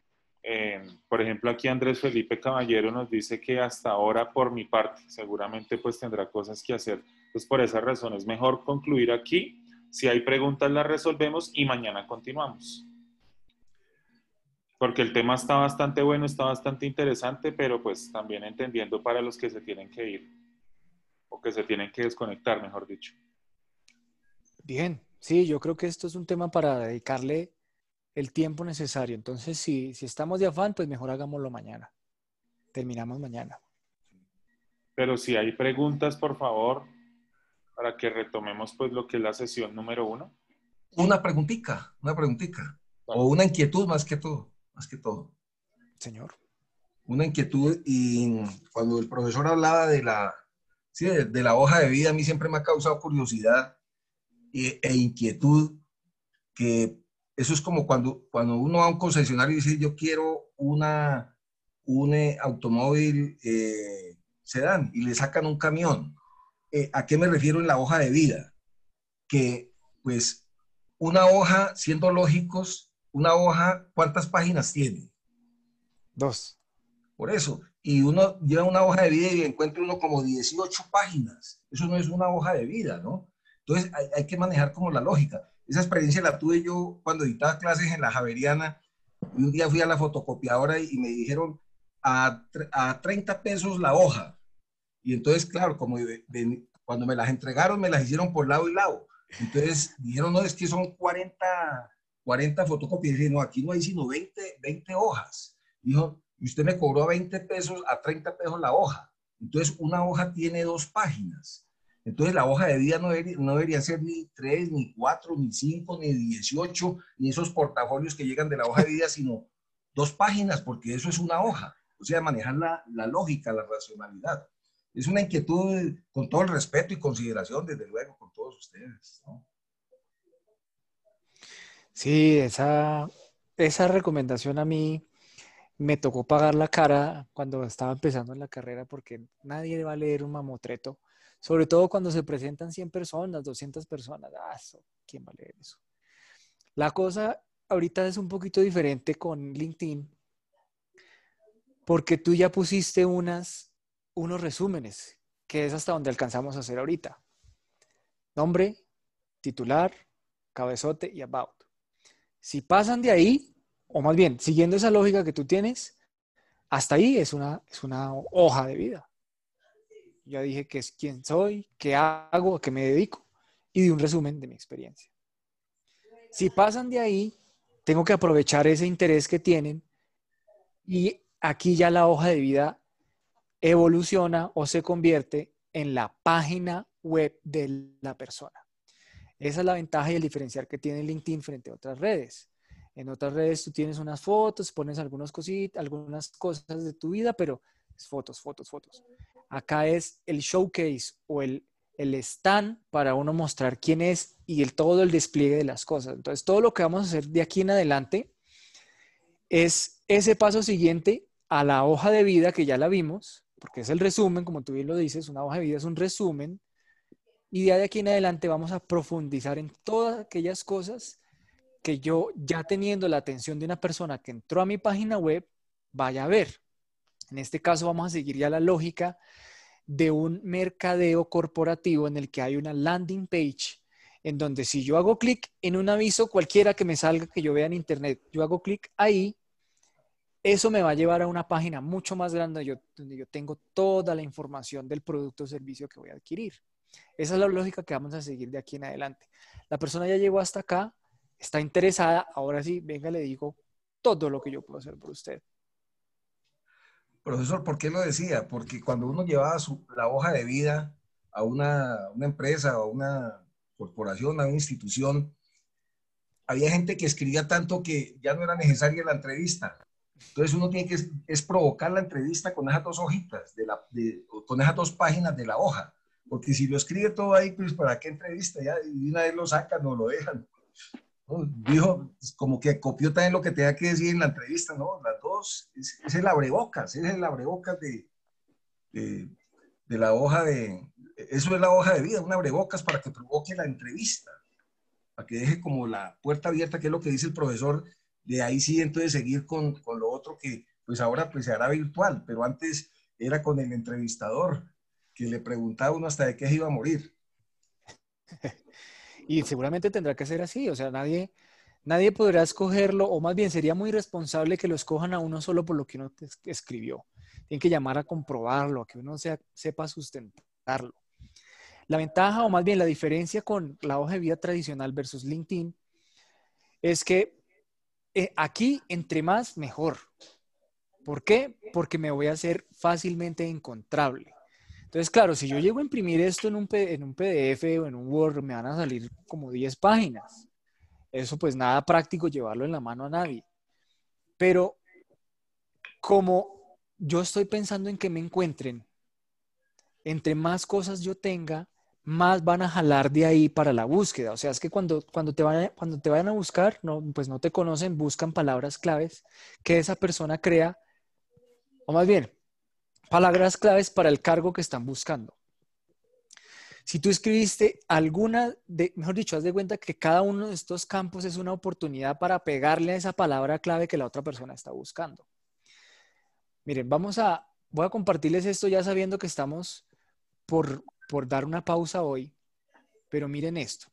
eh, por ejemplo, aquí Andrés Felipe Caballero nos dice que hasta ahora, por mi parte, seguramente pues tendrá cosas que hacer. Pues por esa razón es mejor concluir aquí. Si hay preguntas las resolvemos y mañana continuamos. Porque el tema está bastante bueno, está bastante interesante, pero pues también entendiendo para los que se tienen que ir o que se tienen que desconectar, mejor dicho. Bien, sí, yo creo que esto es un tema para dedicarle el tiempo necesario. Entonces, si, si estamos de afán, pues mejor hagámoslo mañana. Terminamos mañana. Pero si hay preguntas, por favor, para que retomemos pues lo que es la sesión número uno. Una preguntita, una preguntita. O una inquietud más que todo, más que todo. Señor. Una inquietud y cuando el profesor hablaba de la, sí, de, de la hoja de vida, a mí siempre me ha causado curiosidad e, e inquietud que eso es como cuando, cuando uno va a un concesionario y dice, yo quiero una, un eh, automóvil eh, sedán y le sacan un camión. Eh, ¿A qué me refiero en la hoja de vida? Que, pues, una hoja, siendo lógicos, una hoja, ¿cuántas páginas tiene? Dos. Por eso. Y uno lleva una hoja de vida y encuentra uno como 18 páginas. Eso no es una hoja de vida, ¿no? Entonces hay, hay que manejar como la lógica. Esa experiencia la tuve yo cuando editaba clases en la Javeriana. Y un día fui a la fotocopiadora y me dijeron a, a 30 pesos la hoja. Y entonces, claro, como de- de- cuando me las entregaron, me las hicieron por lado y lado. Entonces dijeron, no, es que son 40, 40 fotocopias. Y dije, no, aquí no hay sino 20, 20 hojas. Dijo, y usted me cobró a 20 pesos, a 30 pesos la hoja. Entonces, una hoja tiene dos páginas. Entonces, la hoja de vida no debería, no debería ser ni 3, ni 4, ni 5, ni 18, ni esos portafolios que llegan de la hoja de vida, sino dos páginas, porque eso es una hoja. O sea, manejar la, la lógica, la racionalidad. Es una inquietud con todo el respeto y consideración, desde luego, con todos ustedes. Sí, esa, esa recomendación a mí me tocó pagar la cara cuando estaba empezando en la carrera porque nadie va a leer un mamotreto, sobre todo cuando se presentan 100 personas, 200 personas. Ah, ¿quién va a leer eso? La cosa ahorita es un poquito diferente con LinkedIn porque tú ya pusiste unas, unos resúmenes, que es hasta donde alcanzamos a hacer ahorita. Nombre, titular, cabezote y about. Si pasan de ahí, o más bien, siguiendo esa lógica que tú tienes, hasta ahí es una, es una hoja de vida. Ya dije que es quién soy, qué hago, a qué me dedico y de un resumen de mi experiencia. Si pasan de ahí, tengo que aprovechar ese interés que tienen y aquí ya la hoja de vida evoluciona o se convierte en la página web de la persona. Esa es la ventaja y el diferencial que tiene LinkedIn frente a otras redes. En otras redes tú tienes unas fotos, pones algunas cositas, algunas cosas de tu vida, pero es fotos, fotos, fotos. Acá es el showcase o el, el stand para uno mostrar quién es y el, todo el despliegue de las cosas. Entonces, todo lo que vamos a hacer de aquí en adelante es ese paso siguiente a la hoja de vida que ya la vimos, porque es el resumen, como tú bien lo dices, una hoja de vida es un resumen, y de aquí en adelante vamos a profundizar en todas aquellas cosas que yo, ya teniendo la atención de una persona que entró a mi página web, vaya a ver. En este caso vamos a seguir ya la lógica de un mercadeo corporativo en el que hay una landing page en donde si yo hago clic en un aviso cualquiera que me salga que yo vea en internet, yo hago clic ahí, eso me va a llevar a una página mucho más grande donde yo, donde yo tengo toda la información del producto o servicio que voy a adquirir. Esa es la lógica que vamos a seguir de aquí en adelante. La persona ya llegó hasta acá, está interesada, ahora sí, venga, le digo todo lo que yo puedo hacer por usted. Profesor, ¿por qué lo decía? Porque cuando uno llevaba su, la hoja de vida a una, una empresa o una corporación, a una institución, había gente que escribía tanto que ya no era necesaria la entrevista. Entonces uno tiene que es, provocar la entrevista con esas dos hojitas, de la, con esas dos páginas de la hoja. Porque si lo escribe todo ahí, pues ¿para qué entrevista? Ya y una vez lo sacan o lo dejan. Dijo, como que copió también lo que tenía que decir en la entrevista, ¿no? Las dos, es, es el abrebocas, es el abrebocas de, de, de, la hoja de, eso es la hoja de vida, un abrebocas para que provoque la entrevista, para que deje como la puerta abierta, que es lo que dice el profesor, de ahí sí entonces seguir con, con lo otro que pues ahora pues se hará virtual, pero antes era con el entrevistador, que le preguntaba uno hasta de qué iba a morir. y seguramente tendrá que ser así, o sea, nadie, nadie podrá escogerlo, o más bien sería muy irresponsable que lo escojan a uno solo por lo que uno escribió. Tienen que llamar a comprobarlo, a que uno sea, sepa sustentarlo. La ventaja, o más bien la diferencia con la hoja de vida tradicional versus LinkedIn, es que eh, aquí, entre más, mejor. ¿Por qué? Porque me voy a hacer fácilmente encontrable. Entonces, claro, si yo llego a imprimir esto en un, PDF o en un Word, me van a salir como 10 páginas. Eso pues nada práctico llevarlo en la mano a nadie. Pero como yo estoy pensando en que me encuentren, entre más cosas yo tenga, más van a jalar de ahí para la búsqueda. O sea, es que cuando, cuando, te, van a, cuando te vayan a buscar, no, pues no te conocen, buscan palabras claves que esa persona crea, o más bien, palabras claves para el cargo que están buscando. Si tú escribiste alguna, de, mejor dicho, haz de cuenta que cada uno de estos campos es una oportunidad para pegarle a esa palabra clave que la otra persona está buscando. Miren, vamos a, voy a compartirles esto ya sabiendo que estamos por, por dar una pausa hoy, pero miren esto.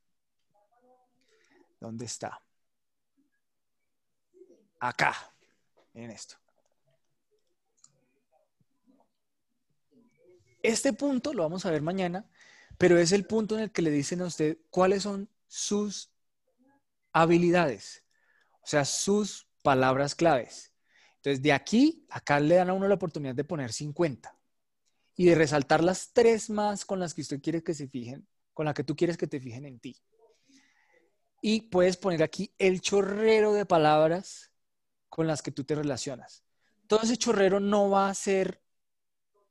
¿Dónde está? Acá. Miren esto. Este punto lo vamos a ver mañana, pero es el punto en el que le dicen a usted cuáles son sus habilidades, o sea, sus palabras claves. Entonces, de aquí, acá le dan a uno la oportunidad de poner 50 y de resaltar las tres más con las que usted quiere que se fijen, con las que tú quieres que te fijen en ti. Y puedes poner aquí el chorrero de palabras con las que tú te relacionas. Todo ese chorrero no va a hacer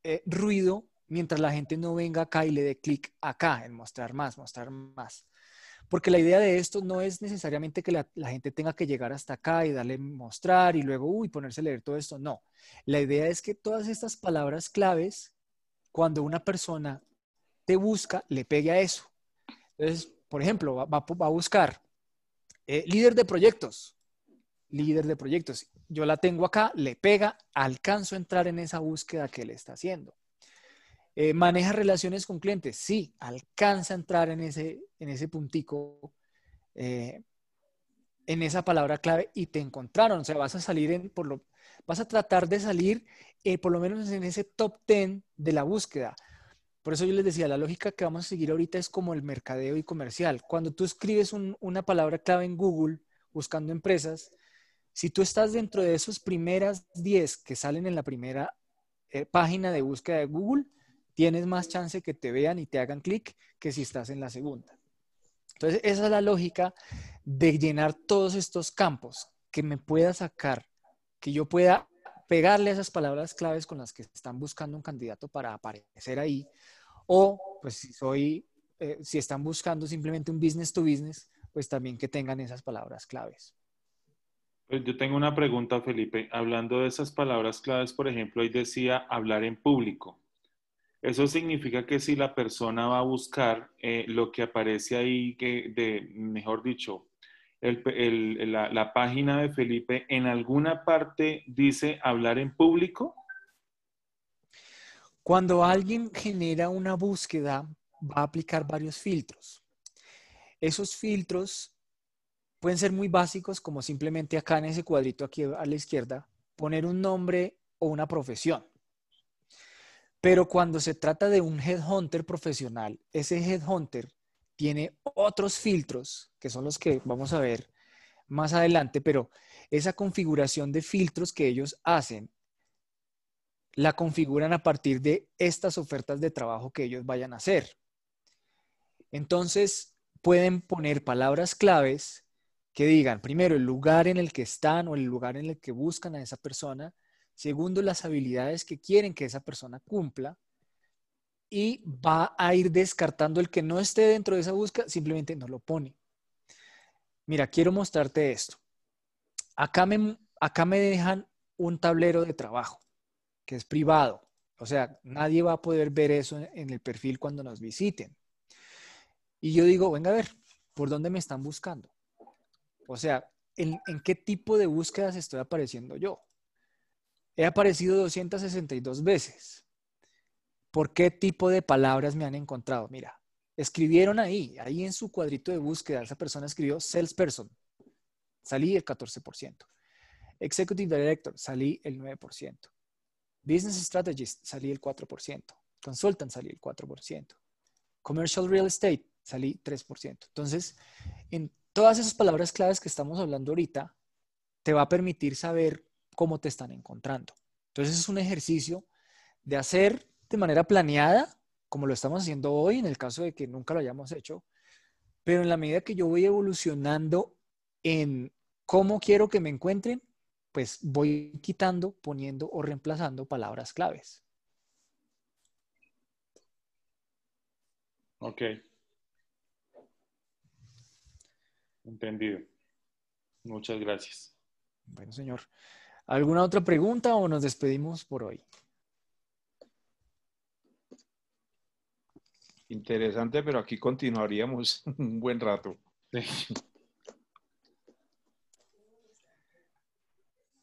eh, ruido mientras la gente no venga acá y le dé clic acá en mostrar más, mostrar más. Porque la idea de esto no es necesariamente que la, gente tenga que llegar hasta acá y darle mostrar y luego, uy, ponerse a leer todo esto. No. La idea es que todas estas palabras claves, cuando una persona te busca, le pegue a eso. Entonces, por ejemplo, va, a buscar eh, líder de proyectos. Líder de proyectos. Yo la tengo acá, le pega, alcanzo a entrar en esa búsqueda que le está haciendo. Eh, ¿Maneja relaciones con clientes? Sí, alcanza a entrar en ese, en ese puntico, eh, en esa palabra clave y te encontraron. O sea, vas a salir en, por lo, vas a tratar de salir eh, por lo menos en ese top 10 de la búsqueda. Por eso yo les decía, la lógica que vamos a seguir ahorita es como el mercadeo y comercial. Cuando tú escribes una palabra clave en Google buscando empresas, si tú estás dentro de esos primeras 10 que salen en la primera página de búsqueda de Google, tienes más chance que te vean y te hagan clic que si estás en la segunda. Entonces, esa es la lógica de llenar todos estos campos, que me pueda sacar, que yo pueda pegarle esas palabras claves con las que están buscando un candidato para aparecer ahí, o pues si soy, eh, si están buscando simplemente un business to business, pues también que tengan esas palabras claves. Pues yo tengo una pregunta, Felipe. Hablando de esas palabras claves, por ejemplo, ahí decía hablar en público. Eso significa que si la persona va a buscar eh, lo que aparece ahí, que de, mejor dicho, la, página de Felipe, ¿en alguna parte dice hablar en público? Cuando alguien genera una búsqueda, va a aplicar varios filtros. Esos filtros pueden ser muy básicos, como simplemente acá en ese cuadrito aquí a la izquierda, poner un nombre o una profesión. Pero cuando se trata de un headhunter profesional, ese headhunter tiene otros filtros, que son los que vamos a ver más adelante, pero esa configuración de filtros que ellos hacen, la configuran a partir de estas ofertas de trabajo que ellos vayan a hacer. Entonces, pueden poner palabras claves que digan, primero, el lugar en el que están o el lugar en el que buscan a esa persona, Segundo, las habilidades que quieren que esa persona cumpla. Y va a ir descartando el que no esté dentro de esa búsqueda, simplemente no lo pone. Mira, quiero mostrarte esto. Acá me, acá me dejan un tablero de trabajo que es privado. O sea, nadie va a poder ver eso en el perfil cuando nos visiten. Y yo digo, venga a ver, ¿por dónde me están buscando? O sea, ¿en, en qué tipo de búsquedas estoy apareciendo yo? He aparecido 262 veces. ¿Por qué tipo de palabras me han encontrado? Mira, escribieron ahí, ahí en su cuadrito de búsqueda, esa persona escribió salesperson, salí el 14%. Executive Director, salí el 9%. Business Strategist, salí el 4%. Consultant, salí el 4%. Commercial Real Estate, salí 3%. Entonces, en todas esas palabras claves que estamos hablando ahorita, te va a permitir saber cómo te están encontrando. Entonces es un ejercicio de hacer de manera planeada, como lo estamos haciendo hoy, en el caso de que nunca lo hayamos hecho, pero en la medida que yo voy evolucionando en cómo quiero que me encuentren, pues voy quitando, poniendo o reemplazando palabras claves. Ok. Entendido. Muchas gracias. Bueno, señor. ¿Alguna otra pregunta o nos despedimos por hoy? Interesante, pero aquí continuaríamos un buen rato.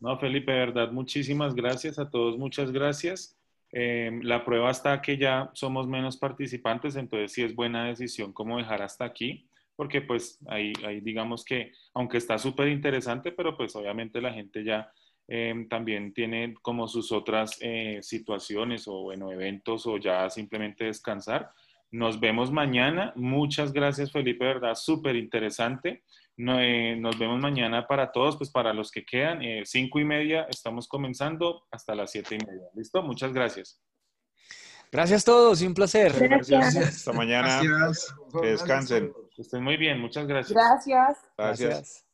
No, Felipe, de verdad, muchísimas gracias a todos, muchas gracias. Eh, la prueba está que ya somos menos participantes, entonces sí es buena decisión como dejar hasta aquí, porque pues ahí, ahí digamos que, aunque está súper interesante, pero pues obviamente la gente ya eh, también tiene como sus otras eh, situaciones o bueno, eventos o ya simplemente descansar. Nos vemos mañana. Muchas gracias, Felipe, verdad, súper interesante. No, eh, nos vemos mañana para todos, pues para los que quedan, eh, cinco y media, estamos comenzando hasta las siete y media. ¿Listo? Muchas gracias. Gracias a todos y un placer. Gracias. Hasta mañana. Gracias. Que descansen. Que estén muy bien, muchas gracias. Gracias. Gracias. Gracias.